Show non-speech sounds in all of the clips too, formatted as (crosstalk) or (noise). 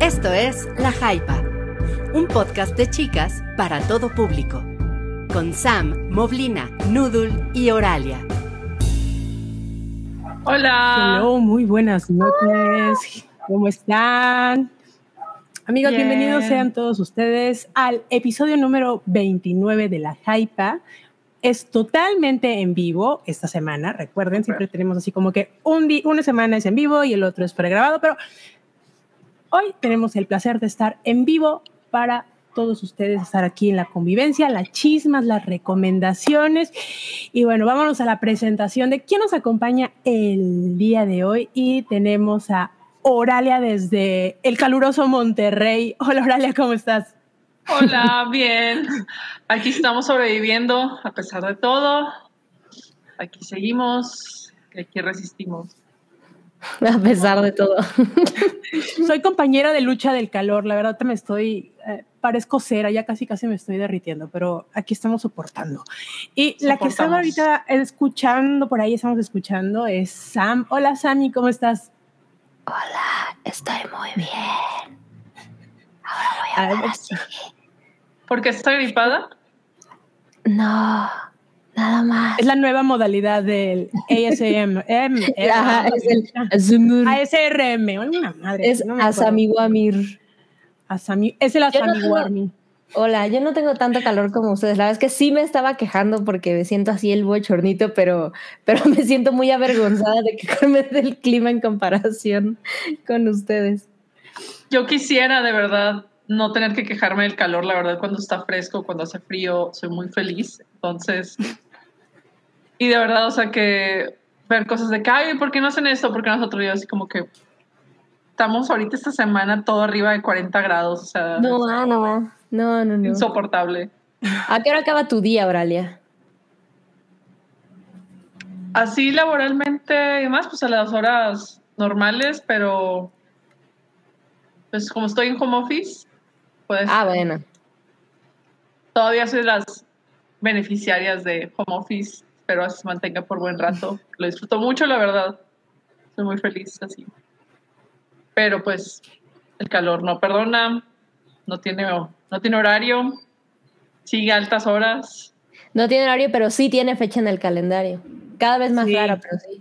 Esto es La Jaipa, un podcast de chicas para todo público, con Sam, Moblina, Noodle y Oralia. Hola. Hello, muy buenas noches. ¿Cómo están? Amigos, Bien. bienvenidos sean todos ustedes al episodio número 29 de La Jaipa. Es totalmente en vivo esta semana. Recuerden, siempre tenemos así como que un una semana es en vivo y el otro es pregrabado, pero hoy tenemos el placer de estar en vivo para todos ustedes, estar aquí en la convivencia, las chismas, las recomendaciones. Y bueno, vámonos a la presentación de quién nos acompaña el día de hoy. Y tenemos a Oralia desde el caluroso Monterrey. Hola Oralia, ¿cómo estás? Hola, bien. Aquí estamos sobreviviendo a pesar de todo. Aquí seguimos, aquí resistimos. (laughs) A pesar de todo. (laughs) Soy compañera de lucha del calor. La verdad, me estoy, eh, parezco cera, ya casi casi me estoy derritiendo, pero aquí estamos soportando. Y la que estaba ahorita escuchando, por ahí estamos escuchando, es Sam. Hola Sammy, ¿cómo estás? Hola, estoy muy bien. Ah, así. ¿Por qué está gripada? No, nada más. Es la nueva modalidad del ASM. (laughs) M, Ajá, es el. ASRM, una madre. Es no. Asamiwamir. Asami- es el Yo no Asamiwami. Hola, yo no tengo tanto calor como ustedes. La verdad es que sí me estaba quejando porque me siento así el bochornito, pero, pero me siento muy avergonzada de quejarme del clima en comparación con ustedes. Yo quisiera de verdad no tener que quejarme del calor, la verdad, cuando está fresco, cuando hace frío, soy muy feliz. Entonces, y de verdad, o sea, que ver cosas de que, ay, ¿por qué no hacen esto? ¿Por qué nosotros? Yo así como que estamos ahorita esta semana todo arriba de 40 grados, o sea, No, ah, no, no, no, no. insoportable. ¿A qué hora acaba tu día, Auralia? Así laboralmente y demás, pues a las horas normales, pero pues como estoy en home office, pues Ah, bueno. todavía soy de las beneficiarias de home office, pero así se mantenga por buen rato. (laughs) Lo disfruto mucho, la verdad. Soy muy feliz así. Pero pues el calor no perdona, no tiene, no tiene horario, sigue altas horas. No tiene horario, pero sí tiene fecha en el calendario. Cada vez más Sí. rara, pero sí.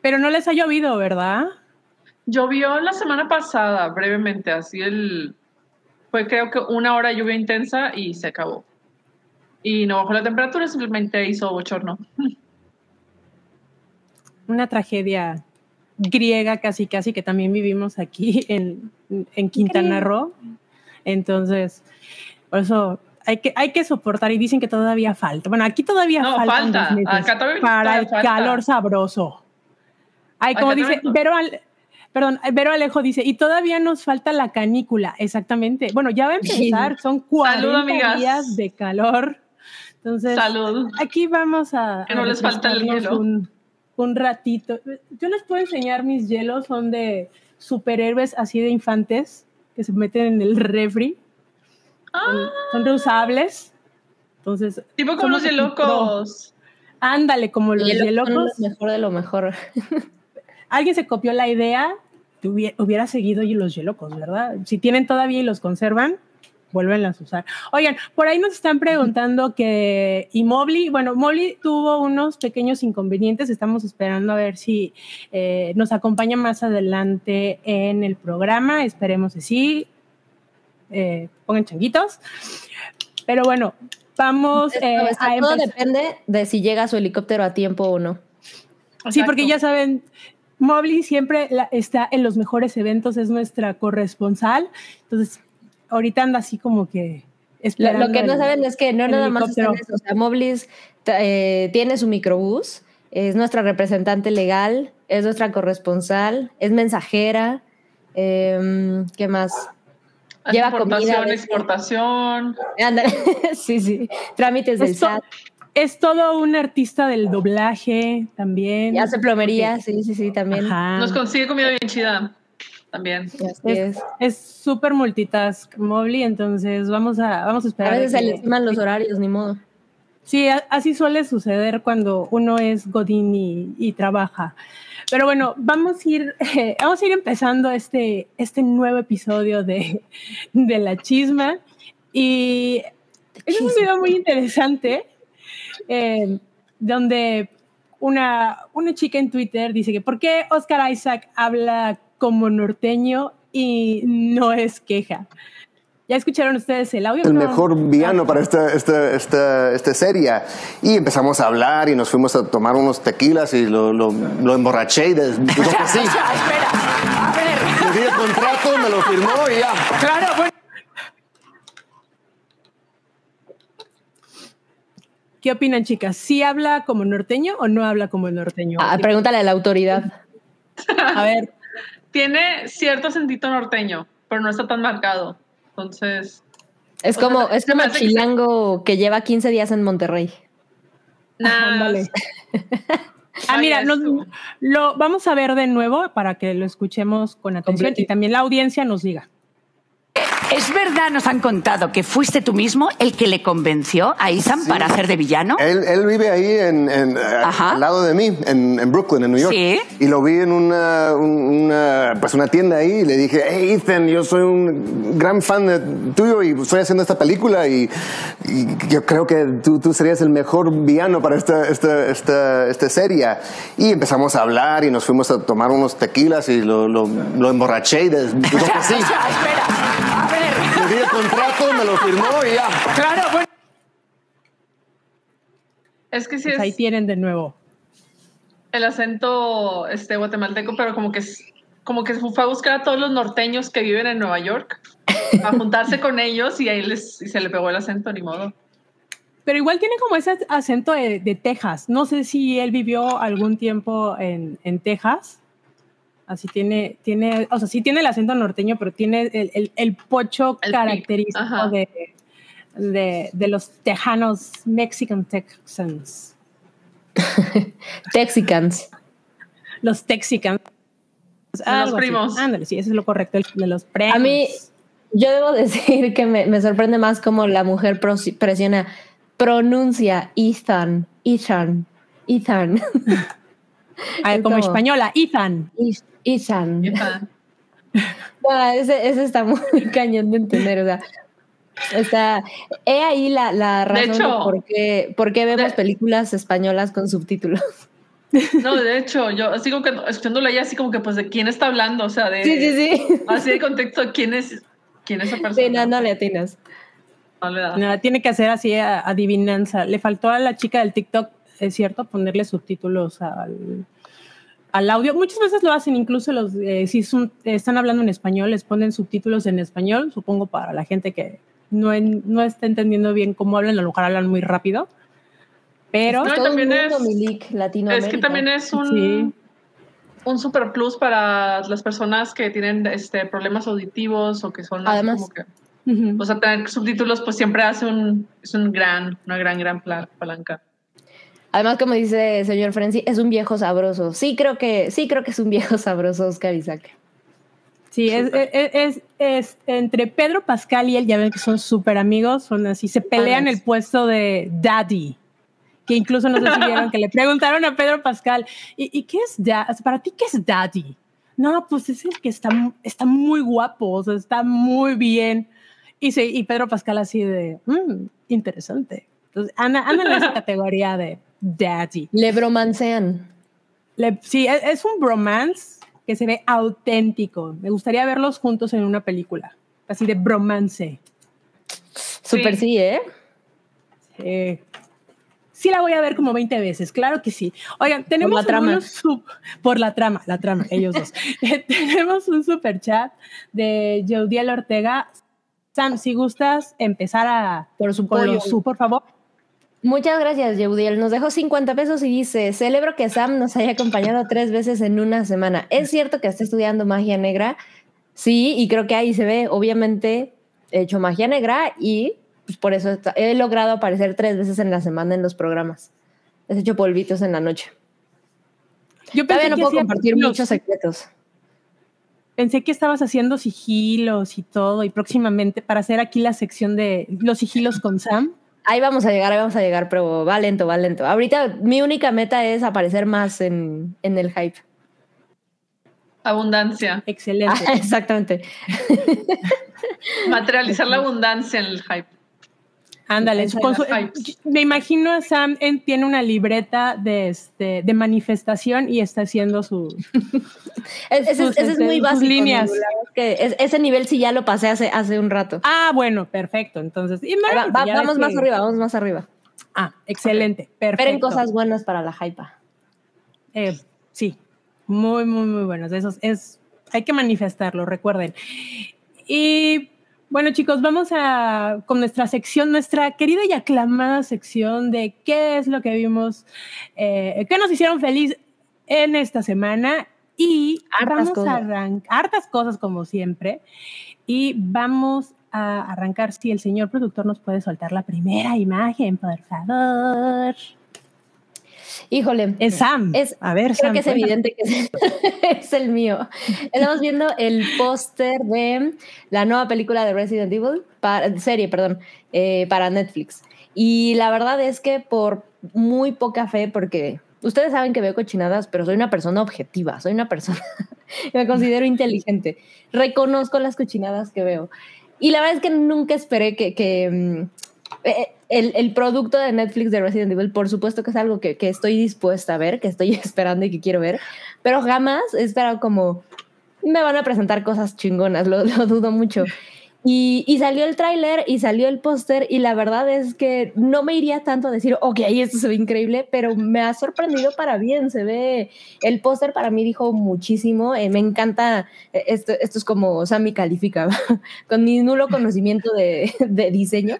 Pero no les ha llovido, ¿verdad? Llovió la semana pasada, brevemente, así el... Fue creo que una hora de lluvia intensa y se acabó. Y no bajó la temperatura, simplemente hizo bochorno. (laughs) Una tragedia griega casi casi que también vivimos aquí en, en Quintana Roo. Entonces, por eso hay que, hay que soportar y dicen que todavía falta. Bueno, aquí todavía No, faltan falta. Acá todavía- para todavía el falta. calor sabroso. Ay, como Acá dice Vero, Al- perdón, Vero Alejo dice, y todavía nos falta la canícula, exactamente. Bueno, ya va a empezar, son 40 amigas. días de calor. Entonces, Salud. Aquí vamos a, Que no a les falta el hielo. Un, un ratito. Yo les puedo enseñar mis hielos, son de superhéroes así de infantes que se meten en el refri. Son, Ah, son reusables. Entonces, tipo como los de aquí pro. locos. ándale, como los hielocos. lo mejor de lo mejor. Alguien se copió la idea, hubiera, hubiera seguido y los hielocos, ¿verdad? Si tienen todavía y los conservan, vuelven a usar. Oigan, por ahí nos están preguntando que, y Mobley, bueno, Mobley tuvo unos pequeños inconvenientes, estamos esperando a ver si eh, nos acompaña más adelante en el programa, esperemos que sí, eh, pongan changuitos, pero bueno, vamos eh, a todo empezar. depende de si llega su helicóptero a tiempo o no. Sí, porque ya saben, Mobley siempre la- está en los mejores eventos, es nuestra corresponsal. Entonces, ahorita anda así como que Lo, esperando. lo que no saben es que no nada más está en helicóptero. eso. O sea, Moblis eh, tiene su microbús, es nuestra representante legal, es nuestra corresponsal, es mensajera. em, ¿Qué más? Lleva comida, exportación. Ándale, (laughs) sí, sí. Trámites del SAT. Es todo un artista del doblaje también. Y hace plomería, sí, sí, sí, también. Ajá. Nos consigue comida bien chida también. Así Es, es. es súper multitask, Mobley, entonces vamos a, vamos a A esperar. veces a se que- le estiman los horarios, ni modo. Sí, a- así suele suceder cuando uno es Godín y, y trabaja. Pero bueno, vamos a ir, eh, (laughs) vamos a ir empezando este, este nuevo episodio de, de La Chisma. Y es un video muy interesante eh, donde una, una chica en Twitter dice que ¿por qué Oscar Isaac habla como norteño y no es queja? Ya escucharon ustedes el audio. El No. mejor villano para esta, esta, esta, esta serie. Y empezamos a hablar y nos fuimos a tomar unos tequilas y lo, lo, lo emborraché y de- (laughs) sí. Espera, a ver. Le di el contrato, me lo firmó y ya. Claro, bueno. ¿Qué opinan, chicas? ¿Sí habla como norteño o no habla como norteño? Ah, pregúntale a la autoridad. (laughs) A ver, Tiene cierto sentido norteño, pero no está tan marcado. Entonces, Es sea, como, se- es como chilango que lleva 15 días en Monterrey. nada. ándale. (laughs) Ah, mira, nos- lo vamos a ver de nuevo para que lo escuchemos con atención y también la audiencia nos diga. ¿Es verdad, nos han contado, que fuiste tú mismo el que le convenció a Ethan para hacer de villano? Él, él vive ahí en, en, eh, al lado de mí, en, en Brooklyn, en New York. Sí. Y lo vi en una, un- una, pues una tienda ahí y le dije, hey Ethan, yo soy un gran fan de, tuyo y estoy haciendo esta película y, y yo creo que tú, tú serías el mejor villano para esta, esta, esta, esta serie. Y empezamos a hablar y nos fuimos a tomar unos tequilas y lo, lo, lo emborraché y de- (laughs) dijo que sí. Espera, a ver. El contrato, me lo firmó y ya. Claro, bueno. Es que sí Pues ahí es tienen de nuevo. el acento este, guatemalteco, pero como que, es- como que fue a buscar a todos los norteños que viven en Nueva York, a juntarse con ellos y ahí les, y se le pegó el acento, ni modo. Pero igual tiene como ese acento de, de Texas. No sé si él vivió algún tiempo en, en Texas. Así tiene, tiene, o sea, sí tiene el acento norteño, pero tiene el, el- el pocho El característico de, de, de los tejanos, Mexican Texans, (laughs) Texicans. los Texicans. Así. primos. Ándale, sí, eso es lo correcto, el- de los primos. A mí, yo debo (laughs) decir que me, me sorprende más cómo la mujer presiona, pronuncia Ethan, Ethan, Ethan, (laughs) A ver, como como- española, Ethan. Ethan. Ethan. (laughs) Ah, ese, ese está muy (laughs) cañón de entender, o sea, está, he ahí la, la razón de, hecho, por, qué, por qué vemos de- películas españolas con subtítulos. No, de hecho, yo así como que escuchándola ya así como que pues de quién está hablando, o sea, de Sí, sí, sí. así de contexto quién es quién es esa persona. Sí, no, no le atinas. No le da. Nada, tiene que hacer así adivinanza. Le faltó a la chica del TikTok, es cierto, ponerle subtítulos al, al audio. Muchas veces lo hacen, incluso los, eh, si son- están hablando en español, les ponen subtítulos en español, supongo para la gente que no, en- no está entendiendo bien cómo hablan, a lo mejor hablan muy rápido. Pero No, también mundo, es-. Es que también es un, Sí. un super plus para las personas que tienen este, problemas auditivos o que son así Además. como que, o sea, tener subtítulos pues siempre hace un, es un gran, una gran, gran palanca. Además, como dice el señor Frenzy, es un viejo sabroso. Sí, creo que, sí, creo que es un viejo sabroso, Oscar Isaac. sí, es, es- es- es entre Pedro Pascal y él, ya ven que son súper amigos, son así, se pelean el puesto de daddy. Que incluso no sé si vieron que le preguntaron a Pedro Pascal, ¿y, y qué es daddy? ¿Para ti qué es daddy? No, pues es el que está, está muy guapo, o sea, está muy bien. Y, se- y Pedro Pascal así de, "Mm, interesante. Entonces, anda, anda en esa (laughs) categoría de daddy. Le bromancean. Le- sí, es, es un bromance que se ve auténtico. Me gustaría verlos juntos en una película, así de bromance. Súper sí, ¿eh? Eh, sí la voy a ver como 20 veces, claro que sí. Oigan, tenemos la trama. sub- por la trama, la trama, ellos dos. (laughs) (laughs) Eh, tenemos un super chat de Jodiel Ortega. Sam, si gustas empezar a Por su pollo. por favor. Muchas gracias, Yeudiel. Nos dejó 50 pesos y dice, celebro que Sam nos haya acompañado tres veces en una semana. ¿Es cierto que está estudiando magia negra? Sí, y creo que ahí se ve, obviamente, he hecho magia negra y pues, por eso he logrado aparecer tres veces en la semana en los programas. He hecho polvitos en la noche. Yo Todavía no que puedo compartir muchos secretos. Pensé que estabas haciendo sigilos y todo, y próximamente para hacer aquí la sección de los sigilos con Sam. Ahí vamos a llegar, ahí vamos a llegar, pero va lento, va lento. Ahorita mi única meta es aparecer más en, en el hype. Abundancia. Excelente. Ah, (laughs) exactamente. Materializar la abundancia en el hype. Ándale, hypes. me imagino a Sam en- tiene una libreta de, este, de manifestación y está haciendo su... (laughs) Es- ese, Sus, ese es este, muy sus básico. líneas. Que es- ese nivel sí ya lo pasé hace, hace un rato. Ah, bueno, perfecto. Entonces, y Va- vamos más que- arriba, vamos más arriba. Ah, excelente, perfecto. Esperen cosas buenas para la hypa. Eh, sí, muy, muy, muy buenos. Esos es, hay que manifestarlo, recuerden. Y bueno, chicos, vamos a con nuestra sección, nuestra querida y aclamada sección de qué es lo que vimos, eh, qué nos hicieron feliz en esta semana. Y Hartas vamos cosas. a arrancar hartas cosas como siempre. Y vamos a arrancar. Si el señor productor nos puede soltar la primera imagen, por favor. Híjole. Es Sam. Es- a ver, Creo Sam, que es evidente que es, (laughs) es el mío. Estamos viendo el póster de la nueva película de Resident Evil, para, serie, perdón, eh, para Netflix. Y la verdad es que por muy poca fe, porque ustedes saben que veo cochinadas, pero soy una persona objetiva, soy una persona, (laughs) me considero inteligente, reconozco las cochinadas que veo. Y la verdad es que nunca esperé que, que, mm, el, el producto de Netflix de Resident Evil, por supuesto que es algo que, que estoy dispuesta a ver, que estoy (laughs) esperando y que quiero ver, pero jamás he esperado como me van a presentar cosas chingonas, lo, (laughs) lo dudo mucho. Y, y salió el tráiler y salió el póster y la verdad es que no me iría tanto a decir, ok, esto se ve increíble, pero me ha sorprendido para bien, se ve, el póster para mí dijo muchísimo, eh, me encanta, eh, esto, esto es como Sammy califica, (laughs) con mi nulo conocimiento de, de diseño,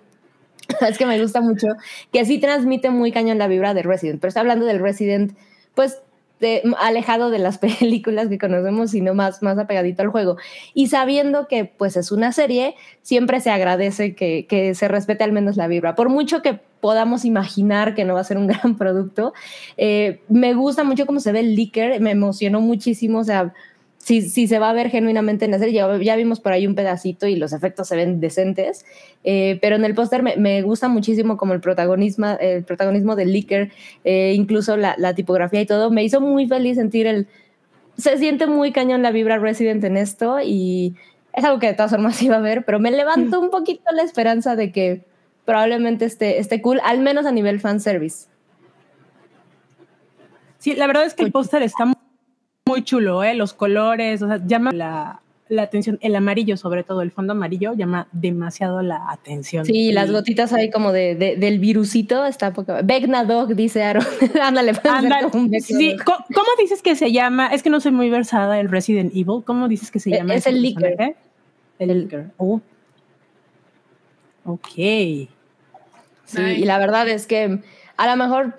(laughs) es que me gusta mucho, que sí transmite muy cañón la vibra de Resident, pero está hablando del Resident, pues de- alejado de las (laughs) películas que conocemos, sino más, más apegadito al juego. Y sabiendo que pues es una serie, siempre se agradece que, que se respete al menos la vibra. Por mucho que podamos imaginar que no va a ser un (laughs) gran producto, eh, me gusta mucho cómo se ve el leaker, me emocionó muchísimo, o sea, si, si se va a ver genuinamente en la serie, ya, ya vimos por ahí un pedacito y los efectos se ven decentes, eh, pero en el póster me, me gusta muchísimo como el protagonismo, el protagonismo del leaker, eh, incluso la, la tipografía y todo, me hizo muy feliz sentir el... Se siente muy cañón la vibra Resident en esto y es algo que de todas formas (laughs) iba a ver, pero me levantó un poquito la esperanza de que probablemente esté, esté cool, al menos a nivel fanservice. Sí, la verdad es que el póster está mu- muy chulo, ¿eh? Los colores, o sea, llama la, la atención. El amarillo, sobre todo, el fondo amarillo, llama demasiado la atención. Sí, Y- las gotitas ahí como de, de- del virusito, está poca... Vecna Dog, dice Aaron. (laughs) Ándale, Ándale, sí. ¿cómo, cómo dices que se llama? Es que no soy muy versada en Resident Evil. ¿Cómo dices que se Eh, llama? es el personaje? El Licker. Oh. Ok. Sí, Nice. y la verdad es que a lo mejor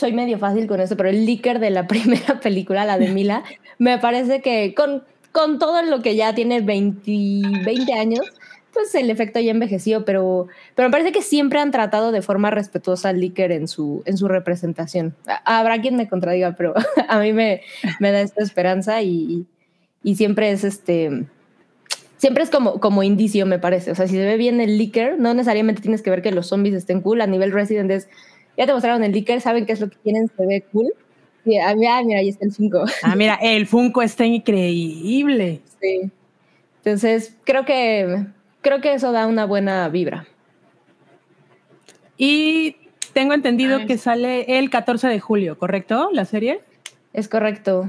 soy medio fácil con eso, pero el leaker de la (laughs) primera película, la de (laughs) Mila, me parece que con, con todo lo que ya tiene 20, 20 años, pues el efecto ya envejeció, pero, pero me parece que siempre han tratado de forma respetuosa al leaker en su, en su representación. Habrá quien me contradiga, pero (laughs) a mí me, me da esta esperanza y, y siempre es este siempre es como, como indicio, me parece. O sea, si se ve bien el leaker, no necesariamente tienes que ver que los zombies estén cool. A nivel Resident es, ya te mostraron el leaker, saben qué es lo que quieren, se ve cool. Y, ah, mira, mira, ahí está el 5. Ah, mira, el Funko está increíble. Sí. Entonces, creo que, creo que eso da una buena vibra. Y tengo entendido Nice. que sale el 14 de julio, ¿correcto? La serie. Es correcto.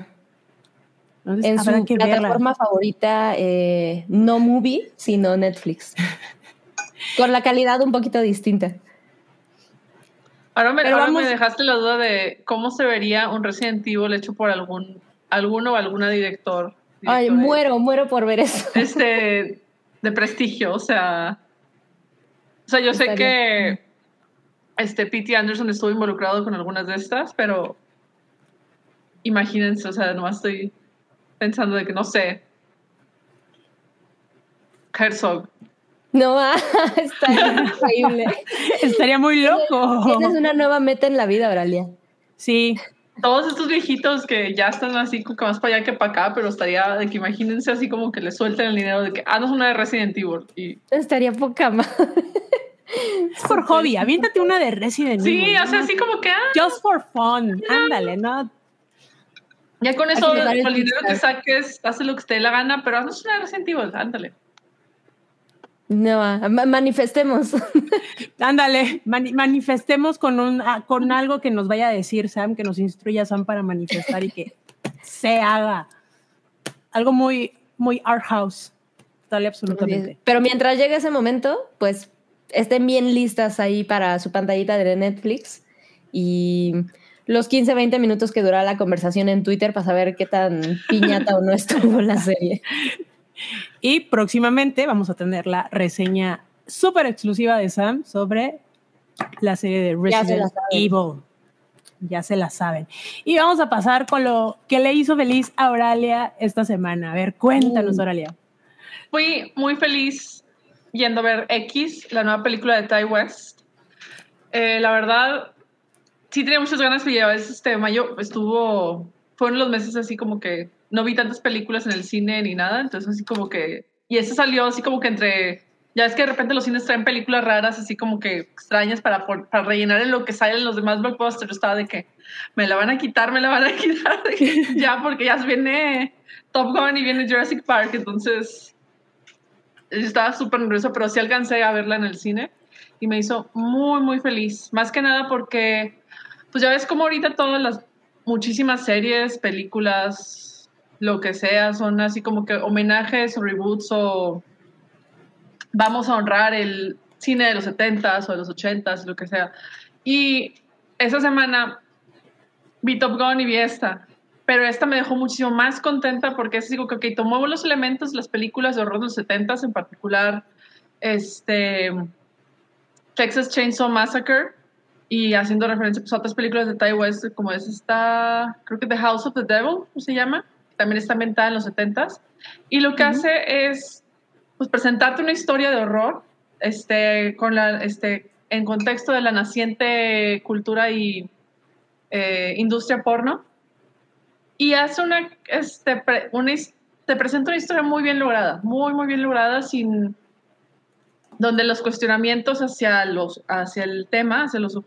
Entonces, En su que verla. plataforma favorita, eh, no movie, sino Netflix. (laughs) Con la calidad un poquito distinta. Ahora, me, Pero ahora vamos- me dejaste la duda de cómo se vería un Resident Evil hecho por algún alguno o alguna director. Ay, muero, muero por ver eso. Este, de prestigio, o sea. O sea, yo sé que este P.T. Anderson estuvo involucrado con algunas de estas, pero imagínense, o sea, nomás estoy pensando de que no sé. Herzog. No, (laughs) ah, está increíble. (laughs) Estaría muy loco. Tienes una nueva meta en la vida, Oralia. Sí, Todos estos viejitos que ya están así como que más para allá que para acá, pero estaría de que imagínense así como que le suelten el dinero de que, ah, no es una de Resident Evil. Y, Estaría poca más. es por hobby. Aviéntate una de Resident sí, Evil. o sea, así como que, ah, Just for fun. Ándale, ¿no? Ya con eso, con el dinero que saques, hace lo que te dé la gana, pero haznos una Resident Evil, ándale. No, ah, ma- manifestemos. (laughs) Ándale, mani- manifestemos con, un, ah, con algo que nos vaya a decir Sam, que nos instruya Sam para manifestar y que (laughs) se haga. Algo muy, muy art house. Y absolutamente. Pero mientras llegue ese momento, pues estén bien listas ahí para su pantallita de Netflix y los 15, 20 minutos que dura la conversación en Twitter para saber qué tan piñata o no estuvo la serie. (laughs) Y próximamente vamos a tener la reseña súper exclusiva de Sam sobre la serie de Ya se la Resident. Evil. Ya se la saben. Y vamos a pasar con lo que le hizo feliz a Oralia esta semana. A ver, cuéntanos, Mm. Oralia. Fui muy feliz yendo a ver X, la nueva película de Ty West. Eh, la verdad, sí tenía muchas ganas, pero ya ves, este mayo estuvo, fueron los meses así como que no vi tantas películas en el cine ni nada, entonces así como que, y ese salió así como que entre, ya es que de repente los cines traen películas raras, así como que extrañas para, para rellenar en lo que salen los demás blockbusters, estaba de que me la van a quitar, me la van a (laughs) quitar, (laughs) ya porque ya viene Top Gun y viene Jurassic Park, entonces estaba súper nerviosa, pero sí alcancé a verla en el cine y me hizo muy, muy feliz. Más que nada porque, pues ya ves como ahorita todas las muchísimas series, películas, lo que sea, son así como que homenajes o reboots o vamos a honrar el cine de los 70s o de los 80s, lo que sea. Y esa semana vi Top Gun y vi esta. Pero esta me dejó muchísimo más contenta porque es digo que ok, tomó los elementos las películas de horror de los 70s, en particular este, Texas Chainsaw Massacre, y haciendo referencia pues, a otras películas de Ty West, como es esta, creo que The House of the Devil, ¿cómo se llama? También está ambientada en los 70s. Y lo que hace es pues, presentarte una historia de horror este, con la, este, en contexto de la naciente cultura y eh, industria porno y hace una, este, una te presenta una historia muy bien lograda, muy, muy bien lograda, sin, donde los cuestionamientos hacia, los, hacia el tema, hacia, los,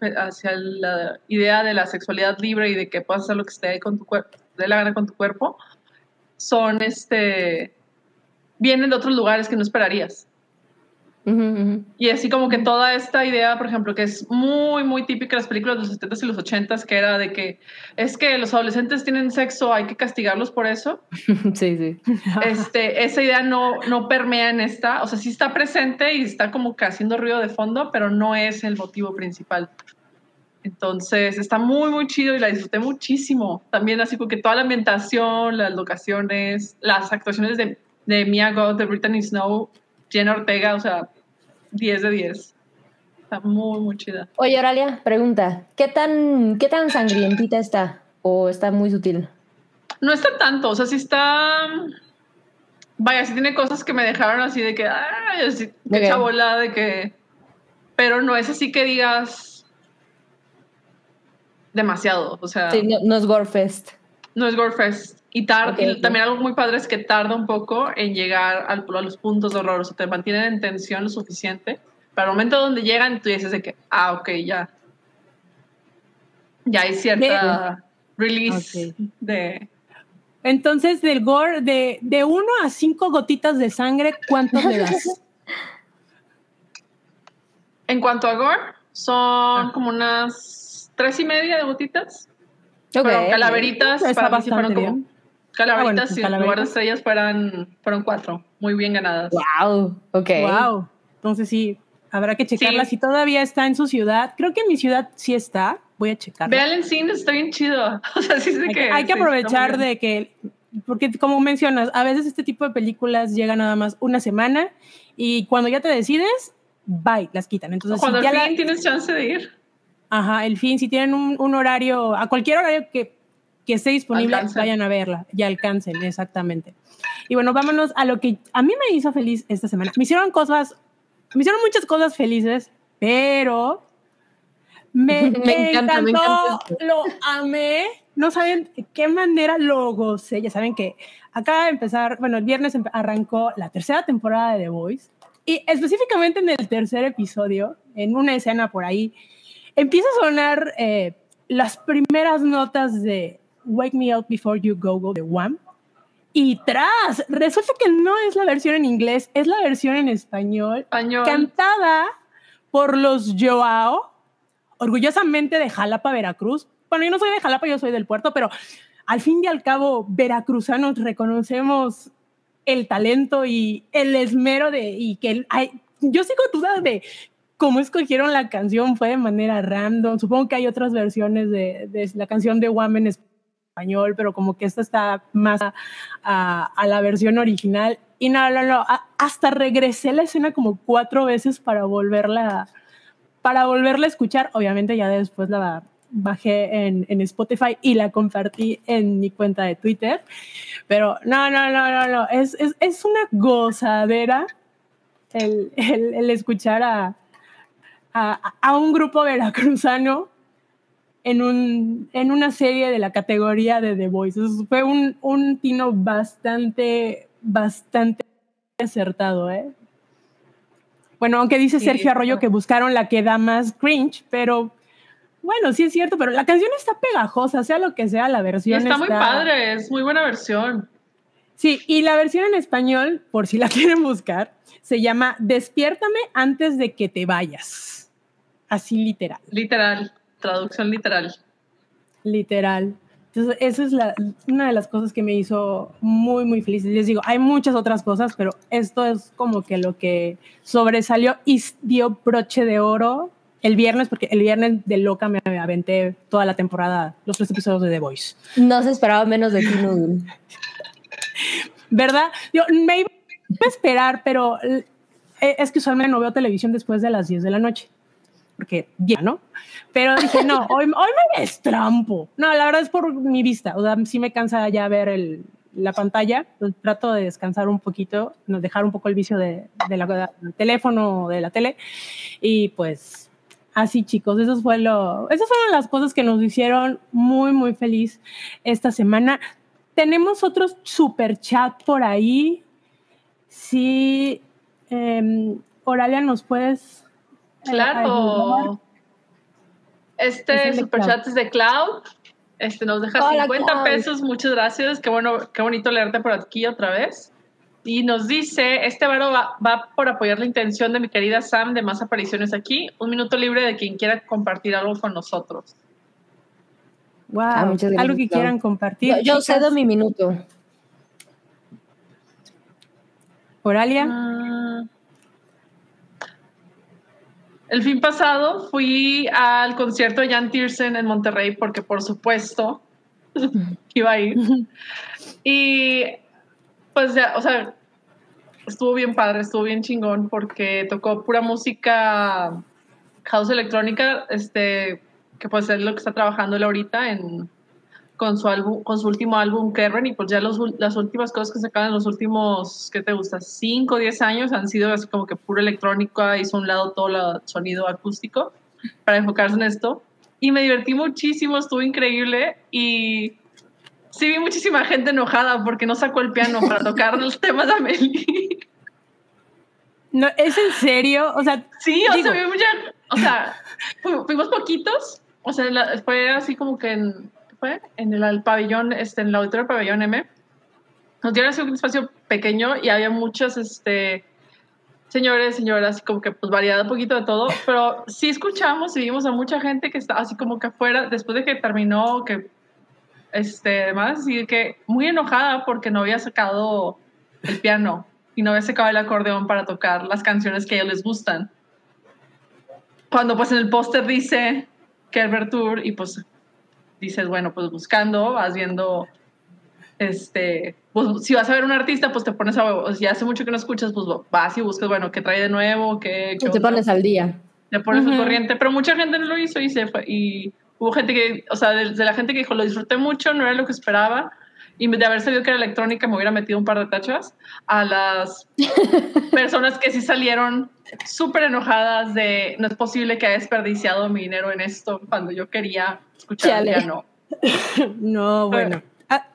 la idea de la sexualidad libre y de que puedas hacer lo que esté con tu cuerpo, de la gana con tu cuerpo, son, este, vienen de otros lugares que no esperarías. Ujú, ujú. Y así como que toda esta idea, por ejemplo, que es muy, muy típica de las películas de los 70s y los 80s, que era de que es que los adolescentes tienen sexo, hay que castigarlos por eso. (laughs) Sí, sí. Este, esa idea no, no permea en esta, o sea, sí está presente y está como que haciendo ruido de fondo, pero no es el motivo principal. Entonces, está muy, muy chido y la disfruté muchísimo. También así porque toda la ambientación, las locaciones, las actuaciones de, de Mia Goth, de Brittany Snow, Jenna Ortega, o sea, 10 de 10. Está muy, muy chida. Oye, Oralia, pregunta, ¿qué tan, qué tan sangrientita está? ¿O está muy sutil? No está tanto, o sea, sí está... Vaya, sí tiene cosas que me dejaron así de que, ay, así, chabola, de que... Pero no es así que digas demasiado, o sea, Sí, no, no es Gorefest. no es Gorefest. Y, tar- Ok, y ok. también algo muy padre es que tarda un poco en llegar al- a los puntos de horror, o sea, te mantienen en tensión lo suficiente. Para el momento donde llegan, tú dices de que, ah, ok, ya. Ya hay cierta release de... Entonces, del gore, de, de uno a cinco gotitas de sangre, ¿cuántos le das? (laughs) En cuanto a gore, son Ah. como unas tres y media de gotitas. Ok. Pero calaveritas, para mí fueron como. Calaveritas, Ah, bueno, y en lugar de estrellas fueran, fueron cuatro. Muy bien ganadas. Wow, ok. Wow. Entonces sí, habrá que checarla Sí. si todavía está en su ciudad. Creo que en mi ciudad sí está. Voy a checarla. Vean en cine, está bien chido. (laughs) O sea, sí sé Hay, que. que- hay que sí, aprovechar de que, porque como mencionas, a veces este tipo de películas llegan nada más una semana y cuando ya te decides, bye, las quitan. Entonces, Cuando si al ya la- fin tienes chance de ir. Ajá, el fin, si tienen un, un horario, a cualquier horario que, que esté disponible, Alcancen. vayan a verla y alcancen, exactamente. Y bueno, vámonos a lo que a mí me hizo feliz esta semana. Me hicieron cosas, me hicieron muchas cosas felices, pero me, (laughs) Me encanta, me encantó, encanta lo amé. No saben qué manera lo gocé. Ya saben que acaba de empezar, bueno, el viernes arrancó la tercera temporada de The Voice y específicamente en el tercer episodio, en una escena por ahí, empieza a sonar eh, las primeras notas de Wake Me Up Before You Go Go de Wham. Y tras, resulta que no es la versión en inglés, es la versión en español, Español. cantada por los Joao, orgullosamente de Jalapa, Veracruz. Bueno, yo no soy de Jalapa, yo soy del puerto, pero al fin y al cabo, veracruzanos reconocemos el talento y el esmero de, y que el- hay, yo sigo dudas de cómo escogieron la canción, fue de manera random. Supongo que hay otras versiones de, de la canción de Wham en español, pero como que esta está más a, la versión original. Y no, no, no, hasta regresé la escena como cuatro veces para volverla, para volverla a escuchar. Obviamente ya después la bajé en, Spotify y la compartí en mi cuenta de Twitter. Pero no, no, no, no, no, es, es, es una gozadera el, el, escuchar a, a un grupo veracruzano en, un, en una serie de la categoría de The Voice. Fue un, un tino bastante, bastante acertado, ¿eh? Bueno, aunque dice Sí, Sergio Arroyo está- que buscaron la que da más cringe, pero bueno, sí es cierto, pero la canción está pegajosa, sea lo que sea, la versión está muy padre, es muy buena versión. Sí, y la versión en español, por si la (laughs) quieren buscar, se llama Despiértame antes de que te vayas. Así literal, Literal, traducción literal. literal. Entonces, esa es la, una de las cosas que me hizo muy, muy feliz. Les digo, hay muchas otras cosas, pero esto es como que lo que sobresalió y dio broche de oro el viernes, porque el viernes de loca me aventé toda la temporada, los tres episodios de The Voice. No se esperaba menos de ti, Noodle. (laughs) ¿verdad? Yo me iba a esperar, pero eh, es que usualmente no veo televisión después de las 10 de la noche, porque ya, ¿no? Pero dije, no, (laughs) hoy, hoy me destrampo. No, la verdad es por mi vista, o sea, sí me cansa ya ver el, la pantalla, trato de descansar un poquito, dejar un poco el vicio de, de la, del teléfono o de la tele, y pues así chicos, eso fue lo, esas fueron las cosas que nos hicieron muy, muy feliz esta semana. Tenemos otro super chat por ahí. Sí, em, Oralia, ¿nos puedes? Claro. Es Este de superchat es de Cloud. Este nos deja Hola, 50 Cloud. pesos. Muchas gracias. Qué bueno, qué bonito leerte por aquí otra vez. Y nos dice, este varo va, va por apoyar la intención de mi querida Sam de más apariciones aquí. Un minuto libre de quien quiera compartir algo con nosotros. Wow, Ah, muchas gracias, algo que quieran compartir. Yo, yo cedo mi minuto. Oralia. Ah. El fin pasado fui al concierto de Jan Tiersen en Monterrey porque por supuesto (laughs) iba a ir. Y pues ya, o sea, estuvo bien padre, estuvo bien chingón porque tocó pura música house electrónica, este, que pues es lo que está trabajando él ahorita en, con su álbum, con su último álbum Kevin y pues ya los, las últimas cosas que sacaban en los últimos, ¿qué te gusta? 5 o 10 años han sido así como que pura electrónica, hizo a un lado todo el sonido acústico para enfocarse en esto y me divertí muchísimo, estuvo increíble y sí vi muchísima gente enojada porque no sacó el piano para (laughs) tocar los temas de Amelie. No, ¿Es en serio? O sea, Sí, o Digo- sea, vi mucha, o sea, fu- fuimos poquitos, o sea, la- fue así como que en, ¿qué fue? En el, al pabellón, este, en el auditorio pabellón M, nos dieron así un espacio pequeño y había muchos, este, señores, señoras, como que pues variada un poquito de todo, pero sí escuchamos y vimos a mucha gente que estaba así como que afuera, después de que terminó, que, este, además, así que muy enojada porque no había sacado el piano y no había sacado el acordeón para tocar las canciones que a ellos les gustan cuando pues en el póster dice Kerber Tour y pues dices, bueno, pues buscando, vas viendo, este, pues si vas a ver un artista, pues te pones a, o si hace mucho que no escuchas, pues vas y buscas, bueno, qué trae de nuevo, qué, qué Te onda, pones al día. te pones al Ujú. corriente, pero mucha gente no lo hizo y se fue, y hubo gente que, o sea, de, de la gente que dijo, lo disfruté mucho, no era lo que esperaba, y de haber sabido que era electrónica me hubiera metido un par de tachas a las (laughs) personas que sí salieron súper enojadas de no es posible que haya desperdiciado mi dinero en esto cuando yo quería escuchar el piano. (laughs) no, bueno. Ah,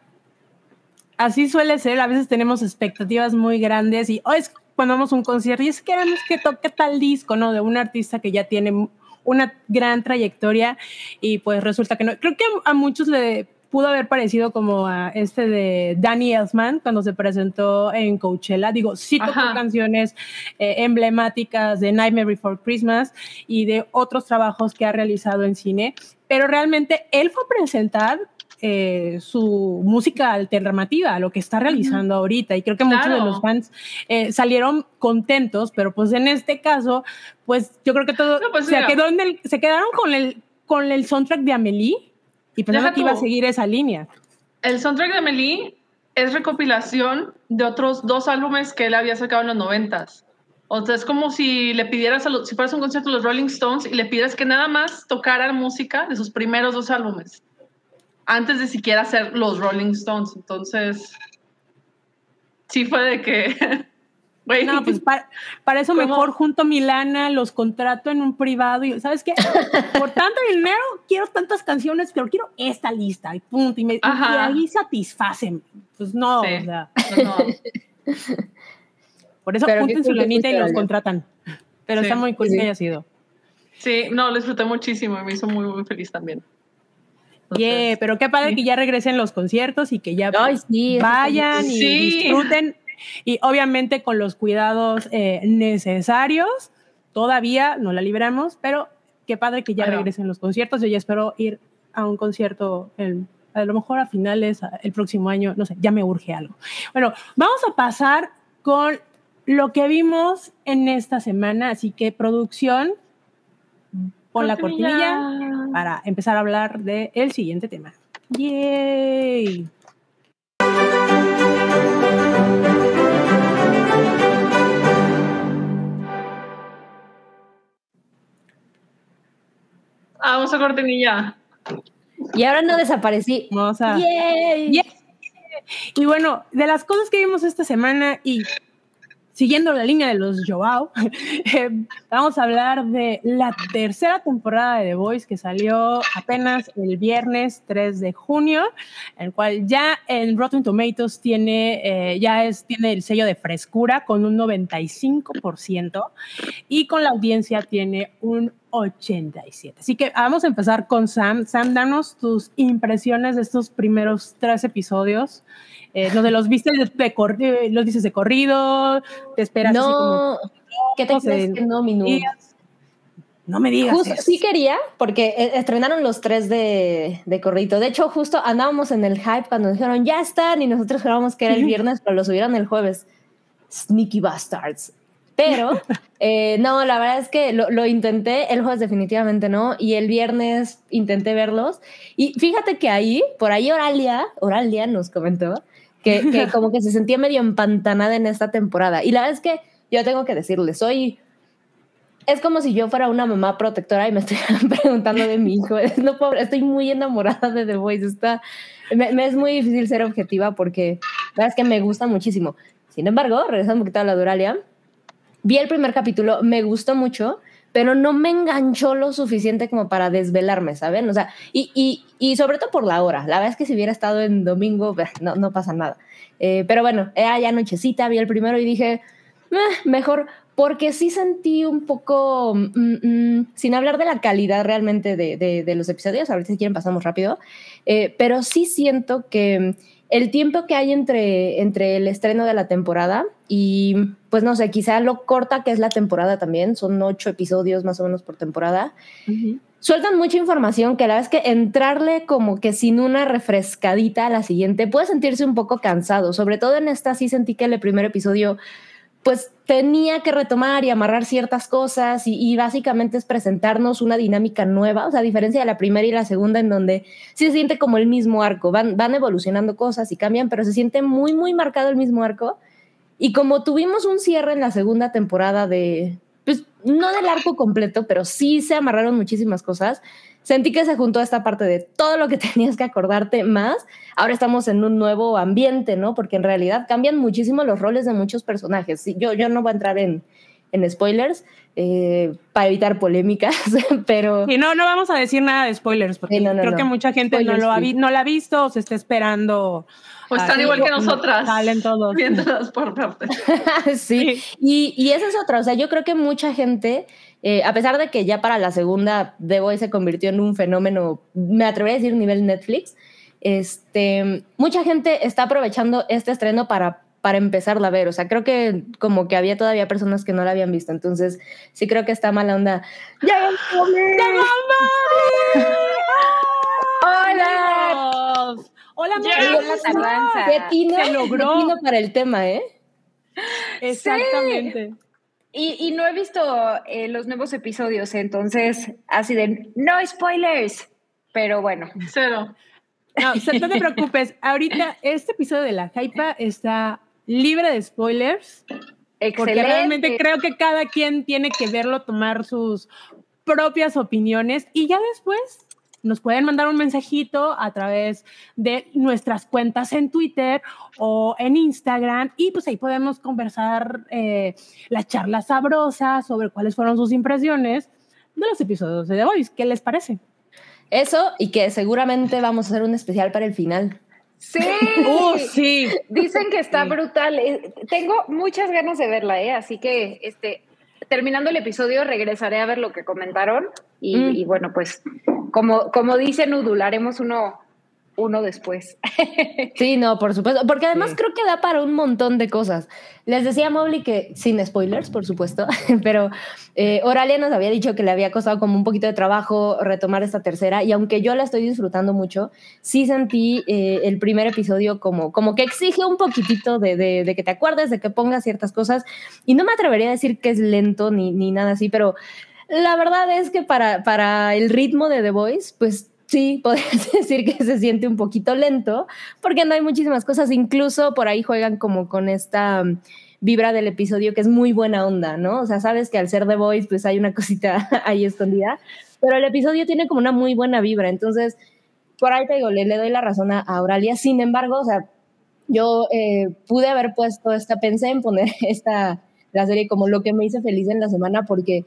Así suele ser, a veces tenemos expectativas muy grandes y oh, es cuando vamos a un concierto y es que queremos que toque tal disco, ¿no? De un artista que ya tiene una gran trayectoria y pues resulta que no. Creo que a, a muchos le pudo haber parecido como a este de Danny Elfman cuando se presentó en Coachella. Digo, sí tocó Ajá. canciones eh, emblemáticas de Nightmare Before Christmas y de otros trabajos que ha realizado en cine, pero realmente él fue a presentar eh, su música alternativa, lo que está realizando ahorita. Y creo que muchos de Claro. los fans eh, salieron contentos, pero pues en este caso, pues yo creo que todo No, pues se, quedó en el- se quedaron con el, con el soundtrack de Amelie y pensando Deja que iba a tú. seguir esa línea. El soundtrack de Amelie es recopilación de otros dos álbumes que él había sacado en los noventas. O sea, es como si le pidieras, a los- si fueras a un concierto de los Rolling Stones y le pidieras que nada más tocaran música de sus primeros dos álbumes, antes de siquiera hacer los Rolling Stones. Entonces, sí fue de que, (laughs) No, pues para, para eso ¿Cómo? mejor junto mi lana, los contrato en un privado y ¿sabes qué? Por tanto dinero quiero tantas canciones, pero quiero esta lista y punto. Y, me, y Ajá. ahí satisfacen. Pues no, Sí. o sea, no, por eso junten su y los contratan. Pero Sí, está muy cool sí. que haya sido. sí, no, lo disfruté muchísimo y me hizo muy, muy feliz también. Entonces, Yeah, pero qué padre sí. que ya regresen los conciertos y que ya Ay, sí, vayan y Sí. disfruten. Y obviamente con los cuidados eh, necesarios. Todavía no la libramos, pero qué padre que ya Bueno. regresen los conciertos. Yo ya espero ir a un concierto a lo mejor a finales, el próximo año, no sé, ya me urge algo. Bueno, vamos a pasar con lo que vimos en esta semana, así que producción, pon la cortinilla para empezar a hablar del el siguiente tema. ¡Yay! Ah, vamos a cortinilla. Y ahora no desaparecí. Vamos a... ¡Yay! Yeah. Y bueno, de las cosas que vimos esta semana y siguiendo la línea de los Joao, (laughs) eh, vamos a hablar de la tercera temporada de The Voice que salió apenas el viernes 3 de junio, el cual ya en Rotten Tomatoes tiene, eh, ya es, tiene el sello de frescura con un 95% y con la audiencia tiene un 87. Así que vamos a empezar con Sam. Sam, danos tus impresiones de estos primeros tres episodios. Eh, donde los viste de, de cor- eh, los dices de corrido, te esperas así como No, ¿qué te no crees que no, mi Nudo? días. No me digas. Justo, eso. sí quería, porque eh, estrenaron los tres de, de corrito. De hecho, justo andábamos en el hype cuando dijeron ya están y nosotros grabamos que era el viernes, pero lo subieron el jueves. Sneaky bastards. Pero, (laughs) eh, no, la verdad es que lo, lo intenté, el jueves definitivamente no, y el viernes intenté verlos. Y fíjate que ahí, por ahí Oralia, Oralia nos comentó que, que (laughs) como que se sentía medio empantanada en esta temporada. Y la verdad es que yo tengo que decirle, soy es como si yo fuera una mamá protectora y me (laughs) estuvieran preguntando de mi hijo. No puedo, estoy muy enamorada de The Voice. Está, me, me es muy difícil ser objetiva porque la verdad es que me gusta muchísimo. Sin embargo, regresando un poquito a la Duralia, vi el primer capítulo, me gustó mucho, pero no me enganchó lo suficiente como para desvelarme, ¿saben? O sea, y, y, y sobre todo por la hora. La verdad es que si hubiera estado en domingo, no, no pasa nada. Eh, pero bueno, era ya nochecita, vi el primero y dije, "Eh, mejor, porque sí sentí un poco, mm, mm, sin hablar de la calidad realmente de, de, de los episodios, ahorita si quieren pasamos rápido, eh, pero sí siento que el tiempo que hay entre, entre el estreno de la temporada y, pues no sé, quizá lo corta que es la temporada también, son ocho episodios más o menos por temporada, sueltan mucha información que la verdad es que entrarle como que sin una refrescadita a la siguiente puede sentirse un poco cansado. Sobre todo en esta sí sentí que el primer episodio pues tenía que retomar y amarrar ciertas cosas y, básicamente es presentarnos una dinámica nueva, o sea, a diferencia de la primera y la segunda en donde sí se siente como el mismo arco, van, van evolucionando cosas y cambian, pero se siente muy, muy marcado el mismo arco. Y como tuvimos un cierre en la segunda temporada de, pues no del arco completo, pero sí se amarraron muchísimas cosas. Sentí que se juntó esta parte de todo lo que (laughs) tenías que acordarte más. Ahora estamos en un nuevo ambiente, ¿no? Porque en realidad cambian muchísimo los roles de muchos personajes. Yo, yo no voy a entrar en, en spoilers eh, para evitar polémicas, (laughs) pero... Y no, no vamos a decir nada de spoilers, porque Sí, no, no, creo no. que mucha gente no, Spoilers lo ha vi- no la ha visto o se está esperando. O están Así, igual que no, nosotras. Salen todos. Viéndolas por parte. (laughs) sí, Sí. Y, y esa es otra, o sea, yo creo que mucha gente, eh, a pesar de que ya para la segunda The Voice se convirtió en un fenómeno, me atrevería a decir nivel Netflix, este, mucha gente está aprovechando este estreno para, para empezarla a ver. O sea, creo que como que había todavía personas que no la habían visto. Entonces, sí creo que está mala onda. ¡Ya ¡Hola! ¡Hola, Ya. la tardanza. ¡Qué tino, Se logró. qué tino para el tema, ¿eh? Exactamente. Y, y no he visto eh, los nuevos episodios, entonces así de no spoilers. Pero bueno, Cero. No, o sea, no te preocupes. (laughs) Ahorita este episodio de la Hypa está libre de spoilers. excelente. Porque realmente creo que cada quien tiene que verlo, tomar sus propias opiniones y ya después nos pueden mandar un mensajito a través de nuestras cuentas en Twitter o en Instagram y pues ahí podemos conversar eh, la charla sabrosa sobre cuáles fueron sus impresiones de los episodios de The Voice. ¿Qué les parece? Eso y que seguramente vamos a hacer un especial para el final. Sí. (laughs) ¡Uh, sí! Dicen que está Sí. brutal. Eh, Tengo muchas ganas de verla, ¿eh? Así que, este, terminando el episodio, regresaré a ver lo que comentaron. Y, Mm. y bueno, pues, como, como dice Nudul, haremos uno, uno después. (laughs) Sí, no, por supuesto. Porque además Sí. creo que da para un montón de cosas. Les decía a Mobley que, sin spoilers, por supuesto, (laughs) pero eh, Oralia nos había dicho que le había costado como un poquito de trabajo retomar esta tercera. Y aunque yo la estoy disfrutando mucho, sí sentí eh, el primer episodio como, como que exige un poquitito de, de- de que te acuerdes, de que pongas ciertas cosas. Y no me atrevería a decir que es lento ni, ni nada así, pero la verdad es que para, para el ritmo de The Voice, pues sí, podrías (laughs) decir que se siente un poquito lento, porque no hay muchísimas cosas, incluso por ahí juegan como con esta um, vibra del episodio que es muy buena onda, ¿no? O sea, sabes que al ser The Voice, pues hay una (laughs) cosita ahí escondida, pero el episodio tiene como una muy buena vibra, entonces, por ahí te digo, le, doy la razón a, Auralia, sin embargo, o sea, yo eh, pude haber puesto esta, pensé en poner (laughs) esta, la serie como lo que me hizo feliz en la semana, porque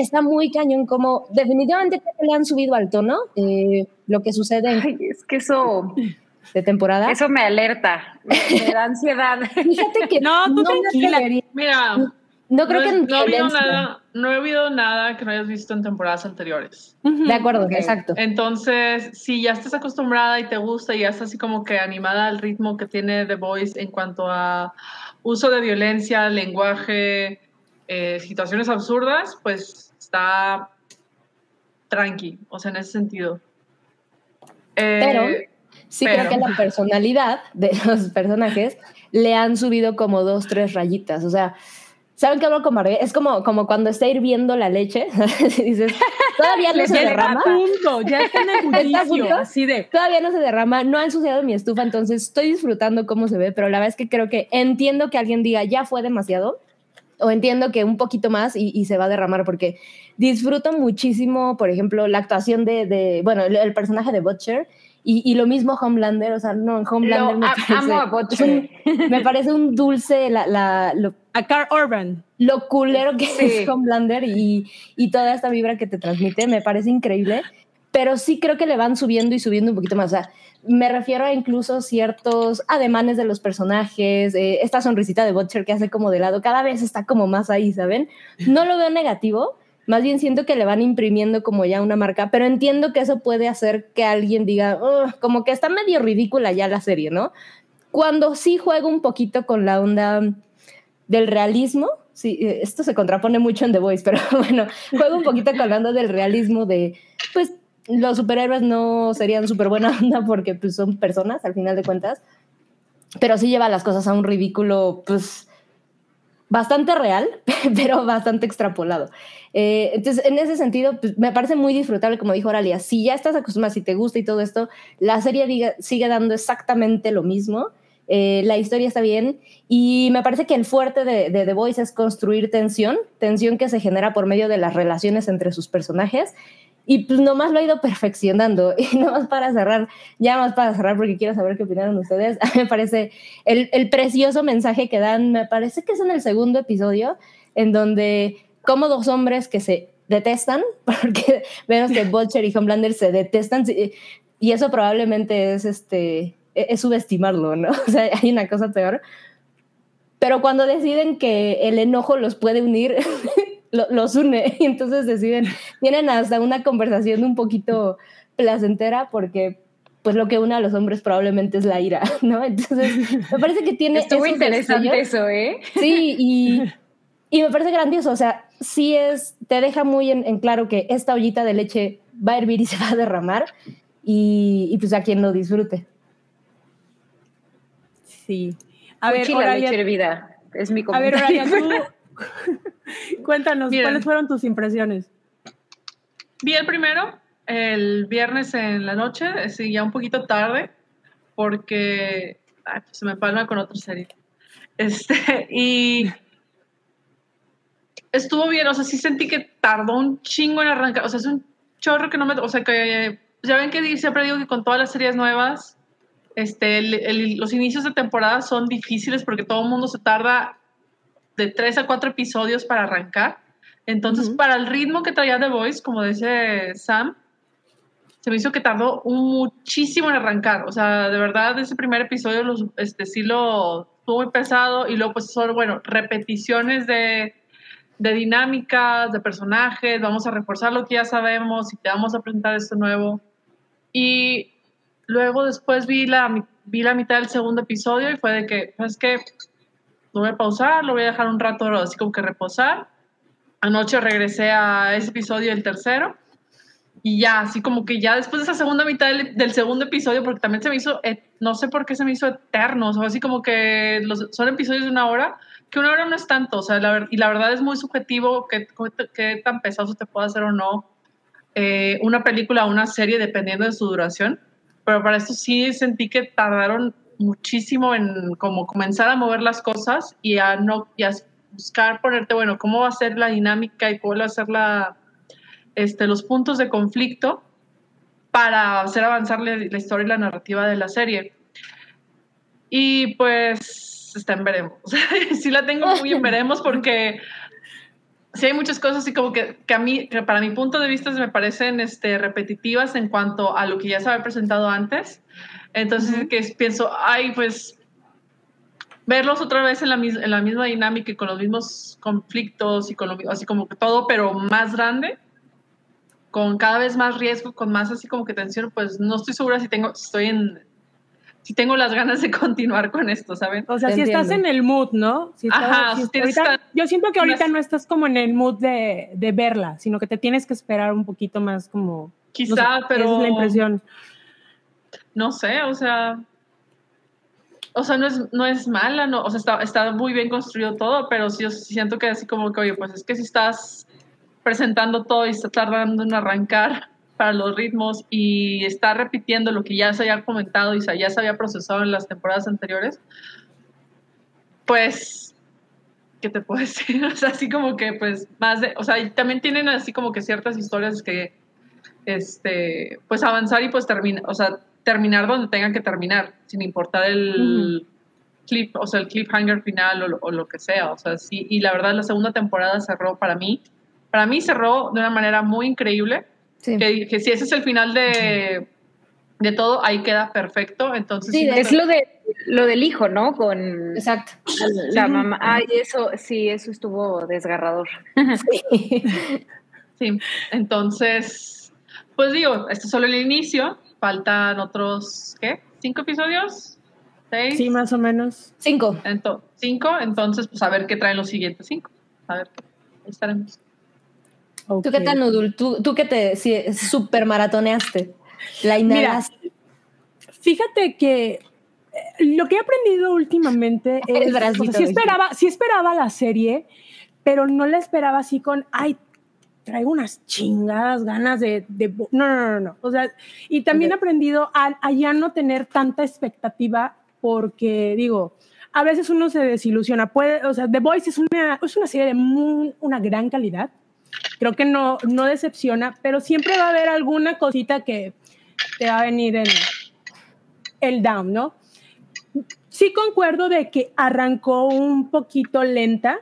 está muy cañón, como definitivamente creo que le han subido al tono eh, lo que sucede en Ay, es que eso, de temporada. eso me alerta, me, me da ansiedad. (laughs) Fíjate que No, tú me tranquila. Mira, No creo no, que no he nada, no he habido nada que no hayas visto en temporadas anteriores. De acuerdo, exacto. Entonces, si ya estás acostumbrada y te gusta y ya estás así como que animada al ritmo que tiene The Voice en cuanto a uso de violencia, lenguaje, eh, situaciones absurdas, pues está tranqui, o sea, en ese sentido. Eh, Pero sí pero- creo que la personalidad de (laughs) los personajes le han subido como dos, tres rayitas. O sea, ¿saben qué hablo con Marguerite? Es como, como cuando está hirviendo la leche. (laughs) dices, todavía no (laughs) se Ya está derrama. a punto, ya está en el ¿Está a bullicio, punto? así de... Todavía no se derrama, no ha ensuciado mi estufa, entonces estoy disfrutando cómo se ve, pero la verdad es que creo que entiendo que alguien diga ya fue demasiado, o entiendo que un poquito más y, y se va a derramar, porque disfruto muchísimo, por ejemplo, la actuación de, de bueno, el, el personaje de Butcher y, y lo mismo Homelander, o sea, no, Homelander Lo me, a- parece, amo a Butcher. un- (laughs) me parece un dulce, la, la- lo, A Carl Urban. lo culero que Sí. es Homelander y, y toda esta vibra que te transmite, me parece increíble, pero sí creo que le van subiendo y subiendo un poquito más. O sea, me refiero a incluso ciertos ademanes de los personajes, eh, esta sonrisita de Butcher que hace como de lado, cada vez está como más ahí, ¿saben? No lo veo negativo, más bien siento que le van imprimiendo como ya una marca, pero entiendo que eso puede hacer que alguien diga, como que está medio ridícula ya la serie, ¿no? Cuando sí juego un poquito con la onda del realismo, sí, eh, esto se contrapone mucho en The Voice, pero (laughs) bueno, juego un poquito con la onda del realismo de, pues, los superhéroes no serían súper buena (laughs) onda porque pues, son personas al final de cuentas, pero sí lleva las cosas a un ridículo, pues, bastante real, (laughs) pero bastante extrapolado. Eh, entonces, en ese sentido, pues, me parece muy disfrutable, como dijo Oralia, si ya estás acostumbrada, si te gusta y todo esto, la serie sigue dando exactamente lo mismo. Eh, la historia está bien y me parece que el fuerte de, de The Voice es construir tensión, tensión que se genera por medio de las relaciones entre sus personajes y pues nomás lo ha ido perfeccionando (laughs) y nomás para cerrar, ya más para cerrar porque quiero saber qué opinaron ustedes, a (laughs) mí me parece el, el precioso mensaje que dan, me parece que es en el segundo episodio en donde como dos hombres que se detestan, (laughs) porque vemos que Butcher y Homelander se detestan y eso probablemente es este es subestimarlo, ¿no? O sea, hay una cosa peor. Pero cuando deciden que el enojo los puede unir, lo- los une. (laughs) Y entonces deciden, tienen hasta una conversación un poquito placentera porque pues lo que une a los hombres probablemente es la ira, (laughs) ¿no? Entonces, me parece que tiene... Estuvo interesante destellos. eso, ¿eh? Sí, y, y me parece grandioso, o sea, sí es, te deja muy en, en claro que esta ollita de leche va a hervir y se va a derramar, y, y pues a quien lo disfrute. Sí. A ver, la leche Oralia, hervida. Es mi a ver. Oralia, tú (laughs) cuéntanos. ¿cuáles fueron tus impresiones? Vi el primero el viernes en la noche, sí, ya un poquito tarde, porque ay, pues se me palma con otra serie. Este, (laughs) y estuvo bien, o sea, sí sentí que tardó un chingo en arrancar, o sea, es un chorro que no me, o sea, que ya ven que siempre digo que con todas las series nuevas, este, el- el- los inicios de temporada son difíciles porque todo el mundo se tarda de tres a cuatro episodios para arrancar. Entonces, para el ritmo que traía The Voice, como dice Sam, se me hizo que tardó muchísimo en arrancar. O sea, de verdad, ese primer episodio los, este, sí lo estuvo muy pesado y luego, pues, son, bueno, repeticiones de, de dinámicas, de personajes, vamos a reforzar lo que ya sabemos y te vamos a presentar esto nuevo. Y luego después vi la, vi la mitad del segundo episodio y fue de que, es que lo voy a pausar, lo voy a dejar un rato así como que reposar. Anoche regresé a ese episodio, el tercero, y ya, así como que ya después de esa segunda mitad del, del segundo episodio, porque también se me hizo, et- no sé por qué se me hizo eterno, o sea, así como que los, son episodios de una hora, que una hora no es tanto, o sea, la y la verdad es muy subjetivo qué, qué tan pesado te puede hacer o no eh, una película o una serie dependiendo de su duración, pero para esto sí sentí que tardaron muchísimo en como comenzar a mover las cosas y a no y a buscar ponerte bueno cómo va a ser la dinámica y cuál va a ser la este los puntos de conflicto para hacer avanzar la, la historia y la narrativa de la serie. Y pues está en veremos. (laughs) Sí la tengo muy en (laughs) veremos porque sí hay muchas cosas así como que, que a mí, que para mi punto de vista me parecen este, repetitivas en cuanto a lo que ya se había presentado antes. Entonces que es- pienso, ay, pues verlos otra vez en la, en la misma dinámica y con los mismos conflictos y con lo, mi- así como que todo, pero más grande, con cada vez más riesgo, con más así como que tensión, pues no estoy segura si tengo, si estoy en, si tengo las ganas de (laughs) continuar con esto, ¿saben? O sea, Te si estás en el mood, ¿no? Si estás- Ajá, si tienes ahorita- yo siento que ahorita no estás como en el mood de, de verla, sino que te tienes que esperar un poquito más como... Quizá, no sé, pero... Esa es la impresión. no sé, o sea, o sea, no es, no es mala, no, o sea, está, está muy bien construido todo, pero sí, yo sí siento que así como que, oye, pues es que si estás presentando todo y está tardando en arrancar para los ritmos y está repitiendo lo que ya se había comentado y ya se había procesado en las temporadas anteriores, pues, ¿qué te puedo (laughs) decir? O sea, así como que, pues, más de, o sea, y también tienen así como que ciertas historias que, este, pues avanzar y pues terminar, o sea, terminar donde tengan que terminar, sin importar el clip, o sea, el cliffhanger final o, o lo que sea, o sea, sí, y la verdad la segunda temporada cerró para mí, para mí cerró de una manera muy increíble, Sí. que, que si ese es el final de, de todo, ahí queda perfecto, entonces Sí, sí, Es lo de lo del hijo, ¿no? Con Exacto. la mamá. Ay, eso, sí, eso estuvo desgarrador. Sí, entonces, pues digo, este es solo el inicio, faltan otros, ¿qué? ¿Cinco episodios? ¿Seis? Sí, más o menos. Cinco. Ento- cinco, entonces, pues a ver qué traen los siguientes cinco. A ver, ahí estaremos. ¿Tú qué tal, Nudul? ¿Tú, tú que te sí, super maratoneaste? La inhalaste. Fíjate que eh, lo que he aprendido últimamente (laughs) El es, bracito o sea, sí esperaba, sí esperaba la serie, pero no la esperaba así con, ay, traigo unas chingadas ganas de, de- no, no, no, no, o sea, y también he aprendido a, a ya no tener tanta expectativa porque digo, a veces uno se desilusiona, puede, o sea, The Voice es una, es una serie de muy- una gran calidad, creo que no, no decepciona, pero siempre va a haber alguna cosita que te va a venir en el down, ¿no? Sí concuerdo de que arrancó un poquito lenta.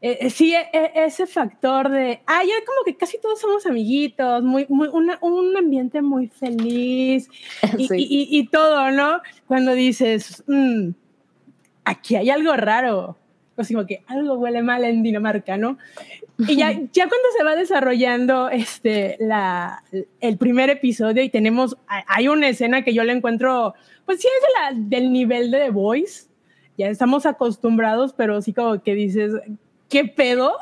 Eh, eh, sí, e- e- ese factor de, ah, ya como que casi todos somos amiguitos, muy, muy, una- un ambiente muy feliz (laughs) y, Sí. y- y- y todo, ¿no? Cuando dices, "Mm, aquí hay algo raro, Así como que algo huele mal en Dinamarca, ¿no? Y ya, (laughs) ya cuando se va desarrollando este, la, el primer episodio y tenemos, hay una escena que yo le encuentro, pues sí es de la, del nivel de The Voice, ya estamos acostumbrados, pero sí como que dices, ¿qué pedo?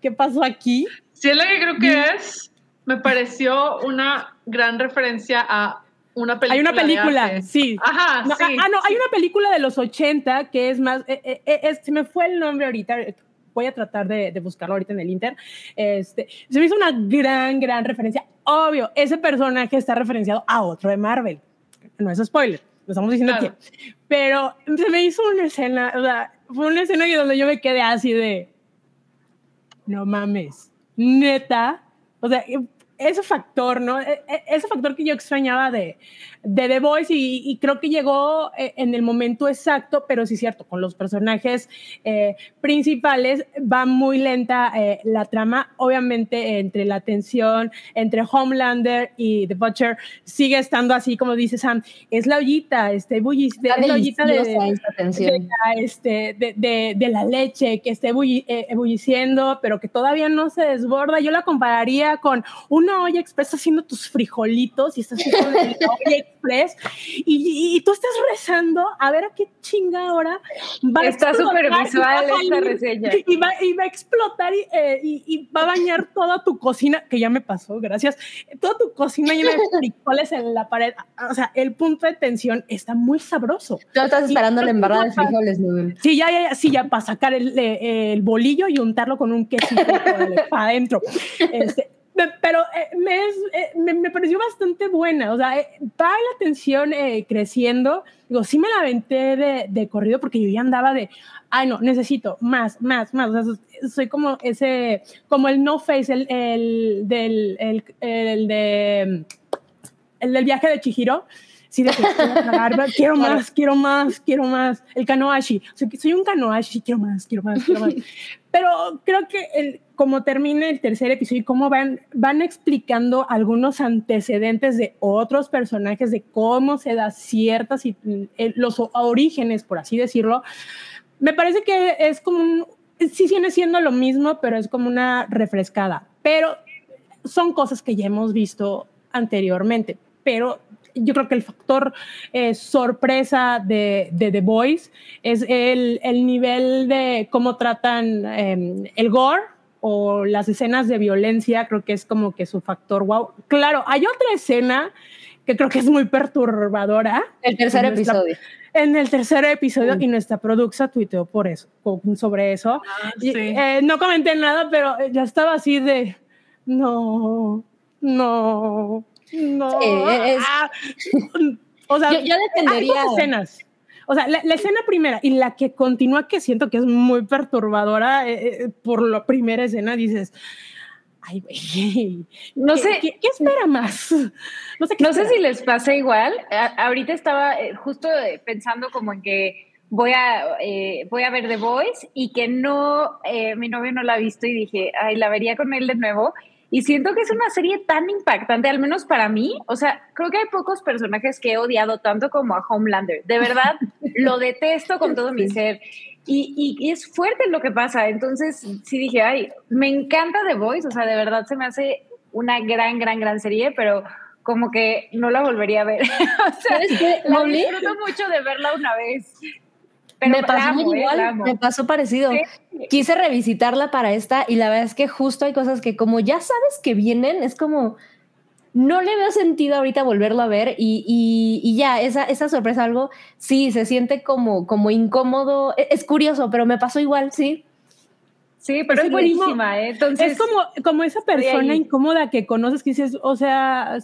¿Qué pasó aquí? Sí, es lo que creo que es. Me pareció una gran referencia a una película. Hay una película, sí. Ajá, no, sí. Ah, no, hay una película de los 80 que es más, eh, eh, eh, se me fue el nombre ahorita, voy a tratar de, de, buscarlo ahorita en el Inter. Este, se me hizo una gran, gran referencia. Obvio, ese personaje está referenciado a otro de Marvel. No es spoiler, lo estamos diciendo claro. aquí. Pero se me hizo una escena, o sea, fue una escena donde yo me quedé así de, no mames, neta, o sea, ese factor, ¿no? Ese factor que yo extrañaba de, de The Voice y, y, creo que llegó en el momento exacto, pero sí es cierto, con los personajes eh, principales va muy lenta eh, la trama. Obviamente, entre la tensión entre Homelander y The Butcher sigue estando así, como dice Sam, es la ollita, este, bullis, de, es la ollita de, de, este, de, de, de, la leche que esté bulli, eh, ebulliciendo, pero que todavía no se desborda. Yo la compararía con una olla express haciendo tus frijolitos y estás con la (laughs) olla express y, y, y, tú estás rezando a ver a qué chinga hora va Está a súper visual esta reseña. Y va, y va a explotar y, eh, y, va a bañar toda tu cocina, que ya me pasó, gracias, toda tu cocina llena de frijoles en la pared. O sea, el punto de tensión está muy sabroso. Tú estás esperando la embarrada de frijoles, ¿no? Sí, ya, ya, ya, sí, ya, para sacar el, el bolillo y untarlo con un quesito para adentro. Este, pero eh, me, es, eh, me, me, pareció bastante buena, o sea, eh, va la tensión eh, creciendo, digo, sí me la aventé de, de, corrido porque yo ya andaba de, ay no, necesito más, más, más, o sea, soy como ese, como el no face, el, el del, el, el, de, el del viaje de Chihiro, sí, de que quiero más, quiero más, quiero más, el kanoashi, o sea, soy un kanoashi, quiero más, quiero más, quiero más. Pero creo que el, como termina el tercer episodio y cómo van, van explicando algunos antecedentes de otros personajes, de cómo se da ciertas, los orígenes, por así decirlo, me parece que es como un, sí viene siendo lo mismo, pero es como una refrescada. Pero son cosas que ya hemos visto anteriormente, pero yo creo que el factor eh, sorpresa de, de, The Boys es el, el, nivel de cómo tratan eh, el gore o las escenas de violencia, creo que es como que su factor wow. Claro, hay otra escena que creo que es muy perturbadora. El tercer nuestra, episodio. En el tercer episodio, sí. y nuestra producta tuiteó por eso, sobre eso. Ah, sí. y, eh, no comenté nada, pero ya estaba así de, no, no, no. Sí, es... ah, o sea, yo, yo defendería. Escenas. O sea, la, la, escena primera y la que continúa, que siento que es muy perturbadora eh, por la primera escena, dices, ay, güey, no ¿qué, sé, ¿qué, ¿qué, espera más? No sé, no sé si les pasa igual. A, ahorita estaba eh, justo pensando como en que voy a, eh, voy a ver The Voice y que no, eh, mi novio no la ha visto y dije, ay, la vería con él de nuevo. Y siento que es una serie tan impactante, al menos para mí. O sea, creo que hay pocos personajes que he odiado tanto como a Homelander. De verdad, (laughs) lo detesto con todo mi ser. Y, y, y, es fuerte lo que pasa. Entonces, sí dije, ay, me encanta The Voice. O sea, de verdad se me hace una gran, gran, gran serie, pero como que no la volvería a ver. (laughs) o sea, la disfruto mucho de verla una vez. Pero me pasó amo, igual, eh, me pasó parecido. ¿Sí? Quise revisitarla para esta y la verdad es que justo hay cosas que como ya sabes que vienen, es como no le veo sentido ahorita volverlo a ver y, y, y ya, esa, esa, sorpresa, algo, sí, se siente como, como incómodo, es, es curioso, pero me pasó igual, sí. Sí, pero es, es buenísima, ¿eh? Entonces, es como, como esa persona incómoda que conoces que dices, o sea,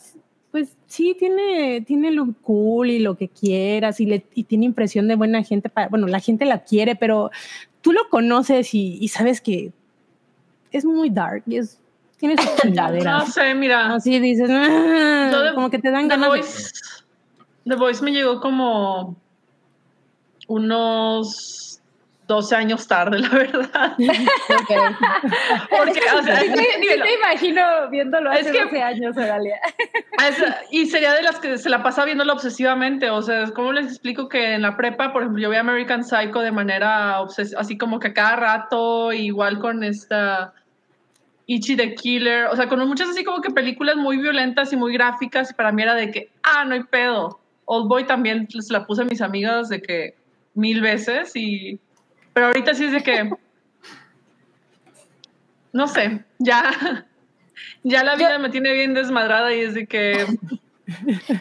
pues sí, tiene, tiene lo cool y lo que quieras y, le, y tiene impresión de buena gente. Para, bueno, la gente la quiere, pero tú lo conoces y, y sabes que es muy dark y es, tiene sus (laughs) chingaderas. No sé, mira. Así dices, ah, de, como que te dan The ganas. Voice, de... The Voice me llegó como unos 12 años tarde, la verdad. (laughs) Porque, o sea, sí, te, te imagino viéndolo hace es que, 12 años, Oralia. y sería de las que se la pasa viéndolo obsesivamente. O sea, ¿cómo les explico que en la prepa, por ejemplo, yo vi American Psycho de manera obsesiva, así como que cada rato, igual con esta Ichi the Killer, o sea, con muchas así como que películas muy violentas y muy gráficas, y para mí era de que, ah, no hay pedo. Old Boy también se la puse a mis amigas de que mil veces y pero ahorita sí es de que no sé, ya ya la vida me tiene bien desmadrada y es de que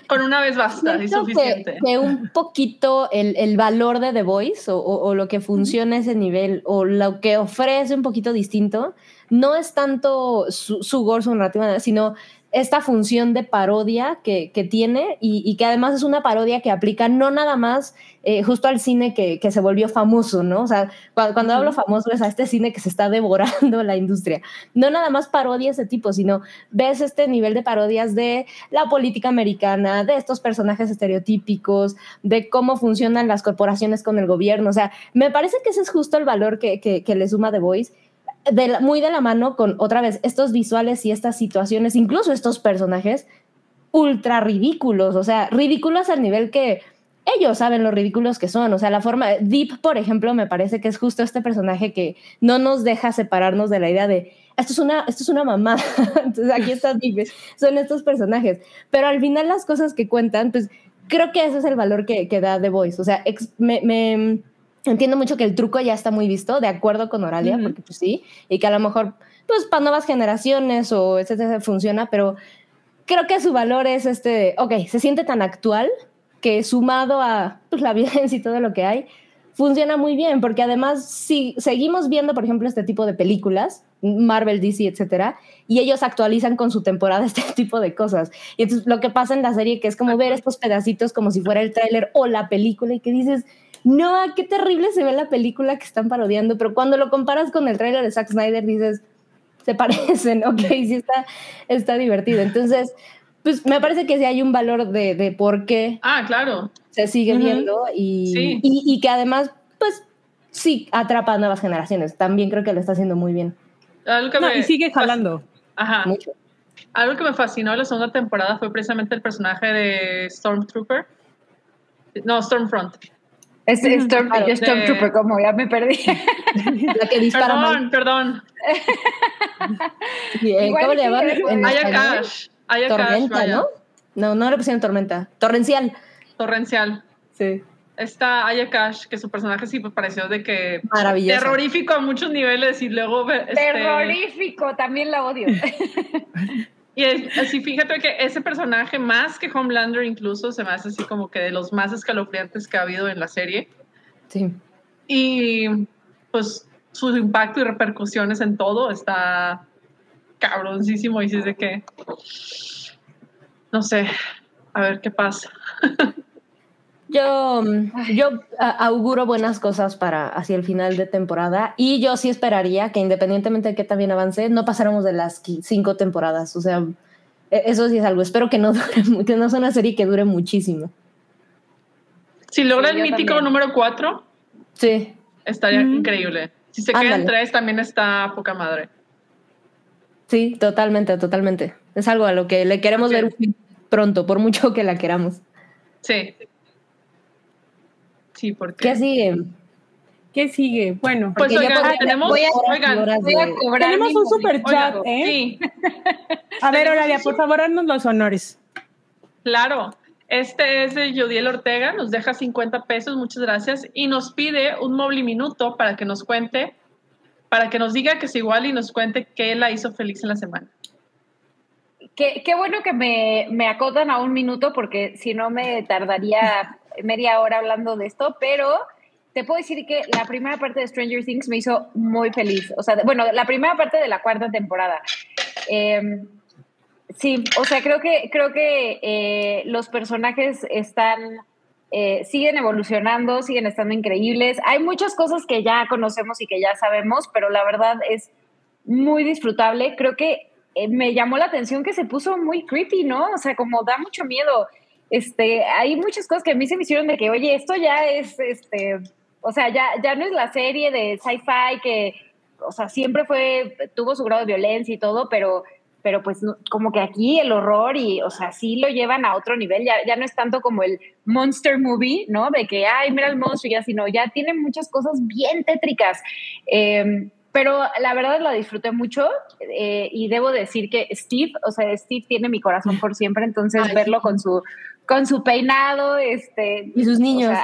con una vez basta, es suficiente. Que, un poquito el, el, valor de The Voice o, o, lo que funciona ese nivel o lo que ofrece un poquito distinto no es tanto su, su gore, su narrativa, sino esta función de parodia que, que tiene y, y, que además es una parodia que aplica no nada más eh, justo al cine que, que, se volvió famoso, ¿no? O sea, cuando, cuando hablo famoso es a este cine que se está devorando (laughs) la industria. No nada más parodia ese tipo, sino ves este nivel de parodias de la política americana, de estos personajes estereotípicos, de cómo funcionan las corporaciones con el gobierno. O sea, me parece que ese es justo el valor que, que, que le suma The Voice de muy de la mano con otra vez estos visuales y estas situaciones, incluso estos personajes ultra ridículos, o sea, ridículos al nivel que ellos saben lo ridículos que son, o sea, la forma, Deep, por ejemplo, me parece que es justo este personaje que no nos deja separarnos de la idea de, esto es una, esto es una mamada, (laughs) entonces aquí está (laughs) Deep, son estos personajes, pero al final las cosas que cuentan, pues creo que ese es el valor que, que da The Voice, o sea, me, me Entiendo mucho que el truco ya está muy visto, de acuerdo con Oralia, porque pues sí, y que a lo mejor, pues para nuevas generaciones o etcétera funciona, pero creo que su valor es este, ok, se siente tan actual que sumado a pues, la (laughs) violencia y todo lo que hay, funciona muy bien, porque además si seguimos viendo, por ejemplo, este tipo de películas, Marvel, DC, etcétera, y ellos actualizan con su temporada (laughs) este tipo de cosas. Y entonces lo que pasa en la serie, que es como ver estos pedacitos como si fuera el tráiler o la película, y que dices, no, qué terrible se ve la película que están parodiando, pero cuando lo comparas con el trailer de Zack Snyder dices, se (laughs) parecen, ok, sí está, está divertido. Entonces, pues me parece que sí hay un valor de, de por qué. Ah, claro. Se sigue viendo y, y, y, que además, pues sí atrapa a nuevas generaciones. También creo que lo está haciendo muy bien. Algo que no, y sigue jalando. Ajá. Mucho. Algo que me fascinó la segunda temporada fue precisamente el personaje de Stormtrooper. No, Stormfront. Es Storm, claro, Stormtrooper, como ya me perdí. (laughs) La que dispara Perdón, mal. perdón. Bien, ¿Cómo le llaman? Ayakash. Tormenta, ¿no? No, no le pusieron tormenta. Torrencial. Torrencial. Sí. Está Ayakash, que su personaje sí pues, pareció de que Maravilloso. terrorífico a muchos niveles y luego este... terrorífico, también la odio. (laughs) Y así, fíjate que ese personaje, más que Homelander, incluso se me hace así como que de los más escalofriantes que ha habido en la serie. Sí. Y pues su impacto y repercusiones en todo está cabroncísimo. Y si es de que. No sé, a ver qué pasa. (laughs) Yo, yo auguro buenas cosas para hacia el final de temporada y yo sí esperaría que independientemente de que también avance, no pasáramos de las cinco temporadas. O sea, e, eso sí es algo. Espero que no (laughs) dure, que no sea una serie que dure muchísimo. Si logra sí, el mítico también. número cuatro, sí. estaría mm. increíble. Si se queda en tres, también está poca madre. Sí, totalmente, totalmente. Es algo a lo que le queremos ver pronto, por mucho que la queramos. Sí. Sí, porque... ¿Qué sigue? ¿Qué sigue? Bueno, pues oigan, ya tenemos, voy a, oigan, voy a cobrar tenemos un super chat, oigan, ¿eh? Sí. (laughs) A ver, Oralia, por favor, haznos los honores. Claro. Este es de Judiel Ortega, nos deja 50 pesos, muchas gracias, y nos pide un móvil minuto para que nos cuente, para que nos diga que es igual y nos cuente qué la hizo feliz en la semana. Qué, qué bueno que me, me acotan a un minuto, porque si no me tardaría media hora hablando de esto, pero te puedo decir que la primera parte de Stranger Things me hizo muy feliz. O sea, bueno, la primera parte de la cuarta temporada. Eh, sí, o sea, creo que, creo que eh, los personajes están, eh, siguen evolucionando, siguen estando increíbles. Hay muchas cosas que ya conocemos y que ya sabemos, pero la verdad es muy disfrutable. Creo que eh, me llamó la atención que se puso muy creepy, ¿no? O sea, como da mucho miedo este, hay muchas cosas que a mí se me hicieron de que, oye, esto ya es, este, O sea, ya, ya no es la serie de sci-fi que, o sea, siempre fue, tuvo su grado de violencia y todo, pero pero pues como que aquí el horror y, o sea, sí lo llevan a otro nivel, ya, ya no es tanto como el monster movie, ¿no? De que, ay, mira el monstruo, ya, sino ya tiene muchas cosas bien tétricas. Em, pero la verdad la disfruté mucho eh, y debo decir que Steve, o sea, Steve tiene mi corazón por siempre, entonces verlo con su, con su peinado, este... Y sus niños.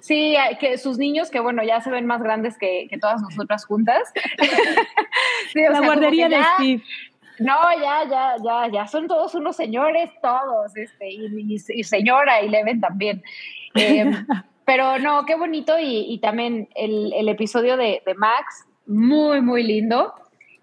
Sí, que sus niños, que bueno, ya se ven más grandes que, que todas nosotras juntas. (laughs) la guardería de Steve. No, ya, ya, ya, ya son todos unos señores, todos, este, y, señora, y Leven también. Em, (laughs) pero no, qué bonito, y, también el, episodio de, Max, muy, muy lindo.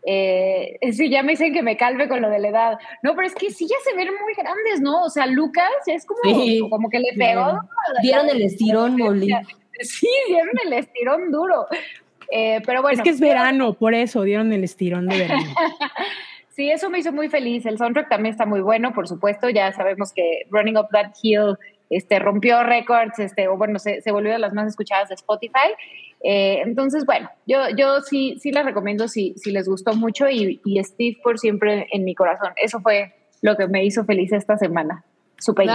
Eh, (laughs) sí, ya me dicen que me calve con lo de la edad. No, pero es que sí ya se ven muy grandes, ¿no? O sea, Lucas es como, como que le pegó. Dieron el estirón, Molly. Sí, dieron el estirón duro. Eh, pero bueno. Es que es verano, por eso dieron el estirón de verano. (laughs) Sí, eso me hizo muy feliz. El soundtrack también está muy bueno, por supuesto. Ya sabemos que Running Up That Hill este, rompió récords, este, o bueno, se, se, volvió de las más escuchadas de Spotify. Eh, entonces, bueno, yo, yo sí, sí la recomiendo si, si les gustó mucho y, y Steve por siempre en mi corazón. Eso fue lo que me hizo feliz esta semana. Super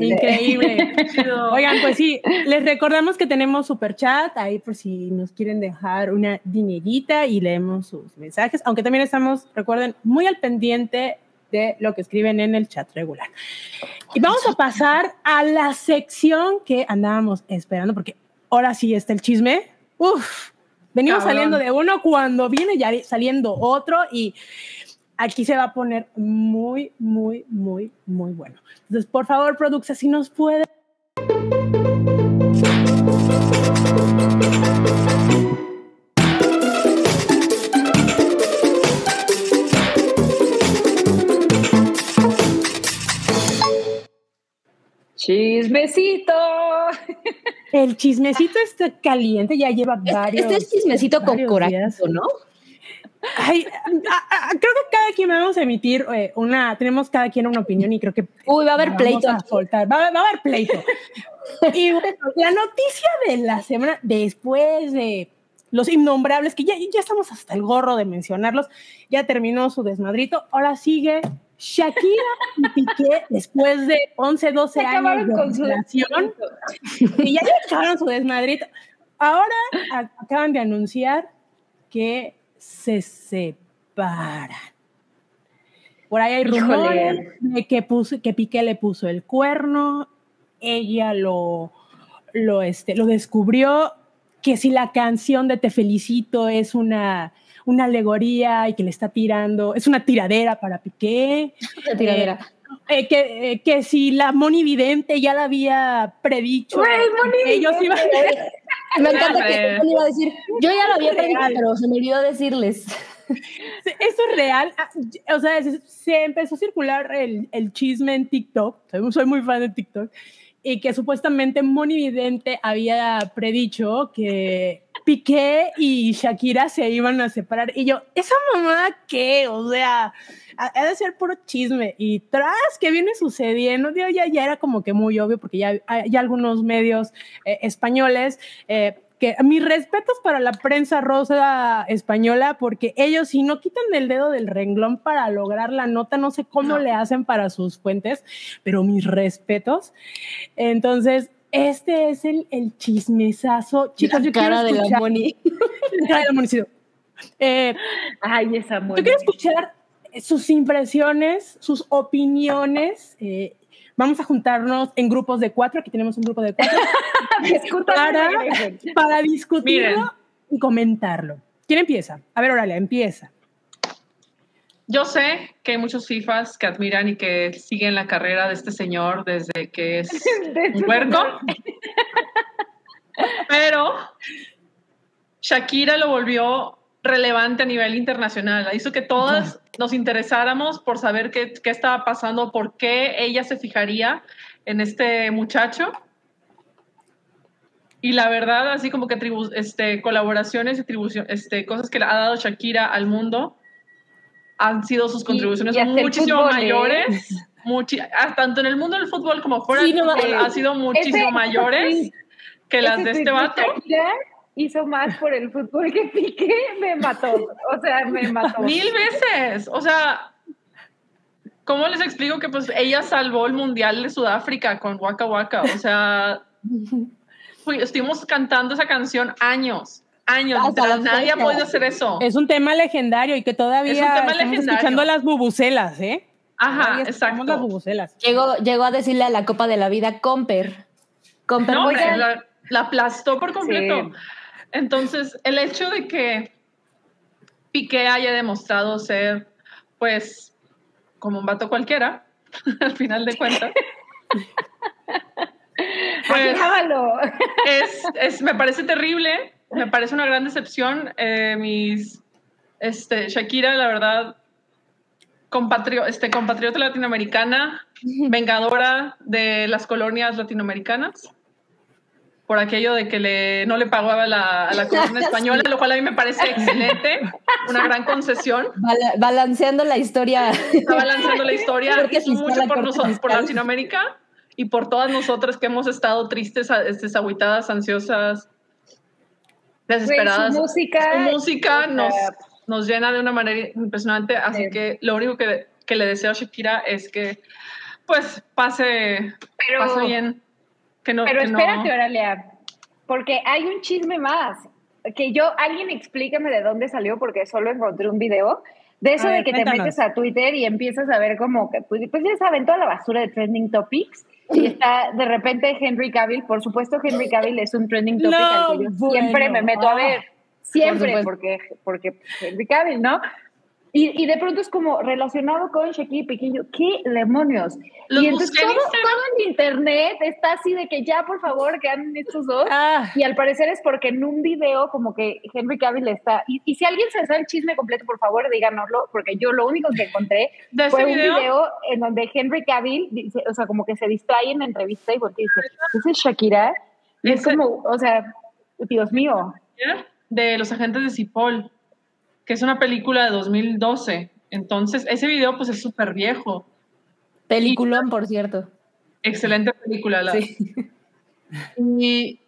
Increíble. (laughs) Oigan, pues sí, les recordamos que tenemos super chat ahí por si nos quieren dejar una dinerita y leemos sus mensajes, aunque también estamos, recuerden, muy al pendiente de lo que escriben en el chat regular. Y vamos a pasar a la sección que andábamos esperando, porque ahora sí está el chisme. Uf, venimos saliendo de uno cuando viene ya saliendo otro y aquí se va a poner muy, muy, muy, muy bueno. Entonces, por favor, Produxa, si nos puede... Chismecito. El chismecito está caliente, ya lleva varios. Este es chismecito con coraje, ¿no? Ay, creo que cada quien vamos a emitir eh, una, tenemos cada quien una opinión y creo que... Uy, va a haber pleito. A soltar, va, a haber pleito. y la noticia de la semana, después de los innombrables, que ya, ya estamos hasta el gorro de mencionarlos, ya terminó su desmadrito, ahora sigue Shakira y Piqué después de 11, 12 años de con relación y ya acabaron su desmadrito. Ahora acaban de anunciar que se separan. Por ahí hay rumores de que, puso, que Piqué le puso el cuerno, ella lo, lo, este, lo descubrió, que si la canción de Te felicito es una, una alegoría y que le está tirando, es una tiradera para Piqué. (laughs) tiradera. Eh, eh, que, eh, que, si la Moni Vidente ya la había predicho, ellos iban (laughs) Me encanta que iba a decir, yo ya lo había predicho, pero se me olvidó decirles. Eso es real. Ah, o sea, se empezó a circular el, el chisme en TikTok. Soy, muy fan de TikTok. Y que supuestamente Moni Vidente había predicho que Piqué y Shakira se iban a separar. Y yo, ¿esa mamá qué? O sea, ha de ser puro chisme. Y tras que viene sucediendo, ya, ya era como que muy obvio, porque ya hay algunos medios eh, españoles. Eh, que mis respetos para la prensa rosa española, porque ellos si no quitan el dedo del renglón para lograr la nota, no sé cómo le hacen para sus fuentes, pero mis respetos. Entonces, este es el, el chismesazo. Chicos, yo cara quiero escuchar, de la Moni. (laughs) cara de la Moni. Eh, Ay, esa Moni. Yo quiero escuchar sus impresiones, sus opiniones. Eh, vamos a juntarnos en grupos de cuatro. Aquí tenemos un grupo de cuatro. (laughs) para, para discutirlo y comentarlo. ¿Quién empieza? A ver, Oralia, empieza. Yo sé que hay muchos FIFAs que admiran y que siguen la carrera de este señor desde que es (laughs) un huerco. Pero Shakira lo volvió relevante a nivel internacional. Hizo que todas nos interesáramos por saber qué, qué estaba pasando, por qué ella se fijaría en este muchacho. Y la verdad, así como que este, colaboraciones y este, cosas que ha dado Shakira al mundo, han sido sus contribuciones muchísimo ¿eh? mayores. (laughs) Ah, tanto en el mundo del fútbol como fuera del fútbol, ha sido muchísimo mayores. que las Ese de este vato. Shakira hizo más por el fútbol que Piqué, me mató. O sea, me mató. Mil veces. O sea, ¿cómo les explico que pues ella salvó el Mundial de Sudáfrica con Waka Waka? O sea, fui- estuvimos cantando esa canción años, años. Literal, nadie ha podido hacer eso. Es un tema legendario y que todavía Es un tema estamos legendario. escuchando las bubucelas, ¿eh? Ajá, escuchamos las exacto. bubucelas. Llegó, llegó a decirle a la Copa de la Vida, Comper. Comper, No, hombre, la, la aplastó por completo. Sí. Entonces, el hecho de que Piqué haya demostrado ser, pues, como un vato cualquiera, (laughs) al final de cuentas, (laughs) pues, es, es- me parece terrible, me parece una gran decepción. Eh, mis, este, Shakira, la verdad, compatrio, este, compatriota latinoamericana, (laughs) vengadora de las colonias latinoamericanas, por aquello de que le, no le pagaba la, a la (laughs) corona española, lo cual a mí me parece excelente, una gran concesión. bala- balanceando la historia. Está balanceando la historia, Corte hizo mucho a por, nosotros, por. Latinoamérica y por todas nosotras que hemos estado tristes, a- este, desahuitadas, ansiosas, desesperadas. Su música, Su música nos, nos llena de una manera impresionante, así Sí. que lo único que, que le deseo a Shakira es que pues pase, Pero, pase bien. Que no, pero que no- espérate, Oralia, porque hay un chisme más. Que yo, alguien explícame de dónde salió, porque solo encontré un video. De eso A de ver, que te cuéntanos. metes a Twitter y empiezas a ver como que, pues, pues ya saben, toda la basura de trending topics. Y está de repente Henry Cavill. Por supuesto, Henry Cavill es un trending topic No, al que yo siempre bueno. me meto a Ah, ver. Siempre, supuesto. porque, porque Henry Cavill, ¿no? Y, y de pronto es como relacionado con Shakira yo, ¿Qué demonios? Los y entonces todo, todo en internet está así de que ya, por favor, que anden estos dos. Ah, Y al parecer es porque en un video como que Henry Cavill está... Y, y si alguien se sabe el chisme completo, por favor, díganoslo, porque yo lo único que encontré ¿De ese fue un video? video en donde Henry Cavill, dice, o sea, como que se distrae en la entrevista y y dice, ¿esa es Shakira? Y es como, o sea, Dios mío. de Los Agentes de Cipoll, que es una película de 2012. Entonces, ese video pues es súper viejo. Peliculón, por cierto. Excelente película. La, Sí. Y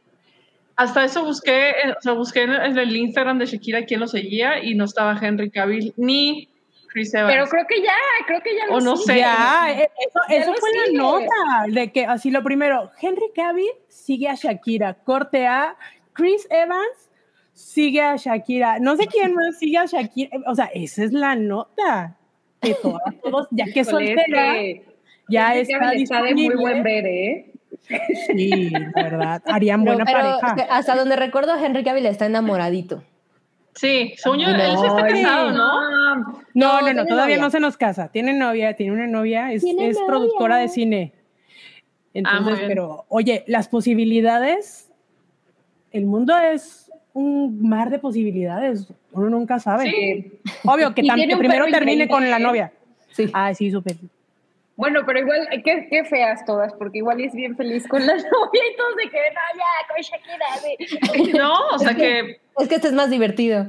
hasta eso busqué, eh, o sea, busqué en el Instagram de Shakira quién lo seguía y no estaba Henry Cavill ni Chris Evans. Pero creo que ya, creo que ya lo O no sigue. sé. ya, eh, eso, Ya eso lo fue sigue. la nota, de que así lo primero, Henry Cavill sigue a Shakira, corte A, Chris Evans sigue a Shakira, no sé quién más sigue a Shakira, o sea, esa es la nota. Que todas, todos, ya que soltera, ya está está de muy buen ver, ¿eh? Sí, la verdad, harían Pero, buena pero pareja. hasta donde recuerdo, Henry Cavill está enamoradito. Sí, yo, él No, está casado, ¿no? No, No, no, todavía novia. no se nos casa. Tiene novia, tiene una novia, es, Tiene es novia. productora de cine. Entonces, muy bien. pero, oye, las posibilidades, el mundo es un mar de posibilidades. Uno nunca sabe. Sí. Obvio que, que primero termine con la novia. Sí. Ah, sí, súper. Bueno, pero igual, qué, qué feas todas, porque igual es bien feliz con la (laughs) novia y todos de que no, ya, con Shakira. sí. (laughs) No, o sea que, Es que este es más divertido.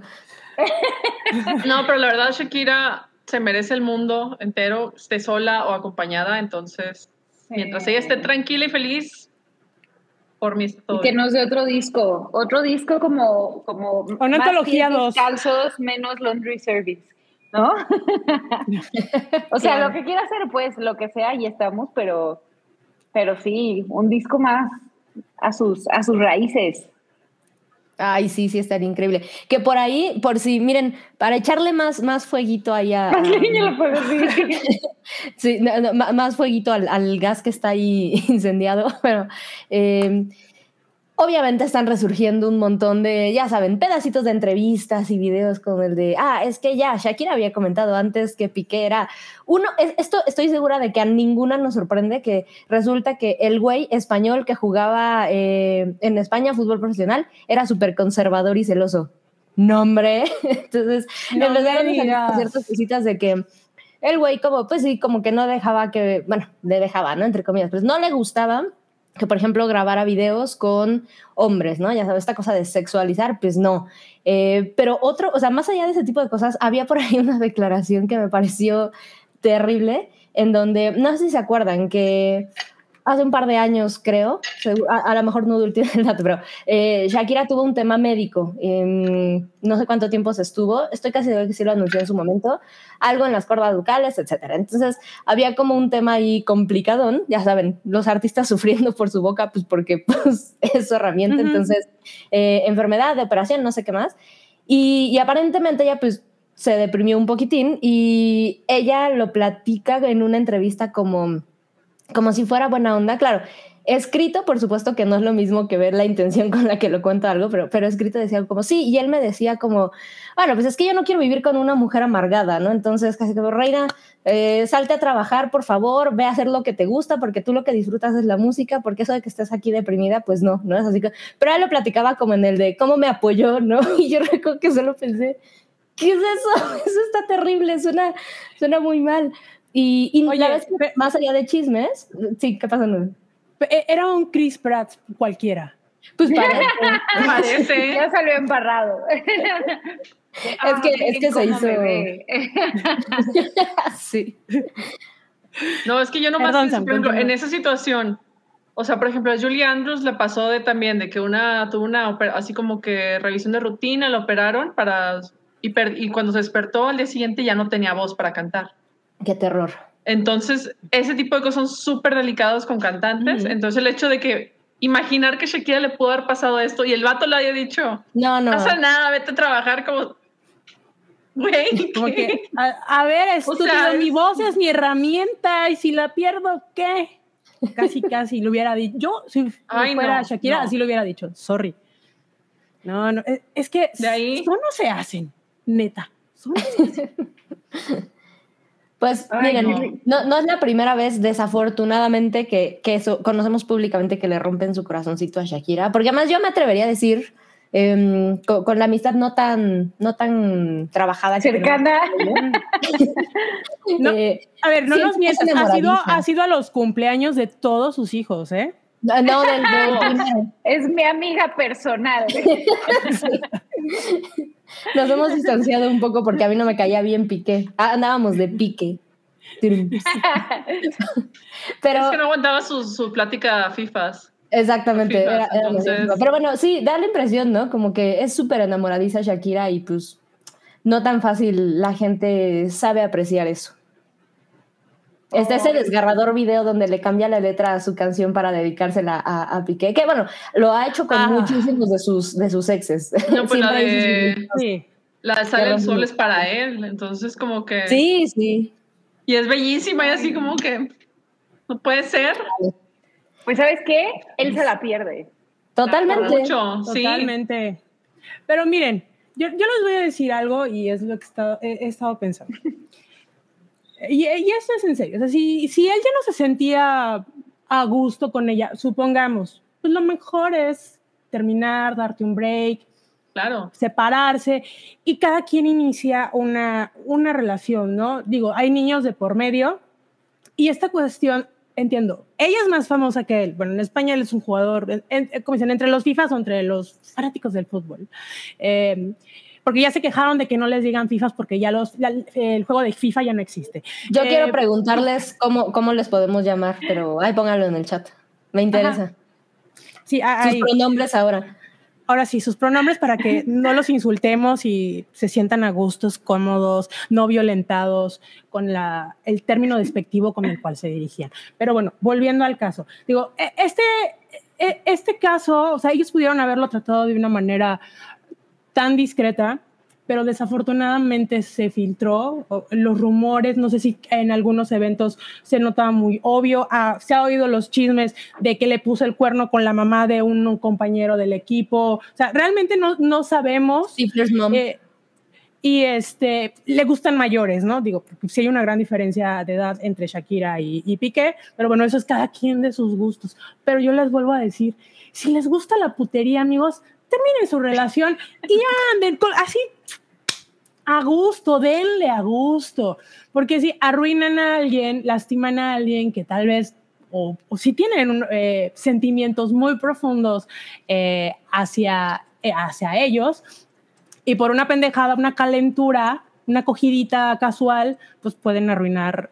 (laughs) no, pero la verdad Shakira se merece el mundo entero, esté sola o acompañada, entonces, mientras ella esté tranquila y feliz, por mí está todo Y que nos dé otro disco, otro disco como, como Una más antología pies dos. descalzos, menos laundry service, ¿no? (laughs) o sea, Claro. lo que quiera hacer, pues, lo que sea, ahí estamos, pero, pero sí, un disco más a sus, a sus raíces. Ay, sí, sí, estaría increíble. Que por ahí, por si, miren, para echarle más, más fueguito ahí a... Más leña lo puedo decir. Sí, no, no, más fueguito al, al gas que está ahí (laughs) incendiado, (laughs) pero eh, obviamente están resurgiendo un montón de, ya saben, pedacitos de entrevistas y videos como el de, ah, es que ya, Shakira había comentado antes que Piqué era uno, es- esto estoy segura de que a ninguna nos sorprende que resulta que el güey español que jugaba eh, en España fútbol profesional era súper conservador y celoso. No, hombre. (laughs) Entonces, No empezaron a ciertas cositas de que el güey como, pues sí, como que no dejaba que, bueno, le dejaba, ¿no? Entre comillas, pues no le gustaba que, por ejemplo, grabara videos con hombres, ¿no? Ya sabes, esta cosa de sexualizar, pues no. Eh, pero otro, o sea, más allá de ese tipo de cosas, había por ahí (laughs) una declaración que me pareció terrible, en donde, no sé si se acuerdan, que hace un par de años, creo, a, a lo mejor no tiene el dato, pero eh, Shakira tuvo un tema médico. em, no sé cuánto tiempo se estuvo, estoy casi segura que sí lo anunció en su momento, algo en las cuerdas bucales, etcétera. Entonces, había como un tema ahí complicadón, ya saben, los artistas (laughs) sufriendo por su boca, pues porque pues, es su herramienta. Entonces, eh, enfermedad, de operación, no sé qué más. Y, y aparentemente ella, pues, se deprimió un poquitín y ella lo platica en una entrevista como como si fuera buena onda, claro. Escrito, por supuesto que no es lo mismo que ver la intención con la que lo cuento algo, pero, pero escrito decía como sí, y él me decía como, bueno, pues es que yo no quiero vivir con una mujer amargada, ¿no? Entonces, casi como, Reina, eh, salte a trabajar, por favor, ve a hacer lo que te gusta, porque tú lo que disfrutas es la música, porque eso de que estés aquí deprimida, pues no, no es así. que- Pero él lo platicaba como en el de cómo me apoyó, ¿no? (laughs) Y yo recuerdo que solo pensé, ¿qué es eso? (laughs) Eso está terrible, suena, suena muy mal. Y, y Oye, la es que más allá de chismes, sí, ¿qué pasa? E- Era un Chris Pratt cualquiera. Pues (laughs) parece. Parece. Ya salió embarrado. (laughs) es que, es que se ¿Cómo hizo. (laughs) sí. No, es que yo nomás, Perdón, pienso, Sam, por ejemplo, continúa. en esa situación, o sea, por ejemplo, a Julie Andrews le pasó de también de que una tuvo una opera- así como que revisión de rutina, la operaron para y, per- y cuando se despertó al día siguiente ya no tenía voz para cantar. Qué terror. Entonces, ese tipo de cosas son súper delicados con cantantes. Entonces, el hecho de que imaginar que Shakira le pudo haber pasado esto y el vato le haya dicho, No, no. no pasa nada, vete a trabajar como, güey, a, a ver, estúpido, sea, mi voz es mi herramienta y si la pierdo, ¿qué? Casi, (laughs) casi lo hubiera dicho. Yo, si Ay, fuera no, Shakira, no. así lo hubiera dicho. Sorry. No, no, es, es que De ahí- eso no se hacen, neta. Eso no se hacen. (laughs) Pues Ay, miren, no. No, es la primera vez, desafortunadamente, que, que eso, conocemos públicamente que le rompen su corazoncito a Shakira. Porque además yo me atrevería a decir, em, con, con la amistad no tan, no tan trabajada. Cercana. (laughs) No, eh, A ver, no Sí, nos mientas. Ha sido, enamoradiza. ha sido a los cumpleaños de todos sus hijos, ¿eh? no, no, del, del. (laughs) Es mi amiga personal. (laughs) Nos hemos distanciado un poco porque a mí no me caía bien Piqué. Ah, andábamos de pique. Pero Es que no aguantaba su, su plática FIFAs. exactamente, Fijas, era, era entonces- buenísimo. Pero bueno, sí, da la impresión, ¿no? Como que es súper enamoradiza Shakira y pues no tan fácil la gente sabe apreciar eso. Está ese desgarrador video donde le cambia la letra a su canción para dedicársela a, a Piqué, que bueno, lo ha hecho con Ah. muchísimos de sus, de sus exes. No, pues (laughs) la de-. Sí. La de Sale el Sol es para él, entonces como que... Sí, sí. Y es bellísima y así como que... No puede ser. Pues ¿sabes qué? Él se la pierde. Totalmente. Mucho, sí. Totalmente. Pero miren, yo, yo les voy a decir algo y es lo que he estado, he, he estado pensando. Y, y esto es en serio. O sea, si, si él ya no se sentía a gusto con ella, supongamos, pues lo mejor es terminar, darte un break, Claro. separarse y cada quien inicia una, una relación, ¿no? Digo, hay niños de por medio y esta cuestión, entiendo, ella es más famosa que él. Bueno, en España él es un jugador, en- en- como dicen, entre los FIFAs o entre los fanáticos del fútbol. Eh, porque ya se quejaron de que no les digan FIFAs porque ya los, la- el juego de FIFA ya no existe. Yo Eh, quiero preguntarles cómo, cómo les podemos llamar, pero ay, pónganlo en el chat. Me interesa. Sí, Sus hay, pronombres ahora. Ahora sí, sus pronombres para que (laughs) no los insultemos y se sientan a gustos, cómodos, no violentados con la, el término despectivo con el cual se dirigían. Pero bueno, volviendo al caso, digo, e- este, e- este caso, o sea, ellos pudieron haberlo tratado de una manera tan discreta, pero desafortunadamente se filtró los rumores, no sé si en algunos eventos se notaba muy obvio, ah, se ha oído los chismes de que le puso el cuerno con la mamá de un, un compañero del equipo, o sea, realmente no, no sabemos. Mom. eh, y este, le gustan mayores, ¿no? Digo, porque sí hay una gran diferencia de edad entre Shakira y, y Piqué, pero bueno, eso es cada quien de sus gustos. Pero yo les vuelvo a decir, si les gusta la putería, amigos, terminen su relación y anden así a gusto, denle a gusto, porque si arruinan a alguien, lastiman a alguien que tal vez, o, si tienen eh, sentimientos muy profundos eh, hacia, eh, hacia ellos, y por una pendejada, una calentura, una cogidita casual, pues pueden arruinar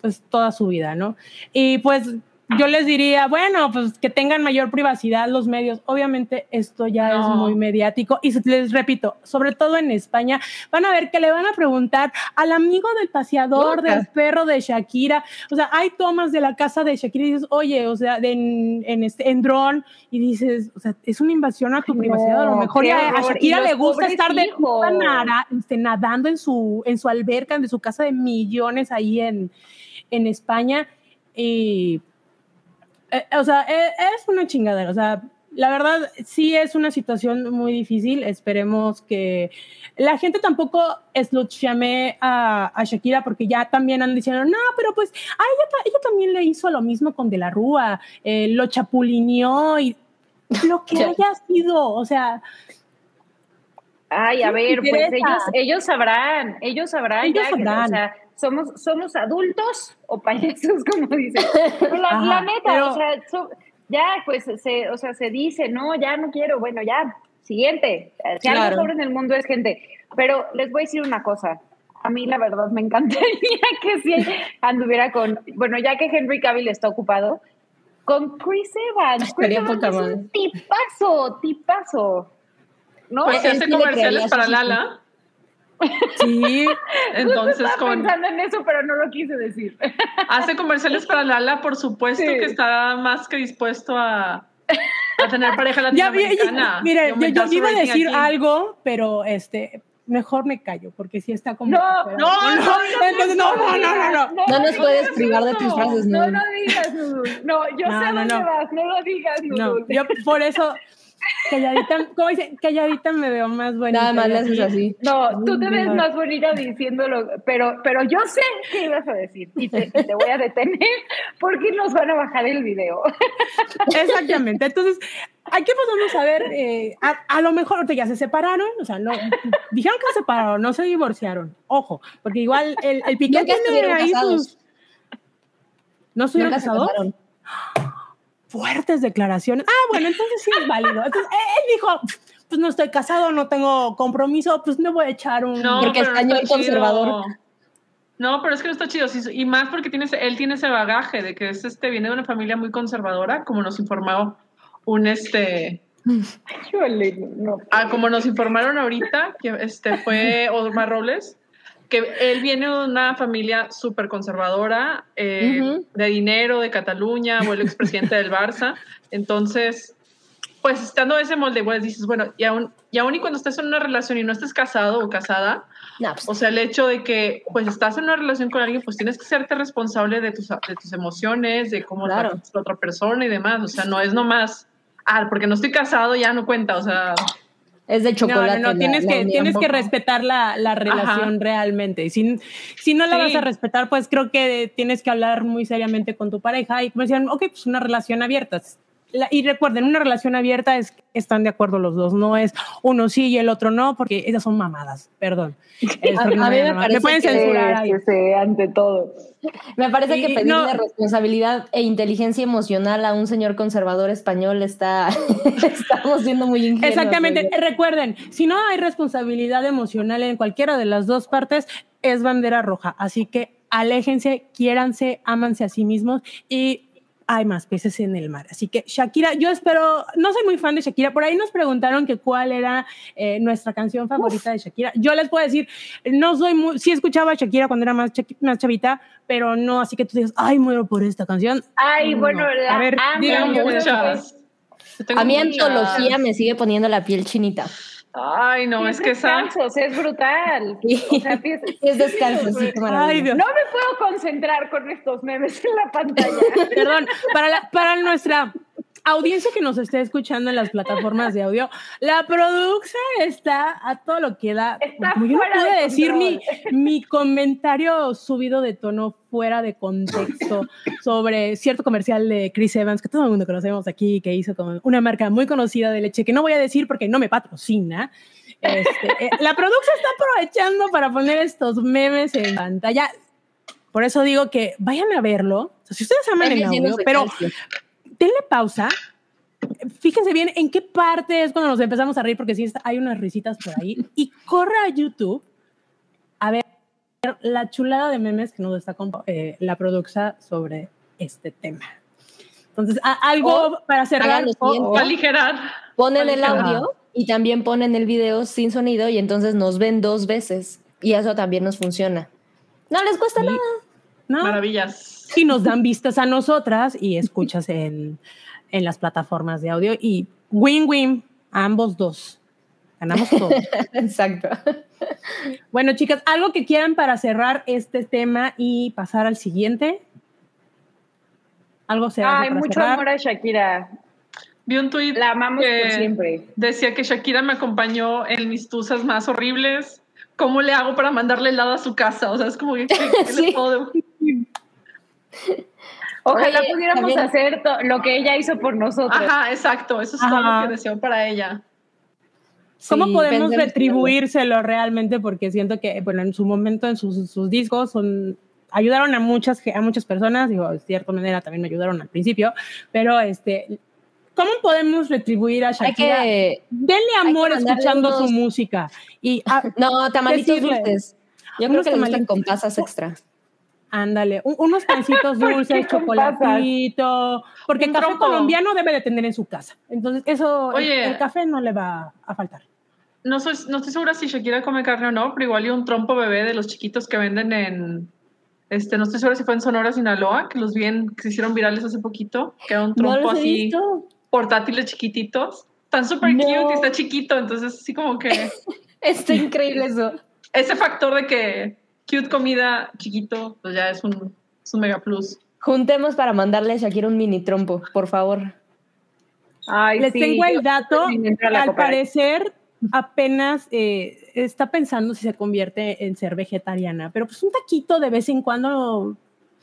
pues toda su vida, ¿no? Y pues yo les diría, bueno, pues que tengan mayor privacidad los medios. Obviamente esto ya es muy mediático y les repito, sobre todo en España, van a ver que le van a preguntar al amigo del paseador, del perro de Shakira. O sea, hay tomas de la casa de Shakira y dices, oye, o sea, de en, en, este, en dron y dices, o sea, es una invasión a tu No, privacidad. A lo mejor qué y a. Shakira le gusta estar de este, nadando en su, en su alberca, de su casa de millones ahí en, en España. Y eh, o sea, eh, es una chingadera. O sea, la verdad, sí es una situación muy difícil. Esperemos que la gente tampoco llame a, a Shakira porque ya también han diciendo, no, pero pues a ella, ta- ella también le hizo lo mismo con De la Rúa, eh, lo chapulineó y lo que Ya. haya sido. O sea, Ay, a ¿Qué ver, pues ellos, ellos sabrán, ellos sabrán Ellos ya, que, sabrán. o sea, somos, somos adultos o payasos, (laughs) como dicen. La, la neta, pero- o sea, so- ya, pues, se, o sea, se dice, no, ya no quiero, bueno, ya, siguiente. Si Claro. algo sobre en el mundo es gente. Pero les voy a decir una cosa. A mí, la verdad, me encantaría (laughs) que si anduviera con, bueno, ya que Henry Cavill está ocupado, con Chris Evans. Chris Evans poca es un tipazo, tipazo. ¿No? Pues se él hace comerciales para. Lala. Sí, (laughs) Entonces, Estaba con, pensando en eso, pero no lo quise decir. (laughs) hace comerciales para Lala, por supuesto Sí. que está más que dispuesto a, a tener pareja (laughs) ya, ya- ya- latinoamericana. y mire, yo, yo iba a decir aquí. algo, pero este, mejor me callo porque sí está como. No, pero- no, no, entonces, no, no, no, no, no. No nos puedes privar de tus frases, No, no digas, Nudul. No, yo No, sé no, dónde no. vas, no lo digas, No, Nudul. yo por eso calladita, ¿cómo dice? Calladita me veo más bonita. Nada más le haces así. No, tú te ves más bonita diciéndolo, pero, pero yo sé qué ibas a decir y te, y te voy a detener porque nos van a bajar el video. Exactamente. Entonces, aquí podemos a ver, eh, a, a lo mejor ahorita ya se separaron, o sea, no, dijeron que se separaron, no se divorciaron. Ojo, porque igual el, el tiene estuvieron ahí casados. sus... ¿No estuvieron se casados? casaron. Fuertes declaraciones. Ah, bueno, entonces sí es válido. Entonces, eh, él dijo, pues no estoy casado, no tengo compromiso, pues me voy a echar un... No, Porque pero no español está chido. conservador. No, pero es que no está chido. y más porque tiene, ese- él tiene ese bagaje de que es este, viene de una familia muy conservadora, como nos informó un este. No. Ah, como nos informaron ahorita, que este fue Omar Robles, que él viene de una familia súper conservadora, eh, Ujú. de dinero, de Cataluña, o el expresidente del Barça. Entonces, pues estando ese molde, pues dices, bueno, y aún, y aún y cuando estés en una relación y no estés casado o casada, No, pues, o sea, el hecho de que pues estás en una relación con alguien, pues tienes que serte responsable de tus, de tus emociones, de cómo Claro. tratas a la otra persona y demás. O sea, no es nomás, ah, porque no estoy casado ya no cuenta. O sea, es de No, chocolate. no, no, la- tienes, la que, tienes que respetar la, la relación realmente. Si, si no la Sí. vas a respetar, pues creo que tienes que hablar muy seriamente con tu pareja y como decían, ok, pues una relación abierta. La- y recuerden, una relación abierta es que están de acuerdo los dos, no es uno sí y el otro no, porque esas son mamadas, perdón. Es (laughs) A- porque no a mí vayan me parece pueden que- censurar ahí. Sí, sí, ante todo. Me parece Y que pedirle no- responsabilidad e inteligencia emocional a un señor conservador español está. (laughs) Estamos siendo muy ingenuos. Exactamente. oye. Recuerden, si no hay responsabilidad emocional en cualquiera de las dos partes, es bandera roja. Así que aléjense, quiéranse, ámanse a sí mismos y hay más peces en el mar. Así que Shakira, yo espero, no soy muy fan de Shakira, por ahí nos preguntaron que cuál era eh, nuestra canción favorita de Shakira. Yo les puedo decir, no soy muy, sí escuchaba a Shakira cuando era más, más chavita, pero no así que tú digas, ay, muero por esta canción. Ay, No. bueno, la A ver, amo, pero muchas. A mí muchas. antología me sigue poniendo la piel chinita. Ay, no, es que esa. descansos, es brutal. (laughs) Sí. O sea, piensas- Es descanso, sí. Ay, Dios. No me puedo concentrar con estos memes en la pantalla. Perdón, para, la- para nuestra audiencia que nos esté escuchando en las plataformas de audio, la producción está a todo lo que da. Está yo no pude de decir mi, mi comentario subido de tono fuera de contexto sobre cierto comercial de Chris Evans que todo el mundo conocemos aquí, que hizo con una marca muy conocida de leche, que no voy a decir porque no me patrocina. Este, eh, la producción está aprovechando para poner estos memes en pantalla. Por eso digo que vayan a verlo. O sea, si ustedes aman el audio, pero denle pausa. Fíjense bien en qué parte es cuando nos empezamos a reír, porque sí hay unas risitas por ahí. Y corra a YouTube a ver la chulada de memes que nos está comp- eh, la producción sobre este tema. Entonces, a- algo para cerrar. o- o- aligerar. Ponen el Ajá. audio y también ponen el video sin sonido y entonces nos ven dos veces. Y eso también nos funciona. No les cuesta Sí. nada. ¿no? Maravillas. Y nos dan vistas a nosotras y escuchas en, en las plataformas de audio. Y win-win, a ambos dos. Ganamos todos. (laughs) Exacto. bueno, chicas, ¿algo que quieran para cerrar este tema y pasar al siguiente? ¿Algo se Ay, mucho cerrar? amor a Shakira. Vi un tuit La amamos que por siempre. decía que Shakira me acompañó en mis tusas más horribles. ¿Cómo le hago para mandarle helado a su casa? O sea, es como que ¿qué- qué le (laughs) Sí. puedo- Ojalá Oye, pudiéramos también- hacer lo que ella hizo por nosotros. Ajá, exacto. Eso es todo Ajá. lo que deseo para ella. ¿Cómo Sí, podemos retribuírselo realmente? Porque siento que, bueno, en su momento, en sus, sus discos, son, ayudaron a muchas, a muchas personas, digo, de cierta manera también me ayudaron al principio, pero este, ¿cómo podemos retribuir a Hay Shakira? que. Denle hay que amor escuchando unos- su música. Y ah, (laughs) No, tamalitos Decirle. dulces. Yo creo que le gustan con pasas extra. Ándale, un- unos pancitos (laughs) dulces, chocolatito, porque Un café trompo. colombiano debe de tener en su casa. Entonces, eso, el- Oye. el café no le va a faltar. No, soy, no estoy segura si Shakira come carne o no, pero igual y un trompo bebé de los chiquitos que venden en. Este, no estoy segura si fue en Sonora, Sinaloa, que los vi en, que se hicieron virales hace poquito, que era un No trompo he así, visto. portátiles chiquititos. Están súper No. cute y está chiquito, entonces así como que (laughs) Está increíble eso. ese factor de que cute comida chiquito, pues ya es un, es un mega plus. Juntemos para mandarle a Shakira un mini trompo, por favor. Ay, Les sí, tengo el dato, al parecer apenas eh, está pensando si se convierte en ser vegetariana, pero pues un taquito de vez en cuando.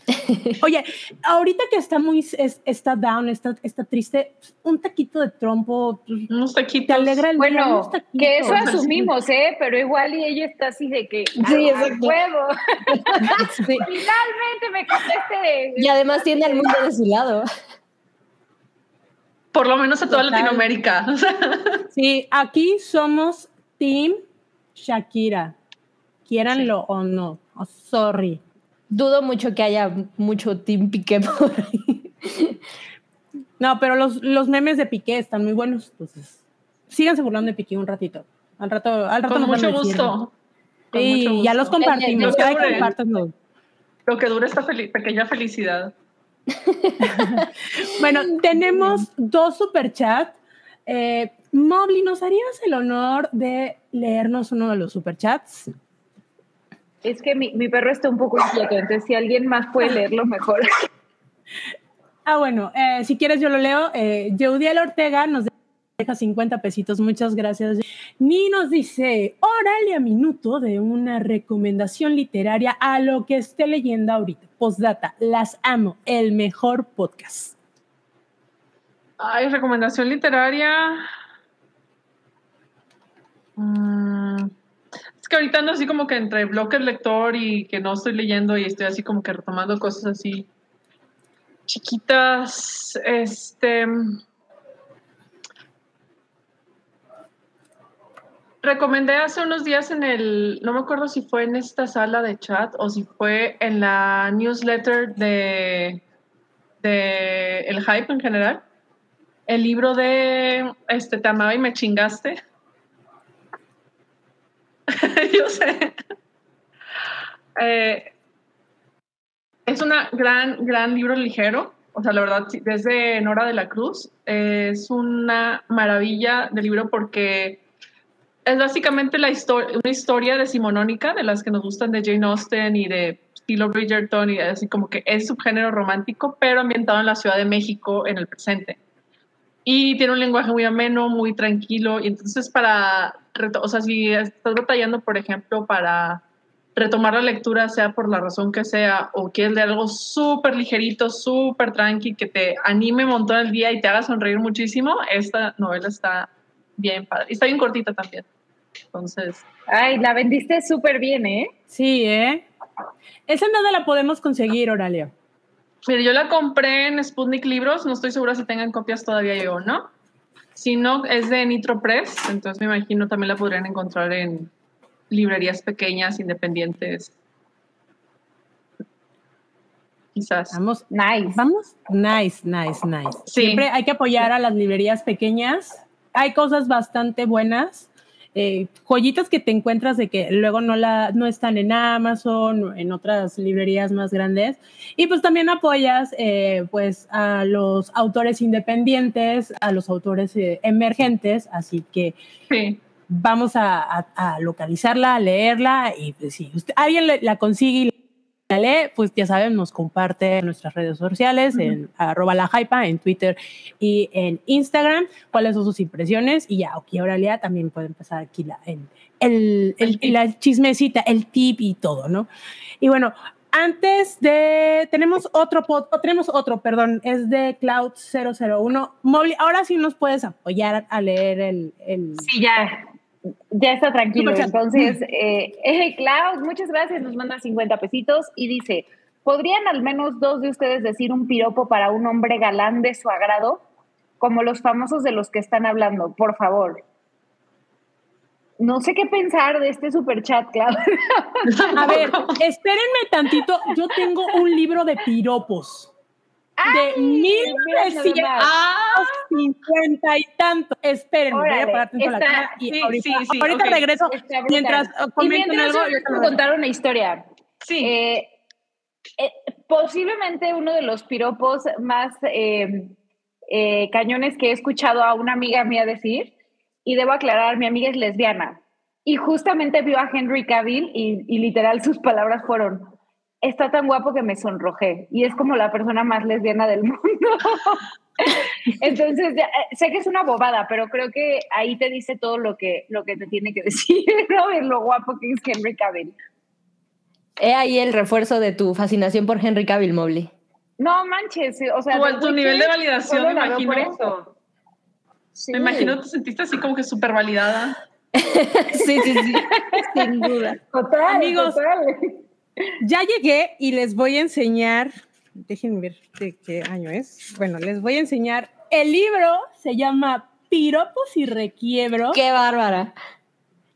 (laughs) Oye, ahorita que está muy, es- está down, está, está triste, un taquito de trompo pues, Unos taquitos. te alegra el día, Bueno, unos taquitos. que eso sí. asumimos, ¿eh? Pero igual y ella está así de que. Sí, "Ah, exacto. huevo! (laughs) Sí. Finalmente me contaste de. Y además tiene al mundo de su lado. Por lo menos a toda Total. Latinoamérica. (laughs) Sí, aquí somos Team Shakira, quieranlo o no. Oh, sorry. Dudo mucho que haya mucho Team Piqué por ahí. No, pero los, los memes de Piqué están muy buenos, entonces síganse burlando de Piqué un ratito. Al rato, al rato con nos mucho gusto. Con Sí, mucho ya gusto. los compartimos. Lo Ay, que dure. compártanlos. Lo que dura esta fel- pequeña felicidad. (laughs) Bueno, tenemos dos superchats. Eh, Mobley, ¿nos harías el honor de leernos uno de los superchats? Es que mi, mi perro está un poco inquieto, entonces si alguien más puede leerlo mejor. Ah, bueno, eh, si quieres yo lo leo. Eh, Yeudiel Ortega nos deja 50 pesitos, muchas gracias. Ni nos dice, órale a minuto de una recomendación literaria a lo que esté leyendo ahorita. Postdata, las amo, el mejor podcast. Ay, recomendación literaria. Mm, que ahorita ando así como que entre bloque lector y que no estoy leyendo y estoy así como que retomando cosas así chiquitas. Este. Recomendé hace unos días en el, no me acuerdo si fue en esta sala de chat o si fue en la newsletter de, de El Hype en general, el libro de este, Te amaba y me chingaste. (laughs) Yo sé. Eh, es un gran, gran libro ligero. O sea, la verdad, desde Nora de la Cruz. eh, es una maravilla de libro porque es básicamente la historia, una historia decimonónica de las que nos gustan de Jane Austen y de estilo Bridgerton y así como que es subgénero romántico, pero ambientado en la Ciudad de México en el presente. Y tiene un lenguaje muy ameno, muy tranquilo. Y entonces para, o sea, si estás batallando, por ejemplo, para retomar la lectura, sea por la razón que sea, o quieres leer algo súper ligerito, súper tranqui, que te anime un montón el día y te haga sonreír muchísimo, esta novela está bien padre. Y está bien cortita también. Entonces, Ay, la vendiste súper bien, ¿eh? Sí, ¿eh? Esa en dónde la podemos conseguir, Oralia. mire, yo la compré en Sputnik Libros, no estoy segura si tengan copias todavía yo o no. Si no, es de Nitro Press, entonces me imagino también la podrían encontrar en librerías pequeñas, independientes. quizás. Vamos, Nice. vamos, nice, nice, nice. Sí. Siempre hay que apoyar a las librerías pequeñas. Hay cosas bastante buenas. Eh, joyitas que te encuentras de que luego no, la, no están en Amazon, en otras librerías más grandes. Y pues también apoyas eh, pues a los autores independientes, a los autores eh, emergentes, así que Sí. vamos a, a- a localizarla, a leerla y pues, si usted, alguien le- la consigue y pues ya saben, nos comparte en nuestras redes sociales, en arroba la hypa, en Twitter y en Instagram, cuáles son sus impresiones y ya, aquí Auralia también puede empezar aquí la, el, el- el- El la chismecita, el tip y todo, ¿no? Y bueno, antes de, tenemos otro, tenemos otro, perdón, es de Cloud 001. Mobli, ahora sí nos puedes apoyar a leer el... el Sí, ya. Ya está tranquilo. Entonces, eh, eh, Cloud, muchas gracias. Nos manda 50 pesitos y dice: ¿Podrían al menos dos de ustedes decir un piropo para un hombre galán de su agrado? Como los famosos de los que están hablando, por favor. No sé qué pensar de este super chat, Cloud. (laughs) A ver, espérenme tantito. Yo tengo un libro de piropos de mira, nada más. 1950 y tanto. Espérenme, voy a apagar tanto la cámara y sí, ahorita, sí, sí, ahorita ok. regreso mientras mientras algo. yo te puedo doy. contar una historia. Sí. Eh, eh, posiblemente uno de los piropos más eh, eh, cañones que he escuchado a una amiga mía decir, y debo aclarar, mi amiga es lesbiana, y justamente vio a Henry Cavill y, y literal sus palabras fueron, está tan guapo que me sonrojé, y es como la persona más lesbiana del mundo. (laughs) Entonces, ya, eh, sé que es una bobada, pero creo que ahí te dice todo lo que, lo que te tiene que decir, (laughs) ¿no? De lo guapo que es Henry Cavill. He ahí el refuerzo de tu fascinación por Henry Cavill, Mobley. No manches, o sea, Tu- nivel de validación, me por imagino. eso. Sí. Me imagino te sentiste así como que súper validada. (laughs) Sí, sí, sí. Sin duda. Total, Amigos. total. Ya llegué y les voy a enseñar, déjenme ver de qué año es. Bueno, les voy a enseñar. El libro se llama Piropos y Requiebro. Qué bárbara.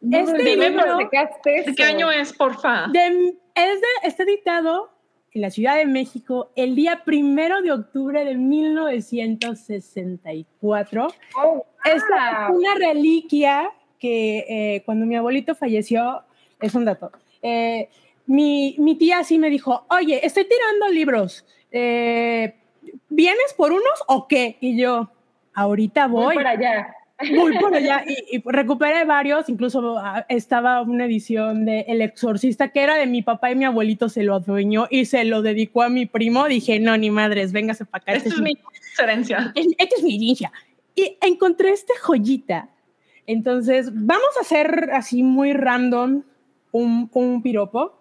Este Dime, libro ¿me sacaste ¿De qué año es, porfa? de- es de- está editado en la Ciudad de México el día primero de octubre de 1964. Oh, Esta es wow. una reliquia que eh, cuando mi abuelito falleció, es un dato. eh, mi, mi tía sí me dijo, oye, estoy tirando libros, eh, ¿vienes por unos o qué? Y yo, ahorita Voy voy, para allá. voy por allá. Y, y recuperé varios, incluso ah, estaba una edición de El Exorcista que era de mi papá y mi abuelito se lo adueñó y se lo dedicó a mi primo. Dije, no, ni madres, véngase para acá. Esta es mi herencia. Es- Esta es mi ninja. Y encontré esta joyita. Entonces, vamos a hacer así muy random un, un piropo.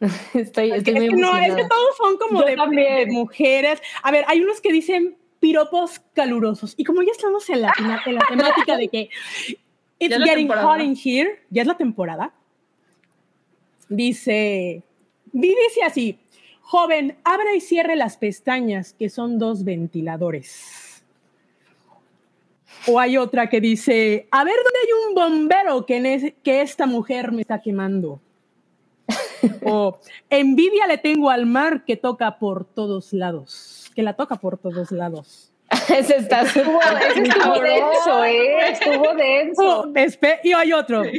(laughs) Estoy, Es estoy que, muy es que no, es que todos son como de, mujeres. A ver, hay unos que dicen piropos calurosos. Y como ya estamos en la, en la- en la temática de que (laughs) it's getting temporada. hot in here, ya es la temporada. Dice, di- dice así, joven, abra y cierre las pestañas, que son dos ventiladores. O hay otra que dice, a ver dónde hay un bombero que, que esta mujer me está quemando. (laughs) O envidia le tengo al mar que toca por todos lados, que la toca por todos lados. (laughs) Ese está Estuvo, ese estuvo denso, ¿eh? Estuvo denso. Oh, espe- y hay otro. eh,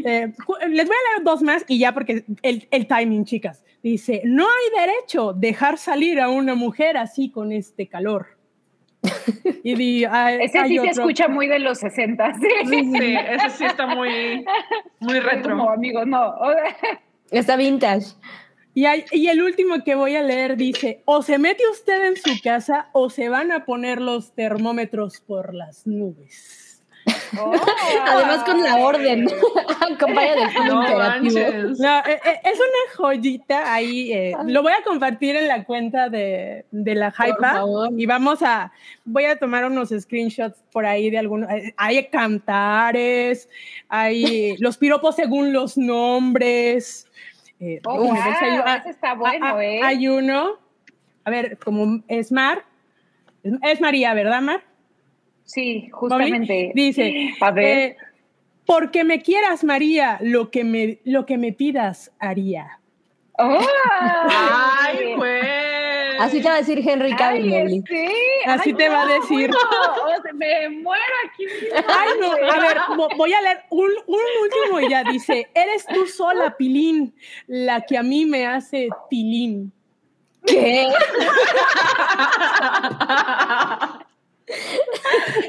les voy a leer dos más y ya porque el, el timing, chicas. Dice, no hay derecho dejar salir a una mujer así con este calor. (laughs) Y di, hay- Ese hay sí se otro. escucha muy de los 60, ¿sí? Sí, ese sí está muy, muy Como retro. amigos, no. Está vintage. Y, hay- y el último que voy a leer dice, o se mete usted en su casa o se van a poner los termómetros por las nubes. (laughs) Además con la orden. (laughs) Acompaña del fondo No. No, eh, eh, es una joyita ahí. eh, lo voy a compartir en la cuenta de, de la Hypa y vamos a, voy a tomar unos screenshots por ahí de algunos. Hay cantares, hay los piropos según los nombres. Eh, Oh, hay- wow, ese está bueno. Hay uno, a ver, como es Mar, es, es María, ¿verdad, Mar? Sí, Mami, justamente. Dice, A ver. eh, porque me quieras, María, lo que me, lo que me pidas haría. ¡Oh! (laughs) Ay, güey. Así te va a decir Henry Cavill, Ay, sí. Así Ay, te va a decir. bueno, o sea, me muero aquí. Ay, no, a ver, voy a leer un, un último y ya dice, eres tú sola, Pilín, la que a mí me hace Pilín. ¿Qué? (laughs) Es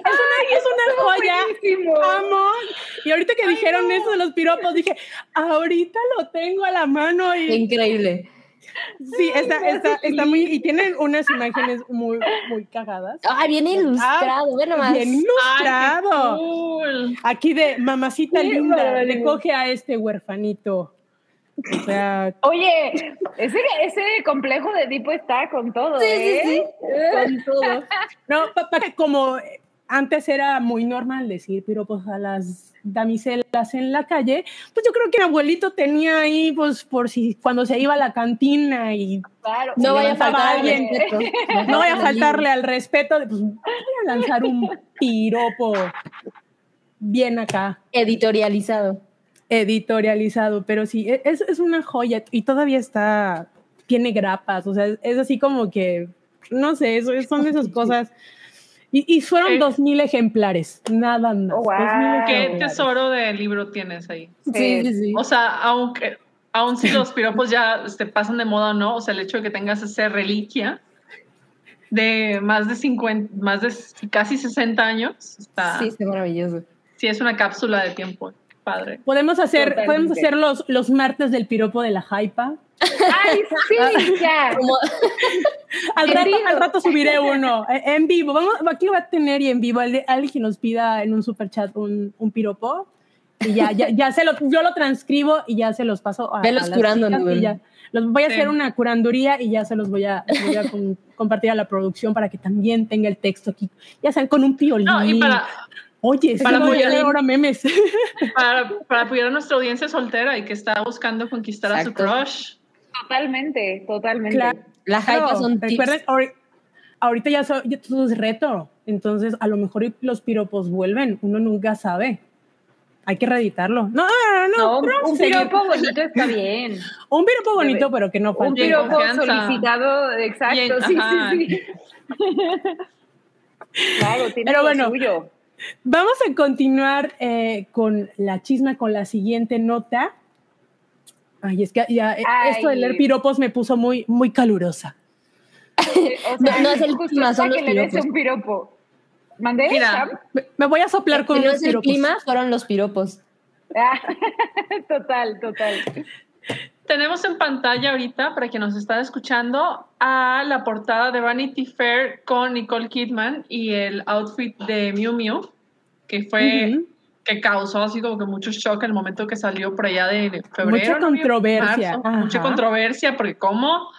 una, es una joya. Buenísimo. Amo. Y ahorita que dijeron eso de los piropos, dije, ahorita lo tengo a la mano y Increíble. Sí, está, está, está muy, y tienen unas imágenes muy, muy cagadas. Ah, bien ilustrado. Ve nomás. Bien ilustrado. Ay, qué cool. Aquí de mamacita Qué linda, le coge a este huerfanito. O sea, Oye, ese, ese complejo de tipo está con todo, Sí, ¿eh? sí, sí. Con todo. no, pa- pa- como antes era muy normal decir piropos a las damiselas en la calle, pues yo creo que mi abuelito tenía ahí, pues por si cuando se iba a la cantina y Claro. No vaya a levantaba faltar a alguien. alguien. no vaya a faltarle al respeto, de, pues voy a lanzar un piropo bien acá. Editorializado. editorializado, pero sí, e- es, es una joya y todavía está, tiene grapas, o sea, es, así como que, no sé, son esas (laughs) cosas. Y, y fueron Eh. dos mil ejemplares, nada más. Oh, 2000 wow. ¿Qué tesoro de libro tienes ahí? Sí, sí, sí. O sea, aunque, aun si (laughs) los piropos ya este, pasan de moda o no, o sea, el hecho de que tengas esa reliquia de más de 50, más de casi 60 años, está, Sí, sí. está maravilloso. es una cápsula de tiempo, padre. Podemos hacer, Totalmente. podemos hacer los, los martes del piropo de la hypa. Ay, sí, ya. Como, (laughs) Al rato, al rato subiré uno eh, en vivo. Vamos, aquí va a tener y en vivo. Al- Alguien que nos pida en un super chat un, un piropo. Y ya, ya, ya se lo, yo lo transcribo y ya se los paso a, Velos a las curando, y ya. Los voy a Sí. hacer una curanduría y ya se los voy a, los voy a com- (laughs) compartir a la producción para que también tenga el texto aquí. Ya sean con un piolín. No, y para, Oye, para para voy a apoyar- ahora memes. (laughs) para, para apoyar a nuestra audiencia soltera y que está buscando conquistar a su Exacto. crush. Totalmente, totalmente. Claro. las Claro, hypas son tips. recuerden, ahori- ahorita ya, so- ya todo es reto, entonces a lo mejor los piropos vuelven, uno nunca sabe. Hay que reeditarlo. No, no, no, No, un piropo bonito está bien. (laughs) un piropo bonito, pero que no Un falte. en piropo solicitado, exacto, Bien, sí, ajá. sí, sí. (laughs) Claro, tiene Pero lo bueno. suyo. Vamos a continuar eh, con la chisma, con la siguiente nota. Ay, es que ya eh, Ay. esto de leer piropos me puso muy, muy calurosa. (laughs) O sea, No, no es el clima, son los que le des piropos. un piropo. ¿Mandé? Mira. Me, me voy a soplar con los es el piropos. clima, fueron los piropos. Ah, (laughs) total, total. Tenemos en pantalla ahorita, para quien nos está escuchando, a la portada de Vanity Fair con Nicole Kidman y el outfit de Miu Miu, que fue. Que causó así como que mucho shock en el momento que salió por allá de febrero. Mucha controversia, marzo. mucha controversia, porque cómo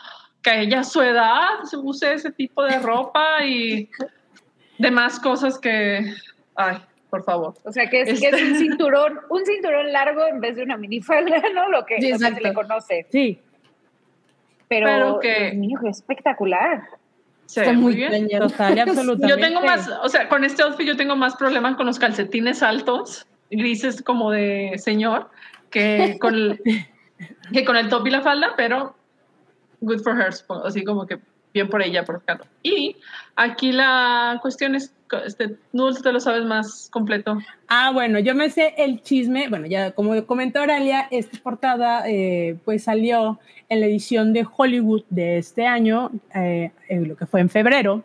que ella a su edad se use ese tipo de ropa y (laughs) demás cosas que, ay, por favor. O sea, que es, que es Este- un cinturón, un cinturón largo en vez de una minifalda, (laughs) ¿no? Lo que, Sí, lo que se le conoce. Sí, Pero, Pero que- Dios mío, qué espectacular. Se Está ve muy bien. total (laughs) absolutamente. Yo tengo más, o sea, con este outfit yo tengo más problemas con los calcetines altos, grises como de señor, que con el, (laughs) que con el top y la falda, pero good for her, así como que bien por ella, por Carlos. Y aquí la cuestión es, este, no te lo sabes más completo. Ah, bueno, yo me sé el chisme. Bueno, ya como comentó Oralia, esta portada eh, pues salió en la edición de Hollywood de este año, eh, eh, lo que fue en febrero.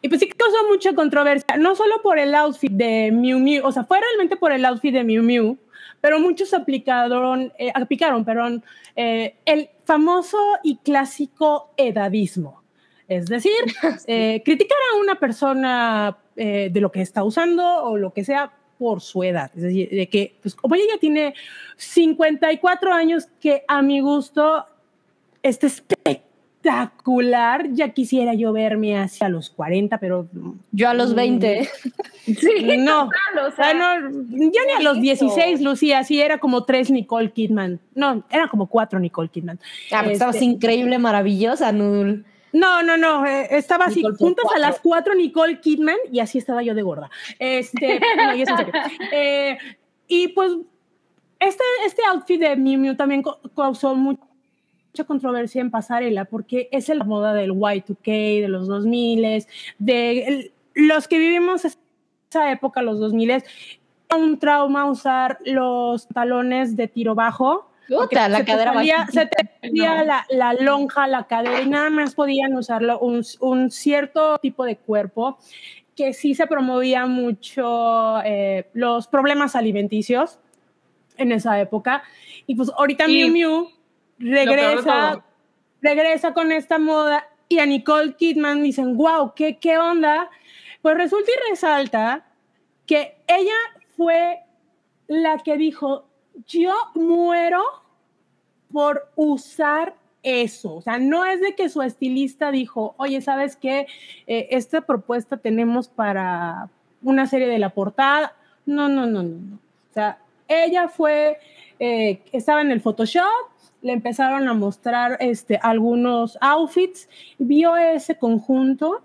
Y pues sí que causó mucha controversia, no solo por el outfit de Miu Miu, o sea, fue realmente por el outfit de Miu Miu, pero muchos aplicaron, eh, aplicaron perdón, eh, el famoso y clásico edadismo. Es decir, (laughs) eh, criticar a una persona eh, de lo que está usando o lo que sea por su edad. Es decir, de que, pues, como ella ya tiene 54 años, que a mi gusto está espectacular. Ya quisiera yo verme hacia los 40, pero Yo a los Mm. 20. (laughs) Sí, no. total, o sea, no, yo ni a los 16, Lucía, sí, era como tres Nicole Kidman. No, eran como cuatro Nicole Kidman. Ah, pero estabas Este- increíble, maravillosa, Nudul. No, no, no, eh, estaba así, Nicole juntas a las cuatro Nicole Kidman y así estaba yo de gorda. Este, (laughs) no, y es en serio. Eh, y pues este, este outfit de Miu Miu también causó mucha mucha controversia en pasarela porque es la moda del Y2K, de los 2000, de el- los que vivimos esa época, los 2000, un trauma usar los talones de tiro bajo. Puta, la se te cadera salía- bajita. se te salía No. la, la lonja, la cadera y nada más podían usarlo un, un cierto tipo de cuerpo que sí se promovía mucho eh, los problemas alimenticios en esa época. Y pues ahorita Y Miu Miu regresa, regresa con esta moda y a Nicole Kidman dicen, wow, ¿qué, ¿qué onda? Pues resulta y resalta que ella fue la que dijo, yo muero por usar eso. O sea, no es de que su estilista dijo, oye, ¿sabes qué? Eh, esta propuesta tenemos para una serie de la portada. No, no, no, no. O sea, ella fue, eh, estaba en el Photoshop, le empezaron a mostrar este, algunos outfits, vio ese conjunto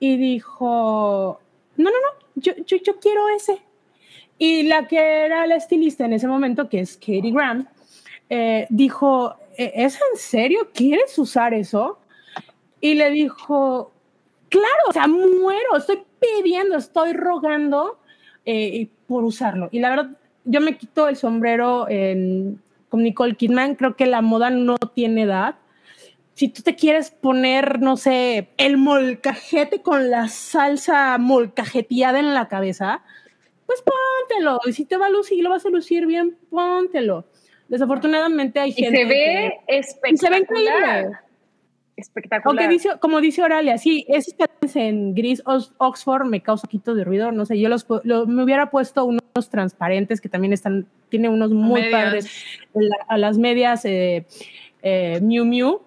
y dijo, no, no, no, yo, yo, yo quiero ese. Y la que era la estilista en ese momento, que es Katie Graham, eh, dijo, "¿E- ¿es en serio? ¿Quieres usar eso? Y le dijo, claro, o sea, muero, estoy pidiendo, estoy rogando eh, por usarlo. Y la verdad, yo me quito el sombrero con Nicole Kidman, creo que la moda no tiene edad. Si tú te quieres poner, no sé, el molcajete con la salsa molcajeteada en la cabeza, pues póntelo. Y si te va a lucir, lo vas a lucir bien, póntelo. Desafortunadamente hay Y gente se ve que- y se ve increíble. espectacular. Espectacular. Aunque dice, como dice Oralia, sí, esos en gris Ox- Oxford me causa un poquito de ruido, no sé, yo los, lo- me hubiera puesto unos transparentes que también están, tiene unos muy Medias. padres, la- a las medias eh, eh, Miu Miu,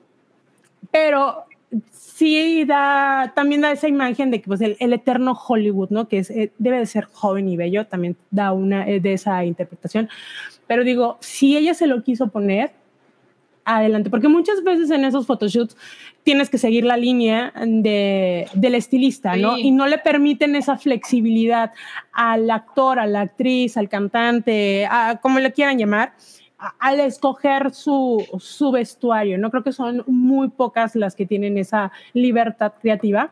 pero sí da, también da esa imagen de que pues el, el eterno Hollywood, ¿no? Que es, eh, debe de ser joven y bello, también da una eh, de esa interpretación, pero digo, si ella se lo quiso poner, adelante, porque muchas veces en esos photoshoots tienes que seguir la línea de, del estilista, ¿no? Y no le permiten esa flexibilidad al actor, a la actriz, al cantante, a como le quieran llamar, a- al escoger su, su vestuario, ¿no? Creo que son muy pocas las que tienen esa libertad creativa.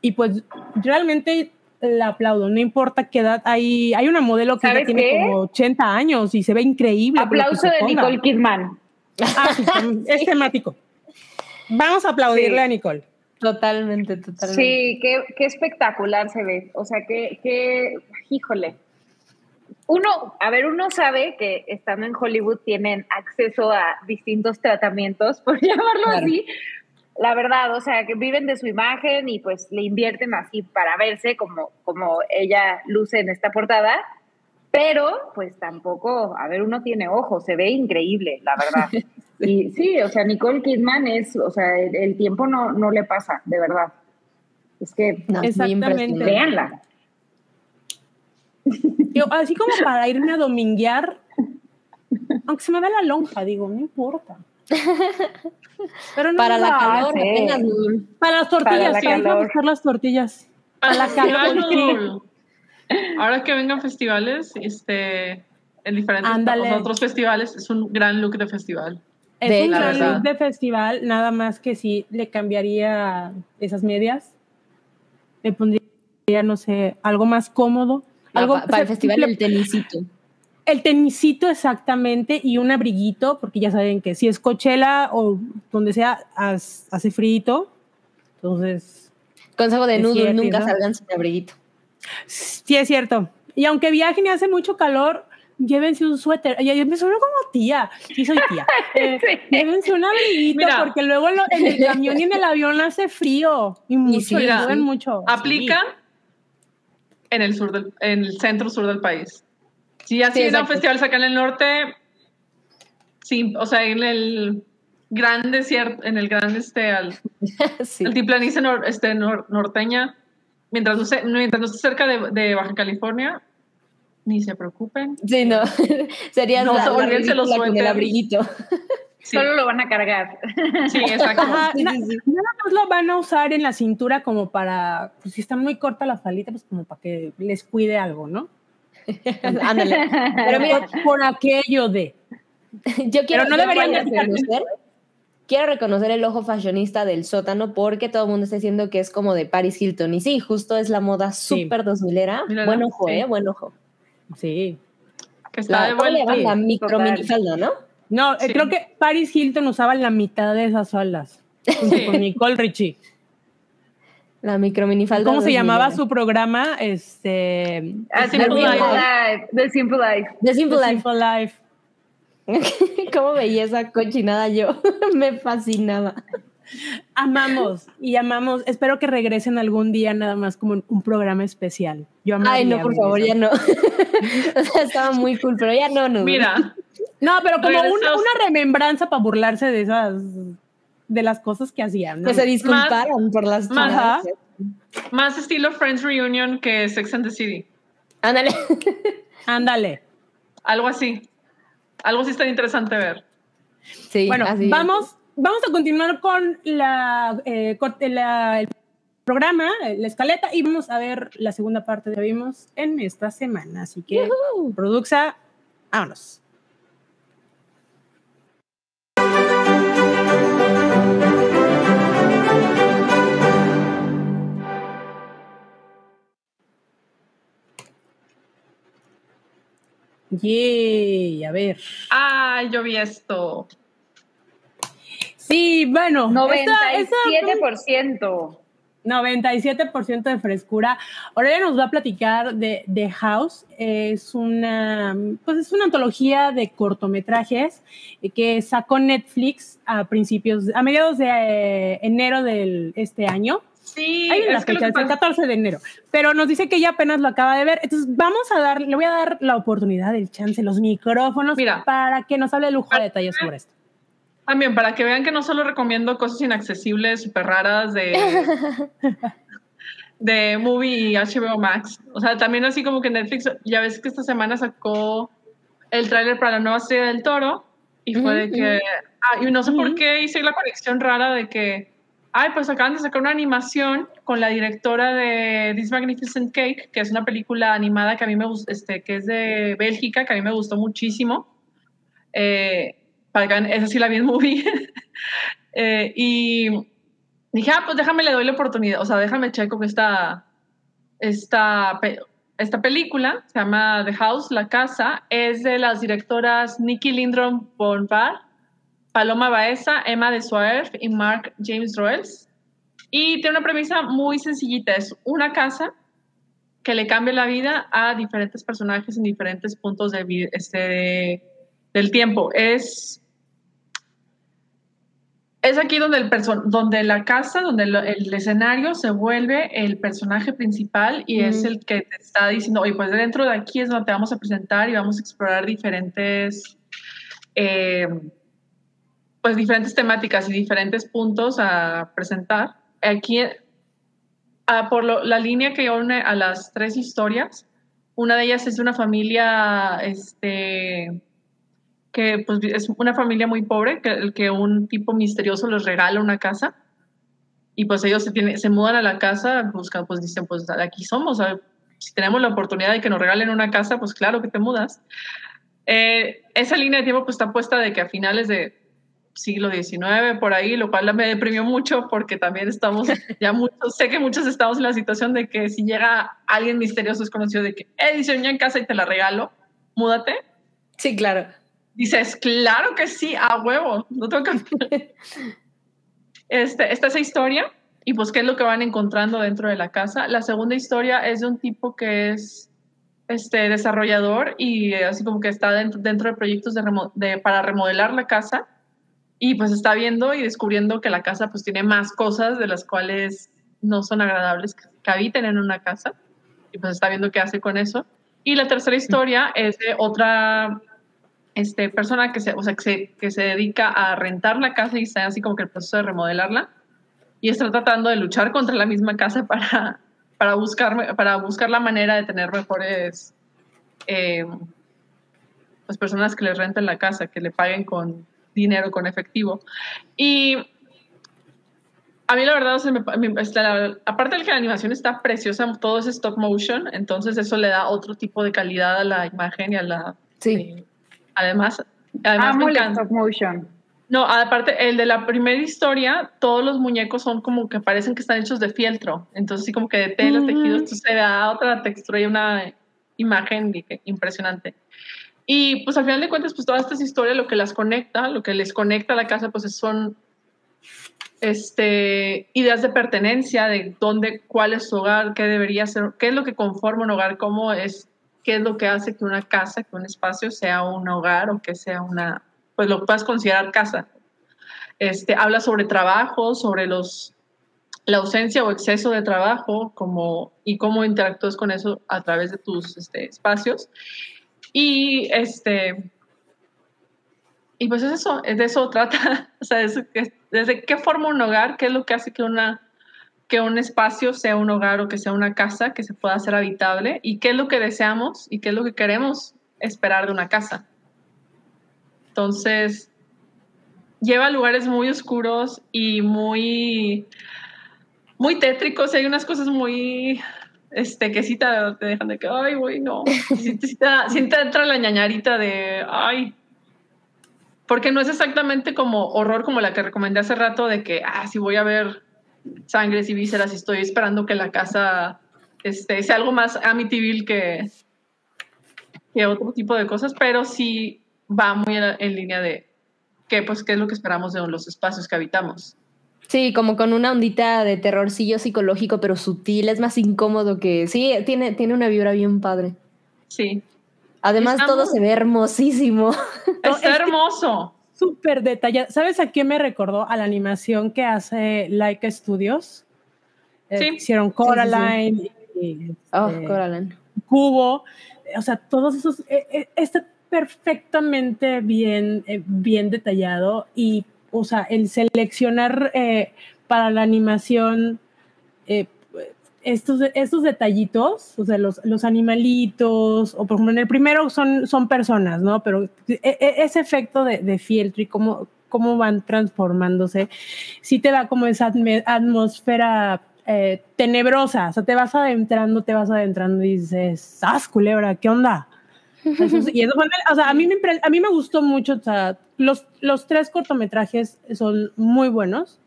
Y pues realmente la aplaudo, no importa qué edad. Hay, hay una modelo que ya ¿Sabes tiene qué? como 80 años y se ve increíble. Aplauso de ponga. Nicole Kidman. Ah, sí, es temático. (laughs) Vamos a aplaudirle Sí. a Nicole. Totalmente, totalmente. Sí, qué, qué espectacular se ve. O sea, que, que, híjole. Uno, a ver, uno sabe que estando en Hollywood tienen acceso a distintos tratamientos, (laughs) por llamarlo Claro. así. La verdad, o sea, que viven de su imagen y pues le invierten así para verse como, como ella luce en esta portada. Pero, pues tampoco, a ver, uno tiene ojos, se ve increíble, la verdad. (laughs) Y sí, o sea, Nicole Kidman es, o sea, el, el tiempo no, no le pasa, de verdad. Es que No, Exactamente. Yo, así como para irme a dominguear, aunque se me ve la lonja, digo, no importa. Pero no Para la calor, apenas. Para las tortillas, Para la ir a calor. buscar las tortillas. Para la calor, Ahora que vengan festivales, este, en diferentes Ándale. otros festivales, es un gran look de festival. Es De un gran verdad. look de festival, nada más que si le cambiaría esas medias. Le pondría, no sé, algo más cómodo. Algo, pa- para el o sea, festival le- el tenisito. El tenisito exactamente y un abriguito, porque ya saben que si es Coachella o donde sea, hace frío. Entonces, Consejo de nudo, cierto, nunca ¿no? salgan sin abriguito. sí es cierto. Y aunque viajen y hace mucho calor, llévense un suéter. Ya me sueno como tía. Sí, soy tía. (laughs) Eh, Sí. Llévense un abriguito, Mira. porque luego lo- en el camión y en el avión hace frío. Y mucho, sí, y suben mucho. Aplica en el sur del, en el centro sur del país. Si así Sí, sí, un exacto. festival acá en el norte, sí, o sea, en el gran desierto, en el gran este, al, (laughs) Sí. nor- este, nor- norteña, mientras no, se- mientras no esté cerca de, de Baja California, ni se preocupen. Sí, no. (laughs) Sería No, la, la el suéteres. abriguito. (laughs) Sí, Solo lo van a cargar. sí, (laughs) exacto. Ajá, Sí, na- sí, sí. Nada más lo van a usar en la cintura como para, pues si está muy corta la falita, pues como para que les cuide algo, ¿no? (laughs) Ándale. Pero mira, por, aquello de. yo quiero, no yo deberían reconocer quiero reconocer el ojo fashionista del sótano porque todo el mundo está diciendo que es como de Paris Hilton. Y sí, justo es la moda Sí. súper 2000era. Mírala, Buen ojo, sí. ¿eh? Buen ojo. Sí. Que está La, de ¿cómo le vuelta. La micro minifalda, ¿no? No, eh, creo que Paris Hilton usaba la mitad de esas faldas. Junto Sí. con Nicole Richie. La micro minifalda. ¿Cómo se 2000era. llamaba su programa? Este. Ah, Simple The Life. Life. The Simple Life. The Simple The Life. Simple Life. (laughs) ¿Cómo veía esa cochinada yo? (laughs) Me fascinaba. Amamos y amamos. Espero que regresen algún día nada más como un programa especial. Yo amaría Ay, no, por favor, eso. ya no. (laughs) o sea, estaba muy cool, pero ya no, no. Mira, No, pero como una, una remembranza para burlarse de esas de las cosas que hacían. ¿no? Que se disculparon por las chinadas. más estilo Friends Reunion que Sex and the City. Ándale. (laughs) Ándale. Algo así. Algo sí está interesante ver. Sí, Bueno, así es. vamos, vamos a continuar con la, eh, corte- la- el programa, eh, la escaleta, y vamos a ver la segunda parte que vimos en esta semana. Así que, Yujú. Produxa, vámonos. Yay, a ver. Ah, yo vi esto. Sí, bueno. esta- esta- 97%. 97% de frescura. Ahora ella nos va a platicar de The House. Es una, pues es una antología de cortometrajes que sacó Netflix a principios, a mediados de eh, enero de este año. Sí, Hay una es que lo fecha, que es el pasa- 14 de enero. Pero nos dice que ella apenas lo acaba de ver. Entonces vamos a dar, le voy a dar la oportunidad, el chance, los micrófonos Mira. para que nos hable de lujo de detalles sobre esto. También, para que vean que no solo recomiendo cosas inaccesibles, súper raras de, (laughs) de Movie y HBO Max. O sea, también así como que Netflix, ya ves que esta semana sacó el tráiler para la nueva serie del Toro y fue de que, ah, y no sé por qué hice la conexión rara de que, ay, pues acaban de sacar una animación con la directora de This Magnificent Cake, que es una película animada que a mí me gusta, este, que es de Bélgica, que a mí me gustó muchísimo. Eh, esa sí la vi en movie. (laughs) Eh, y dije, ah, pues déjame le doy la oportunidad, o sea, déjame checo que esta, esta, esta película, se llama The House, La Casa, es de las directoras Nikki Lindrom Bonvar, Paloma Baeza, Emma de Suaerf y Mark James Roels. Y tiene una premisa muy sencillita, es una casa que le cambia la vida a diferentes personajes en diferentes puntos de, este, de- del tiempo. Es es aquí donde, el donde la casa, donde el, el escenario se vuelve el personaje principal y es el que te está diciendo, oye, pues dentro de aquí es donde te vamos a presentar y vamos a explorar diferentes, eh, pues diferentes temáticas y diferentes puntos a presentar. Aquí, ah, por lo- la línea que une a las tres historias, una de ellas es de una familia, este, que pues es una familia muy pobre, que, que un tipo misterioso les regala una casa y pues ellos se, tienen, se mudan a la casa, buscan, pues dicen, pues aquí somos, a ver, si tenemos la oportunidad de que nos regalen una casa, pues claro que te mudas. Eh, esa línea de tiempo pues está puesta de que a finales de siglo XIX, por ahí, lo cual me deprimió mucho porque también estamos, (laughs) ya muchos, sé que muchos estamos en la situación de que si llega alguien misterioso desconocido de que, eh, diseñé en casa y te la regalo, múdate, Sí, claro. Dices, claro que sí, a huevo, no tengo que... (laughs) Este, está esa historia y pues qué es lo que van encontrando dentro de la casa. La segunda historia es de un tipo que es este, desarrollador y eh, así como que está dentro, dentro de proyectos de remo- de- para remodelar la casa y pues está viendo y descubriendo que la casa pues tiene más cosas de las cuales no son agradables que, habiten en una casa y pues está viendo qué hace con eso. Y la tercera historia es de otra este, persona que se, o sea, que, se, que se dedica a rentar la casa y está así como que el proceso de remodelarla y está tratando de luchar contra la misma casa (laughs) para, para, buscar, para buscar la manera de tener mejores eh, pues personas que les renten la casa, que le paguen con dinero, con efectivo. Y a mí la verdad, o sea, me- me- la- aparte de que la animación está preciosa, todo es stop motion, entonces eso le da otro tipo de calidad a la imagen y a la... Sí. eh, además, además Amo me el encanta. stop motion. No, aparte, el de la primera historia, todos los muñecos son como que parecen que están hechos de fieltro. Entonces, sí, como que de tela, Ujú. tejidos, entonces se da otra textura y una imagen impresionante. Y pues al final de cuentas, pues todas estas historias, lo que las conecta, lo que les conecta a la casa, pues son este, ideas de pertenencia, de dónde, cuál es su hogar, qué debería ser, qué es lo que conforma un hogar, cómo es, qué es lo que hace que una casa, que un espacio sea un hogar o que sea una, pues lo puedas considerar casa. Este, habla sobre trabajo, sobre los, la ausencia o exceso de trabajo como, y cómo interactúas con eso a través de tus este, espacios. Y este, y pues es eso, es de eso trata, (laughs) o sea, es, es- desde qué forma un hogar, qué es lo que hace que una que un espacio sea un hogar o que sea una casa que se pueda hacer habitable y qué es lo que deseamos y qué es lo que queremos esperar de una casa. Entonces, lleva lugares muy oscuros y muy muy tétricos, hay unas cosas muy este que sí te, dejan de que ay, güey, no. Sí, sí te, entra la ñañarita de ay, porque no es exactamente como horror como la que recomendé hace rato de que, ah, si voy a ver sangres y vísceras y estoy esperando que la casa este, sea algo más amityville que, que otro tipo de cosas, pero sí va muy en, en línea de qué, pues, qué es lo que esperamos de los espacios que habitamos. Sí, como con una ondita de terrorcillo psicológico, pero sutil, es más incómodo que... Sí, tiene, tiene una vibra bien padre. Sí, Además, todo se ve hermosísimo. (laughs) Está hermoso. Súper detallado. ¿Sabes a qué me recordó? A la animación que hace Laika Studios. Eh, Sí. Hicieron Coraline y Oh, este, Coraline. Cubo. O sea, todos esos. eh, eh, está perfectamente bien, eh, bien detallado y, o sea, el seleccionar eh, para la animación eh, estos, estos detallitos, o sea, los, los animalitos, o por ejemplo, en el primero son, son personas, ¿no? Pero e- e- ese efecto de, de fieltro y cómo, cómo van transformándose, sí te da como esa atmósfera eh, tenebrosa, o sea, te vas adentrando, te vas adentrando y dices, ¡ah, culebra! ¿Qué onda? (laughs) Eso- y eso fue- o sea, a mí me, a mí me gustó mucho, o sea, los, los tres cortometrajes son muy buenos,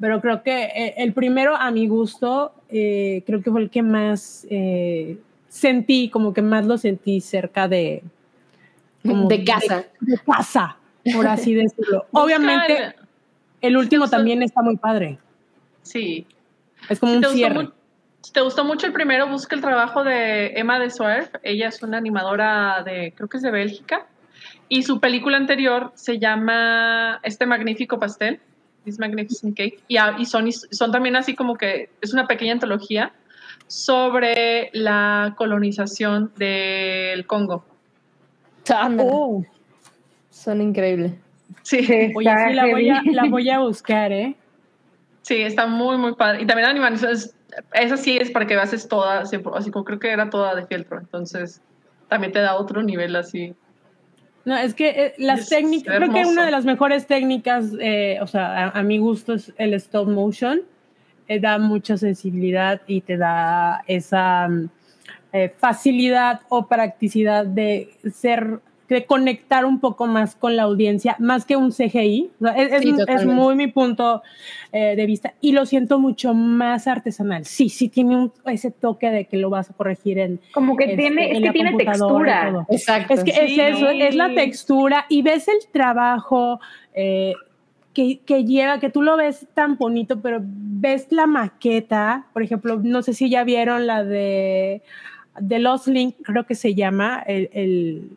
pero creo que eh, el primero a mi gusto, eh, creo que fue el que más eh, sentí, como que más lo sentí cerca de... como De casa. De, casa, por así (laughs) decirlo. Obviamente, el- último también está muy padre. Sí, Es como Si un te, gustó cierre. si te gustó mucho el primero, busca el trabajo de Emma de Swerf. Ella es una animadora de, creo que es de Bélgica. Y su película anterior se llama Este Magnífico Pastel, This Magnificent Cake. Y, a- y son, son también así como que es una pequeña antología sobre la colonización del Congo. Oh, Son increíbles. Sí, (laughs) oye, sí, la voy, a, la voy a buscar, ¿eh? sí, está muy, muy padre. Y también la animación, es- esa sí es para que veas, toda, así como creo que era toda de fieltro. Entonces, también te da otro nivel así. No, es que eh, las técnicas, creo que una de las mejores técnicas, eh, o sea, a, a mi gusto es el stop motion. Eh, da mucha sensibilidad y te da esa mm, facilidad o practicidad de ser, de conectar un poco más con la audiencia, más que un CGI. O sea, es, es- Sí, es totalmente. muy mi punto eh, de vista y lo siento mucho más artesanal. Sí, sí tiene un- ese toque de que lo vas a corregir en, Como que este, tiene, es que tiene textura. Exacto. Es que Sí, es eso, sí. es la textura y ves el trabajo eh, que, que lleva, que tú lo ves tan bonito, pero ves la maqueta, por ejemplo, no sé si ya vieron la de, de Lost Link, creo que se llama, el, el-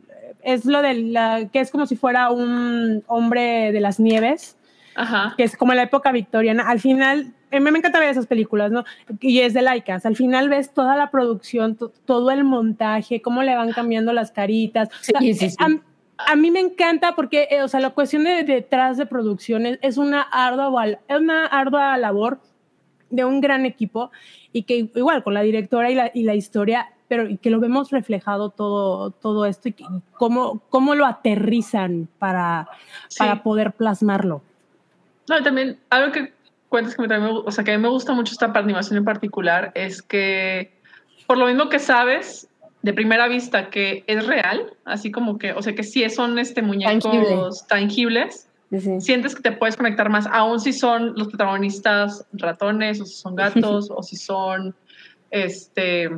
es lo de la, que es como si fuera un hombre de las nieves, Ajá. que es como la época victoriana. Al final, a mí me encanta ver esas películas, ¿no? Y es de Laicas. Al final ves toda la producción, to- todo el montaje, cómo le van cambiando las caritas. O sea, Sí, sí, sí. A, a mí me encanta porque, eh, o sea, la cuestión de detrás de producciones es una ardua, es una ardua labor de un gran equipo y que igual con la directora y la, y la historia, pero que lo vemos reflejado todo, todo esto y, que- y cómo, cómo lo aterrizan para, Sí. para poder plasmarlo. No, también algo que cuentas que me, también o sea, que a mí me gusta mucho esta animación en particular es que por lo mismo que sabes de primera vista que es real, así como que, o sea, que sí son este muñecos tangibles, Sí, sí. sientes que te puedes conectar más, aun si son los protagonistas ratones, o si son gatos, (laughs) o si son este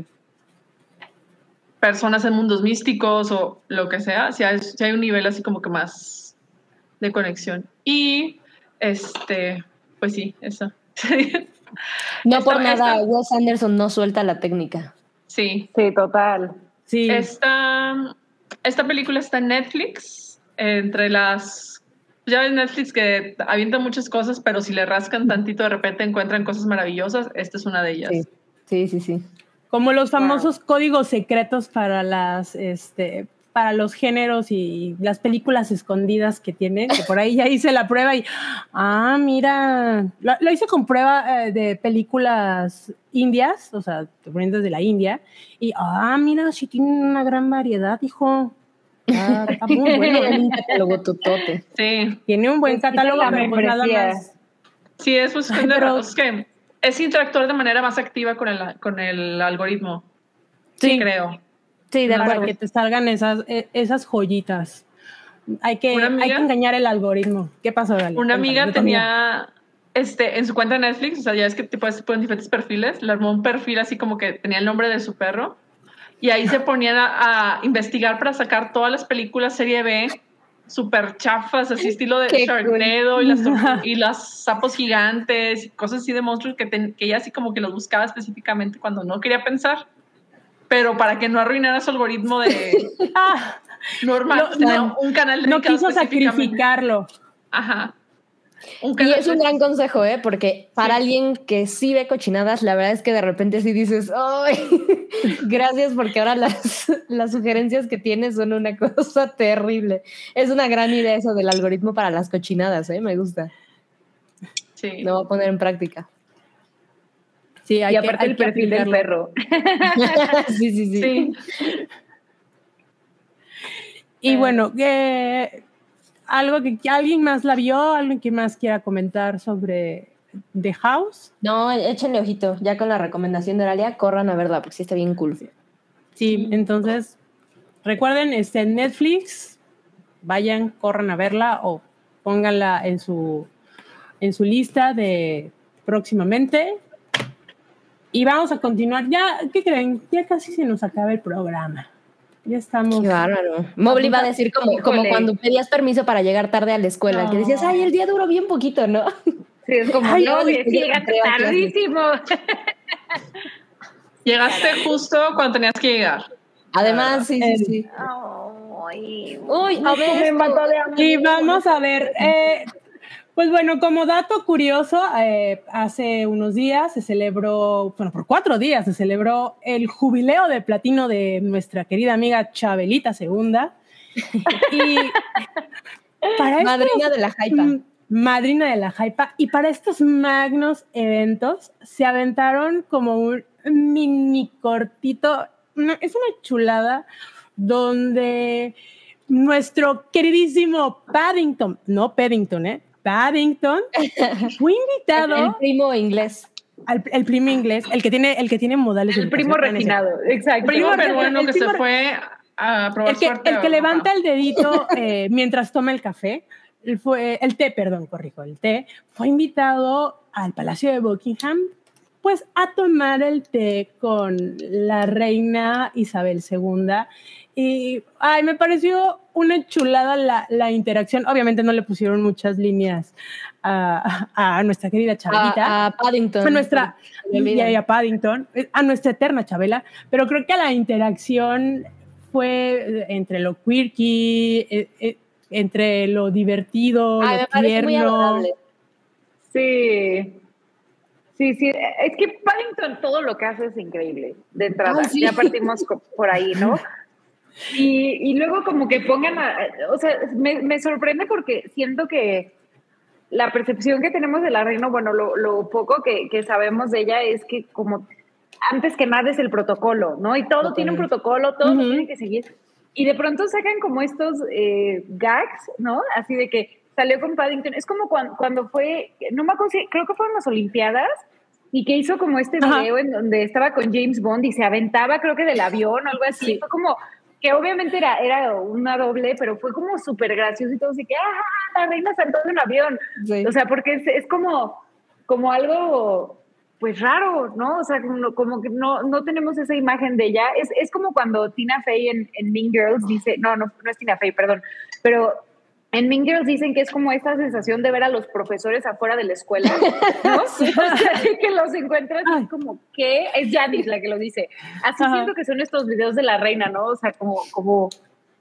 personas en mundos místicos o lo que sea, si hay, un nivel así como que más de conexión. Y este, pues sí, eso. (laughs) No Esta- por nada, esta- Wes Anderson no suelta la técnica. sí, Sí, total. Sí. Esta, esta película está en Netflix, entre las... Ya ves Netflix que avienta muchas cosas, pero si le rascan tantito de repente encuentran cosas maravillosas. Esta es una de ellas. Sí, sí, sí. sí. Como los famosos códigos secretos para las, este, para los géneros y las películas escondidas que tienen, que por ahí ya hice la prueba y, ah, mira, lo, lo hice con prueba eh, de películas indias, o sea, provenientes de la India, y, ah, mira, sí tienen una gran variedad, hijo. Ah, está muy (laughs) bueno. Tiene un catálogo totote. Sí, Tiene un buen catálogo, pero pues nada más. sí, es cuestión (laughs) de- Pero- es que es interactuar de manera más activa con el, con el algoritmo, Sí, creo. Sí, de para que te salgan esas, e- esas joyitas. Hay que, amiga- hay que engañar el algoritmo. ¿Qué pasó, Gali? Una amiga. tenía este, en su cuenta de Netflix, o sea, ya es que te puedes poner diferentes perfiles, le armó un perfil así como que tenía el nombre de su perro y ahí se ponían a, a investigar para sacar todas las películas serie B super chafas, así estilo de Qué Sharknado y las, tortu- (laughs) y las sapos gigantes y cosas así de monstruos que, que ella así como que los buscaba específicamente cuando no quería pensar, pero para que no arruinara su algoritmo de (laughs) Ah, normal, No, tenía no, un canal no dedicado quiso sacrificarlo. Ajá. Y es un gran consejo, ¿eh? Porque para Sí. alguien que sí ve cochinadas, la verdad es que de repente sí dices, ¡ay! (laughs) Gracias porque ahora las, las sugerencias que tienes son una cosa (laughs) terrible. Es una gran idea eso del algoritmo para las cochinadas, ¿eh? Me gusta. Sí. Lo voy a poner en práctica. Sí, hay y que- aparte hay el que perfil del perro. (laughs) sí, sí, sí. Sí. Y Eh. bueno, que algo que, que alguien más la vio, alguien que más quiera comentar sobre The House. No, échenle ojito. Ya con la recomendación de Oralia, corran a verla porque sí está bien cool. Sí, entonces recuerden, está en Netflix. Vayan, corran a verla o pónganla en su en su lista de próximamente. Y vamos a continuar. Ya, ¿qué creen? Ya casi se nos acaba el programa. Ya estamos. Qué bárbaro. Mobley va a decir como, como cuando pedías permiso para llegar tarde a la escuela, que decías, ay, el día duró bien poquito, ¿no? (laughs) Sí, es como, Ay, no, sí, llegaste a tardísimo. (laughs) Llegaste justo cuando tenías que llegar. Además, sí, sí, sí. Ay, Uy, no me ves mató de hambre. Y vamos a ver, eh, pues bueno, como dato curioso, eh, hace unos días se celebró, bueno, por cuatro días se celebró el jubileo de platino de nuestra querida amiga Chabelita II. (laughs) Y para estos- Madrina de la Jaipa. Madrina de la Jaipa. Y para estos magnos eventos se aventaron como un mini cortito. no, es una chulada donde nuestro queridísimo Paddington, no Paddington, ¿eh? Paddington (laughs) fue El invitado primo inglés. al el primo inglés, el que tiene, el que tiene modales de El primo refinado, exacto. Primo Primo- peruano el que primo- se fue a probar el que, suerte. el que levanta el dedito (laughs) eh, mientras toma el café, él fue, el té, perdón, corrijo, el té, fue invitado al Palacio de Buckingham, pues a tomar el té con la reina Isabel II. Y, ay, me pareció una chulada la, la interacción. Obviamente no le pusieron muchas líneas a, a nuestra querida Chabelita A, a Paddington. fue nuestra y a, a Paddington, a nuestra eterna Chabela, pero creo que la interacción fue eh, entre lo quirky, eh, eh, entre lo divertido, Ay, lo me parece muy tierno. Sí. Sí, sí, es que Paddington todo lo que hace es increíble de entrada. Ay, sí. Ya partimos por ahí, ¿no? (laughs) Y, y luego como que pongan, a- o sea, me, me sorprende porque siento que la percepción que tenemos de la reina, bueno, lo, lo poco que, que sabemos de ella es que como antes que nada es el protocolo, ¿no? Y todo tiene un protocolo, todo lo Ujú. tiene que seguir. Y de pronto sacan como estos eh, gags, ¿no? Así de que salió con Paddington. Es como cuando, cuando fue, no me acuerdo creo que fueron las Olimpiadas, y que hizo como este Ajá. video en donde estaba con James Bond y se aventaba creo que del avión o algo así. Fue como que obviamente era, era una doble, pero fue como súper gracioso y todo así que, ¡ah, la reina saltó de un avión! Sí. O sea, porque es, es como, como algo, pues raro, ¿no? O sea, como, como que no, no tenemos esa imagen de ella. Es, es como cuando Tina Fey en, en Mean Girls dice, no, no, no es Tina Fey, perdón, pero en Mean Girls dicen que es como esta sensación de ver a los profesores afuera de la escuela, ¿no? (laughs) O sea, que los encuentras y es como, ¿qué? Es Janice la que lo dice. Así Ajá. siento que son estos videos de la reina, ¿no? O sea, como, como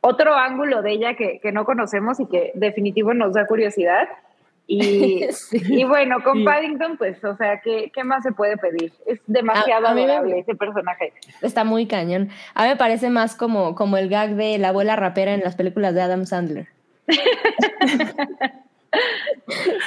otro ángulo de ella que, que no conocemos y que definitivo nos da curiosidad. Y, (laughs) Sí. y bueno, con Sí. Paddington, pues, o sea, ¿qué, ¿qué más se puede pedir? Es demasiado A- a mí me- adorable ese personaje. Está muy cañón. A mí me parece más como, como el gag de la abuela rapera en las películas de Adam Sandler. (laughs)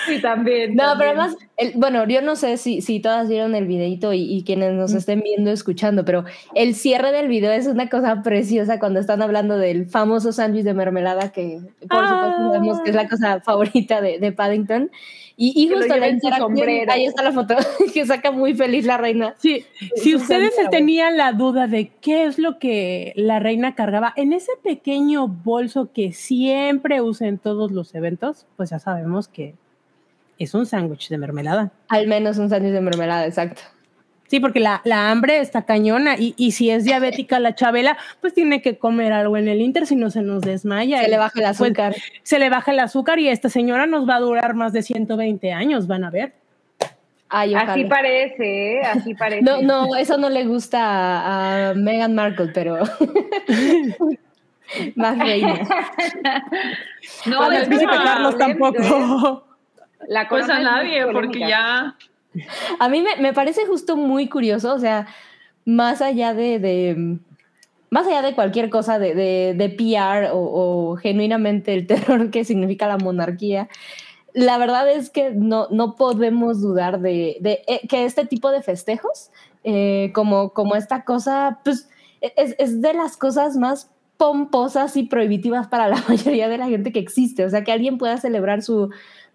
Sí, también. No, también. pero además, el- bueno, yo no sé si, si todas vieron el videito y, y quienes nos estén viendo, escuchando, pero el cierre del video es una cosa preciosa cuando están hablando del famoso sándwich de mermelada que por Ah. supuesto sabemos que es la cosa favorita de, de Paddington. Y, y justo la interacción, ahí está la foto, (laughs) que saca muy feliz la reina. Sí, si ustedes tenían la duda de qué es lo que la reina cargaba en ese pequeño bolso que siempre usa en todos los eventos, pues ya sabemos que es un sándwich de mermelada. Al menos un sándwich de mermelada, exacto. Sí, porque la, la hambre está cañona y, y si es diabética la Chabela, pues tiene que comer algo en el Inter si no se nos desmaya. Se Y, le baja el pues, azúcar. se le baja el azúcar y esta señora nos va a durar más de 120 años, van a ver. Ay. Así parece, ¿eh? así (laughs) parece. No, no, eso no le gusta a, a Meghan Markle, pero (laughs) más reina. (laughs) No, príncipe una Carlos polémica, ¿eh? tampoco. La Pues a nadie, porque ya A mí me, me parece justo muy curioso, o sea, más allá de, de- más allá de cualquier cosa de, de- de PR o, o genuinamente el (laughs) terror que significa la monarquía, la verdad es que no, no podemos dudar de, de, eh, que este tipo de festejos, eh, como, como esta cosa, pues es, es de las cosas más pomposas y prohibitivas para la (laughs) mayoría de la gente que existe. O sea, que alguien pueda celebrar su,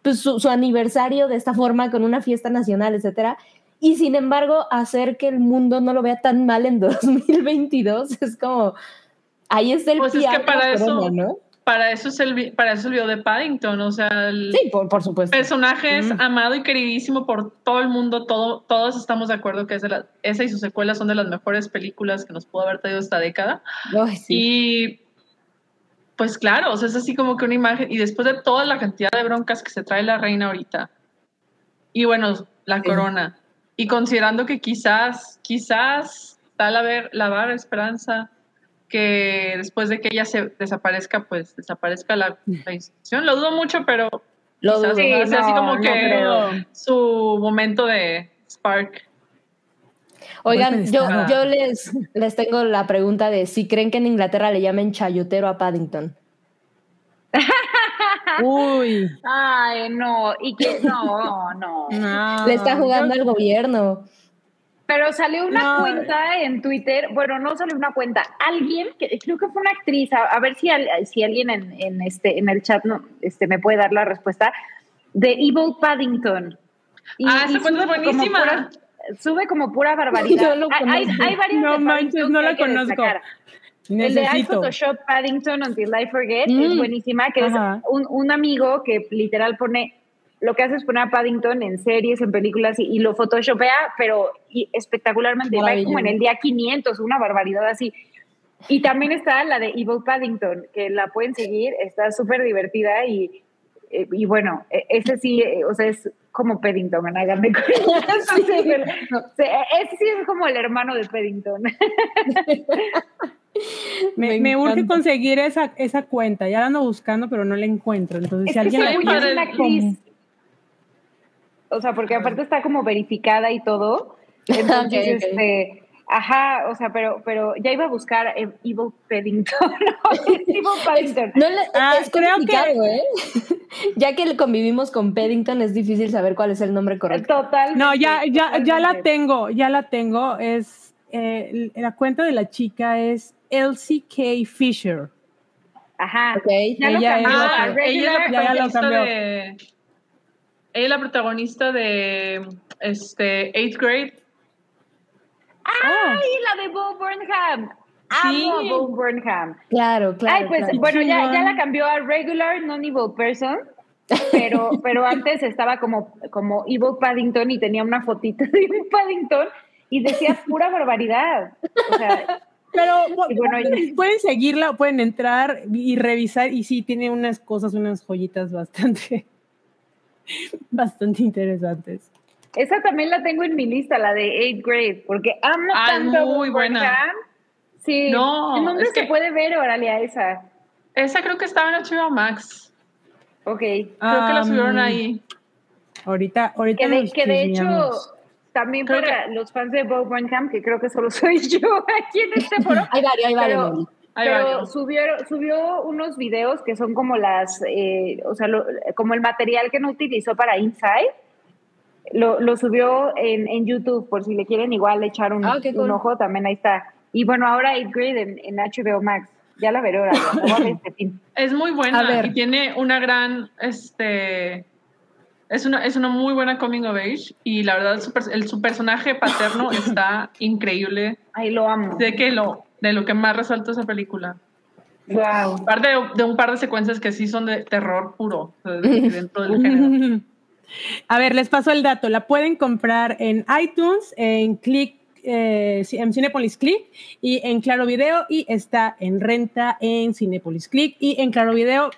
pues, su, su aniversario de esta forma con una fiesta nacional, etcétera. Y sin embargo, hacer que el mundo no lo vea tan mal en (laughs) 2022 es como. Ahí está el Pues es que para eso- ¿no? para eso es el para eso el video de Paddington, o sea, el Sí, por, por supuesto. personaje es Mm. amado y queridísimo por todo el mundo, todo, todos estamos de acuerdo que es de la- esa y sus secuelas son de las mejores películas que nos pudo haber traído esta década. Ay, sí. Y pues claro, o sea, es así como que una imagen, y después de toda la cantidad de broncas que se trae la reina ahorita, y bueno, la Sí. corona, y considerando que quizás, quizás la, ver, la vaga esperanza que después de que ella se desaparezca, pues desaparezca la, la institución. Lo dudo mucho, pero Lo dudo. Sí, sea así no, como no que creo. su momento de Spark. Oigan, yo, les, les tengo la pregunta de si creen que en Inglaterra le llamen chayotero a Paddington. Uy. Ay, no, y que no, no. No. Le está jugando al gobierno. Pero salió una No. cuenta en Twitter, bueno, no salió una cuenta, alguien, que creo que fue una actriz, a, a ver si, al- si alguien en, en este, en el chat no, este, me puede dar la respuesta, de Evil Paddington. Y- Ah, esa cuenta es buenísima. Sube como pura (laughs) barbaridad. Yo Hay- varias No de manches, no la conozco. destacar. El de I. Photoshop Paddington Until I Forget es Mm. buenísima, que Ajá. es un, un amigo que literal pone, lo que hace es poner a Paddington en series, en películas y, y lo photoshopea, pero y espectacularmente, va como en el día 500, una barbaridad así. Y también está la de Evil Paddington, que la pueden seguir, está súper divertida y, eh, y bueno, e- ese sí, eh, o sea, es como Paddington, háganme cuenta. Entonces, el- o sea, ese sí es como el hermano de Paddington. (laughs) Me, Me me urge conseguir esa, esa cuenta. Ya la ando buscando, pero no la encuentro. Entonces, Es si que alguien la es una actriz. O sea, porque aparte está como verificada y todo. (laughs) Entonces, Ok, ok. este, ajá, o sea, pero, pero ya iba a buscar eh, Evil Paddington. (laughs) ¿no? Evil Paddington. No le, Ah, es creo complicado, ¿eh? (laughs) ya que convivimos con Paddington, es difícil saber cuál es el nombre correcto. Total. No, ya, ya, ya la tengo, ya la tengo. Es eh, la cuenta de la chica es Elsie K. Fisher. Ajá. Ok. Ya lo Ella cambió Ah, ella ya, ya lo cambió. de... ella es la protagonista de este Eighth Grade. ¡Ay, la de Bo Burnham! Sí. Amo a Bo Burnham. Claro, claro. Ay, pues claro. bueno, ya, ya la cambió a regular non-evil person, (laughs) pero, pero antes estaba como, como evil Paddington y tenía una fotita de un Paddington y decía pura barbaridad. O sea, Pero bueno, pueden, pueden seguirla, pueden entrar y revisar y sí tiene unas cosas, unas joyitas bastante, (laughs) bastante interesantes. Esa también la tengo en mi lista, la de 8th grade, porque amo Ah, tanto a muy buena. Burnham. Sí. No, ¿En dónde es se que- puede ver, Oralia, esa? Esa creo que estaba en HBO Max. Ok. Creo que la subieron Am, ahí. Ahorita, ahorita Que de, que de hecho, también Creo para los fans de Bo Burnham, que creo que solo (laughs) soy yo aquí en este foro, (laughs) Hay varios, hay varios. pero- subió, subió unos videos que son como las, eh, o sea, lo- como el material que no utilizó para Inside. Lo, lo subió en, en YouTube, por si le quieren igual echar un, Ah, cool. un ojo, también ahí está. Y bueno, ahora 8th grade en, en HBO Max. Ya la veré ahora, este. Es muy buena ver. y tiene una gran, este, es una, es una muy buena coming of age y la verdad su, el, su personaje paterno (laughs) está increíble. Ay, lo amo. De que lo, de lo que más resalta esa película. Wow. Aparte de, de un par de secuencias que sí son de terror puro, (laughs) dentro del género. A ver, les paso el dato. La pueden comprar en iTunes, en Click, eh, en Cinepolis Click y en Claro Video y está en renta en Cinepolis Click y en Claro Video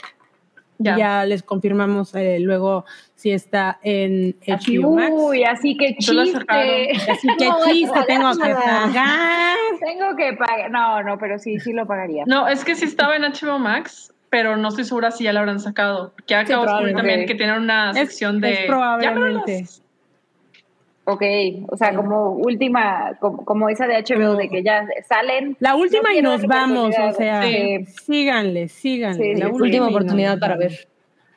Ya. ya, les confirmamos eh, luego si está en HBO Max. uy, así que chiste. Así que (laughs) No, chiste tengo que pagar. Tengo que pagar. No, no, pero sí, sí lo pagaría. No, es que sí estaba en HBO Max, pero no estoy segura si ya la habrán sacado. Que acabo probablemente. también que tienen una Es- sección es de... probablemente. Ya, pero Ok, o sea, como última, como, como esa de HBO, de que ya salen. La última No y nos vamos, o sea, Sí. síganle, síganle. Sí, la sí, sí. Última oportunidad para ver.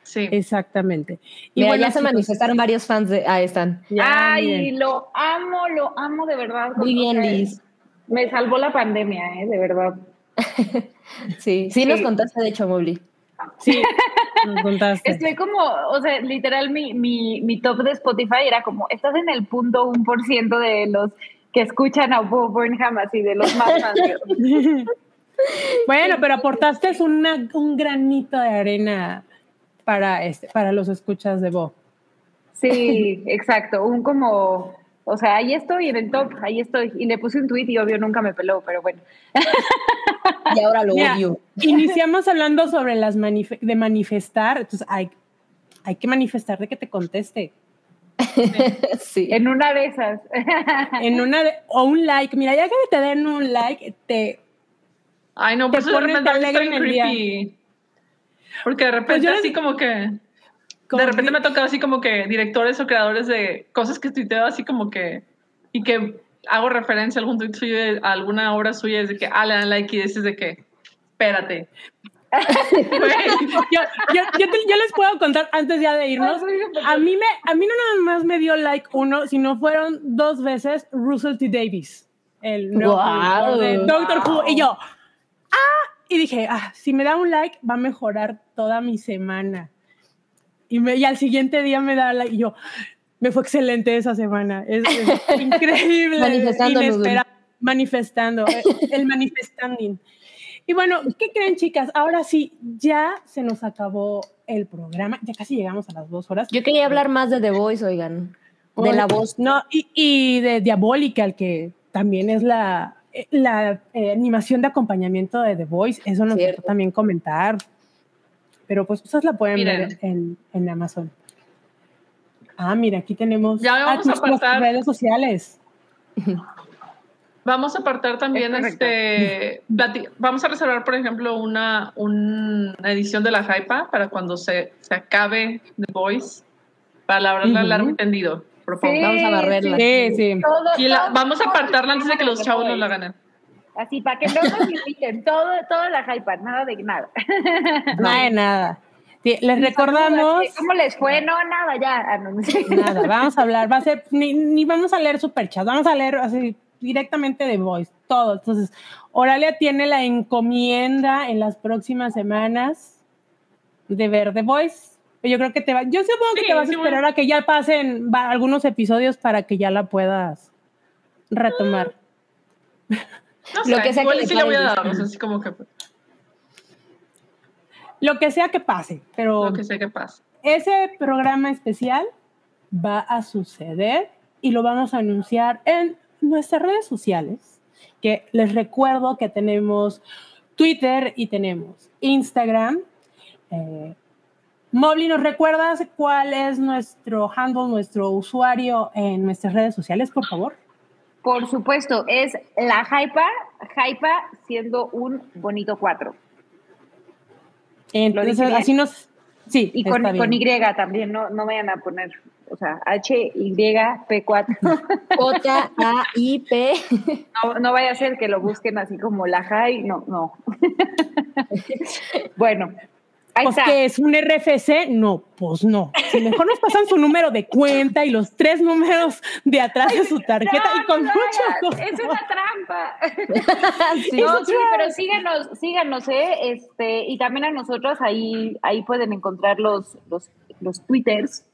Sí. Exactamente. Y Mira, bueno, ya se chicos, manifestaron varios fans de. Ahí están. ya, Ay, lo amo, lo amo de verdad. Muy bien, Liz. Me salvó la pandemia, ¿eh? De verdad. (laughs) Sí, sí, nos contaste, de hecho, Mowgli. Sí, (laughs) nos contaste. Estoy como, o sea, literal, mi, mi, mi top de Spotify era como, estás en el punto un por ciento de los que escuchan a Bo Burnham, así, de los más fans. (laughs) Bueno, pero aportaste una- un granito de arena para, este, para los escuchas de Bo. Sí, exacto, un como, o sea, ahí estoy en el top, ahí estoy. Y le puse un tweet y obvio nunca me peló, pero bueno. Y ahora lo Mira, odio. iniciamos hablando sobre las manif- de manifestar, entonces hay, hay que manifestar de que te conteste. (laughs) Sí. En una de esas. En una de- o un like, mira, ya que te den un like, te Ay, no, Te por eso de pones repente a mí alegre estoy en el día. creepy. Porque de repente Pues yo les- así como que... de repente me ha tocado así como que directores o creadores de cosas que tuiteo así como que... Y que hago referencia a algún tweet suyo, a alguna obra suya, es de que, ah, le dan like y dices de que, espérate. (laughs) Yo, yo, yo te- yo les puedo contar antes ya de irnos. A mí, me, a mí no nada más me dio like uno, sino fueron dos veces Russell T. Davis, el nuevo Guau. de Doctor Who. Y yo, ah, y dije, ah, si me da un like, va a mejorar toda mi semana. Y, me, y al siguiente día me da like, y yo, me fue excelente esa semana. Es, es (laughs) increíble. Manifestando, inesperado, manifestando, eh, el manifestanding. Y bueno, ¿qué creen, chicas? Ahora sí, ya se nos acabó el programa. Ya casi llegamos a las dos horas. Yo quería hablar más de The Voice, oigan. De la voz. No, y, y de Diabolical, que también es la, eh, la eh, animación de acompañamiento de The Voice. Eso nos Cierto. también comentar. Pero pues ustedes la pueden Miren. ver en, en Amazon. Ah, mira, aquí tenemos Ya vamos a pasar. redes sociales. Vamos a apartar también, Es este, vamos a reservar, por ejemplo, una, una edición de la Hypa para cuando se, se acabe The Voice, para la verdad, Ujú. largo y tendido. Sí, Vamos a barrerla. Sí, sí. Todo, Y la- todo, vamos a todo apartarla antes de que los chavos nos la ganen. Así, para que no nos inviten, (laughs) todo, toda la hype, nada de nada. (laughs) Nada de nada. Sí, les recordamos. ¿Cómo les fue? No, nada, ya. Ah, no, no sé. Nada, (laughs) vamos a hablar, va a ser, ni, ni vamos a leer superchat, vamos a leer así directamente de voice, todo. Entonces, Oralia tiene la encomienda en las próximas semanas de ver The Voice Yo creo que te va, yo supongo que Sí, te vas a sí, voy. esperar a que ya pasen va- algunos episodios para que ya la puedas retomar. No Lo que sea igual que y sí le le voy a pare. dar, o sea, así como que Lo que sea que pase, pero lo que sé que pasa. ese programa especial va a suceder y lo vamos a anunciar en nuestras redes sociales, que les recuerdo que tenemos Twitter y tenemos Instagram. Eh, Mobly, ¿nos recuerdas cuál es nuestro handle, nuestro usuario en nuestras redes sociales, por favor? Por supuesto, es la Hypa, Hypa siendo un bonito 4. Entonces, así nos... Sí, Y con, con. Y también, no, no vayan a poner, o sea, H, Y, P4. (laughs) J-A-I-P. (laughs) No, no vaya a ser que lo busquen así como la Jai, no, no. (laughs) bueno, ahí Pues que es un RFC, no, pues no. Si mejor nos pasan su número de cuenta y los tres números de atrás de su tarjeta y con No, mucho. Es una trampa. (laughs) Sí. No, sí, pero síganos, síganos, ¿eh? Este, y también a nosotros ahí, ahí pueden encontrar los, los, los twitters.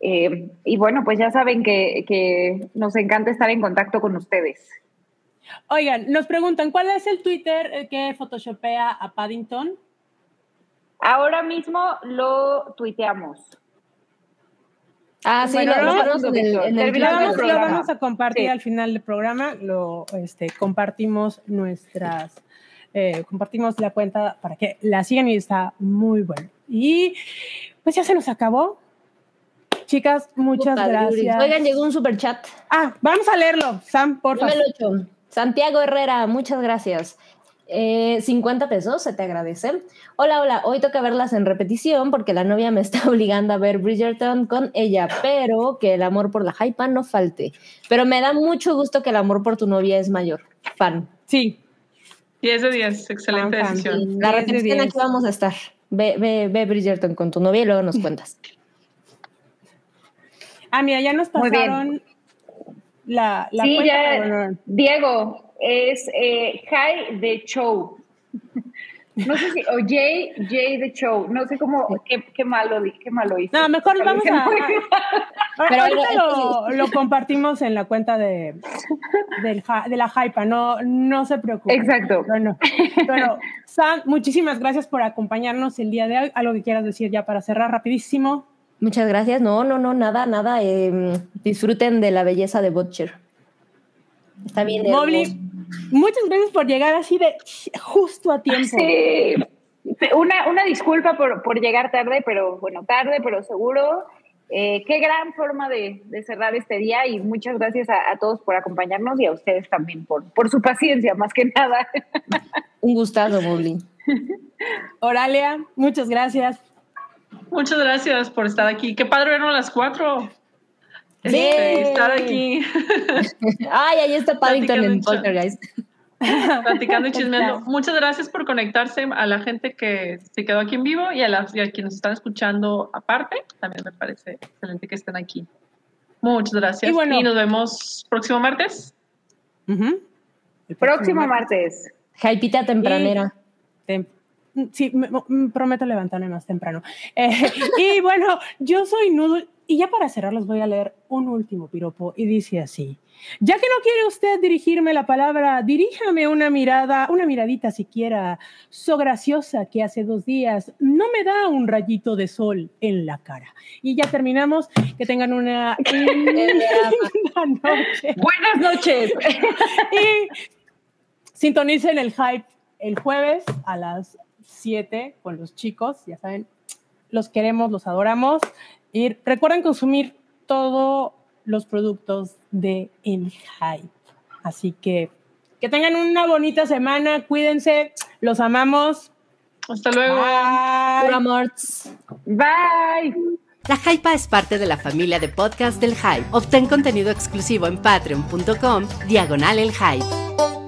Eh, y bueno, pues ya saben que, que nos encanta estar en contacto con ustedes. Oigan, nos preguntan, ¿cuál es el Twitter eh, que photoshopea a Paddington? Ahora mismo lo tuiteamos. Ah, sí, Bueno, lo, en el, en el vamos, lo vamos a compartir Sí. al final del programa, lo este, compartimos nuestras, eh, compartimos la cuenta para que la sigan y está muy bueno. Y pues ya se nos acabó. Chicas, muchas gracias. Oigan, llegó un super chat. Ah, vamos a leerlo, Sam, por favor. Santiago Herrera, muchas gracias. Eh, 50 pesos, se te agradece. Hola, hola, hoy toca verlas en repetición porque la novia me (laughs) está obligando a ver Bridgerton con ella, pero que el amor por la hypa no falte. Pero me da mucho gusto que el amor por tu novia es mayor. Fan. Sí, 10 de 10, excelente Fan, fan. decisión. La 10 de repetición 10. aquí vamos a estar. Ve, ve, ve Bridgerton con tu novia y luego nos cuentas. Ah, mira, ya nos pasaron la, la sí, cuenta. ya, Diego, es eh, Jai de Show. (laughs) No sé si, o Jay, Jay de Show, no sé cómo, qué, qué malo, di- qué malo hice. No, mejor Lo vamos a. (laughs) Pero ahorita lo, lo compartimos en la cuenta de, del de la Hypa, no, no se preocupe. Exacto. Bueno, bueno, Sam, muchísimas gracias por acompañarnos el día de hoy. Algo que quieras decir ya para cerrar rapidísimo. Muchas gracias. No, no, no, nada, nada. eh, disfruten de la belleza de Butcher. Está bien. Mobley, muchas gracias por llegar así de justo a tiempo. Sí, una, una disculpa por, por llegar tarde, pero bueno, tarde, pero seguro. Eh, qué gran forma de, de cerrar este día y muchas gracias a, a todos por acompañarnos y a ustedes también por, por su paciencia, más que nada. (laughs) Un gustazo, Mobley. (laughs) Oralia, muchas gracias. Muchas gracias por estar aquí. Qué padre vernos las 4. Sí. estar aquí (laughs) Ay, ahí está Paddington en. Poltergeist. platicando y chismeando. Muchas gracias por conectarse a la gente que se quedó aquí en vivo y a, las, y a quienes están escuchando aparte. También me parece excelente que estén aquí. Muchas gracias. Y bueno- nos vemos próximo martes. El Próximo martes. Jaipita tempranera. Tem- Sí, me- me- prometo levantarme más temprano. Eh, (laughs) y bueno, yo soy Noodle y ya para cerrar les voy a leer un último piropo y dice así. Ya que no quiere usted dirigirme la palabra, diríjame una mirada, una miradita siquiera, so graciosa que hace dos días no me da un rayito de sol en la cara. Y ya terminamos. Que tengan una (laughs) linda noche. Buenas noches. (laughs) Y sintonicen el hype el jueves a las 7 con los chicos, ya saben, los queremos, los adoramos. Y recuerden consumir todos los productos de El Hype. Así que que tengan una bonita semana, cuídense, los amamos. Hasta luego. Bye. Bye. La Hypa es parte de la familia de podcast del Hype. Obtén contenido exclusivo en patreon.com, diagonal el Hype.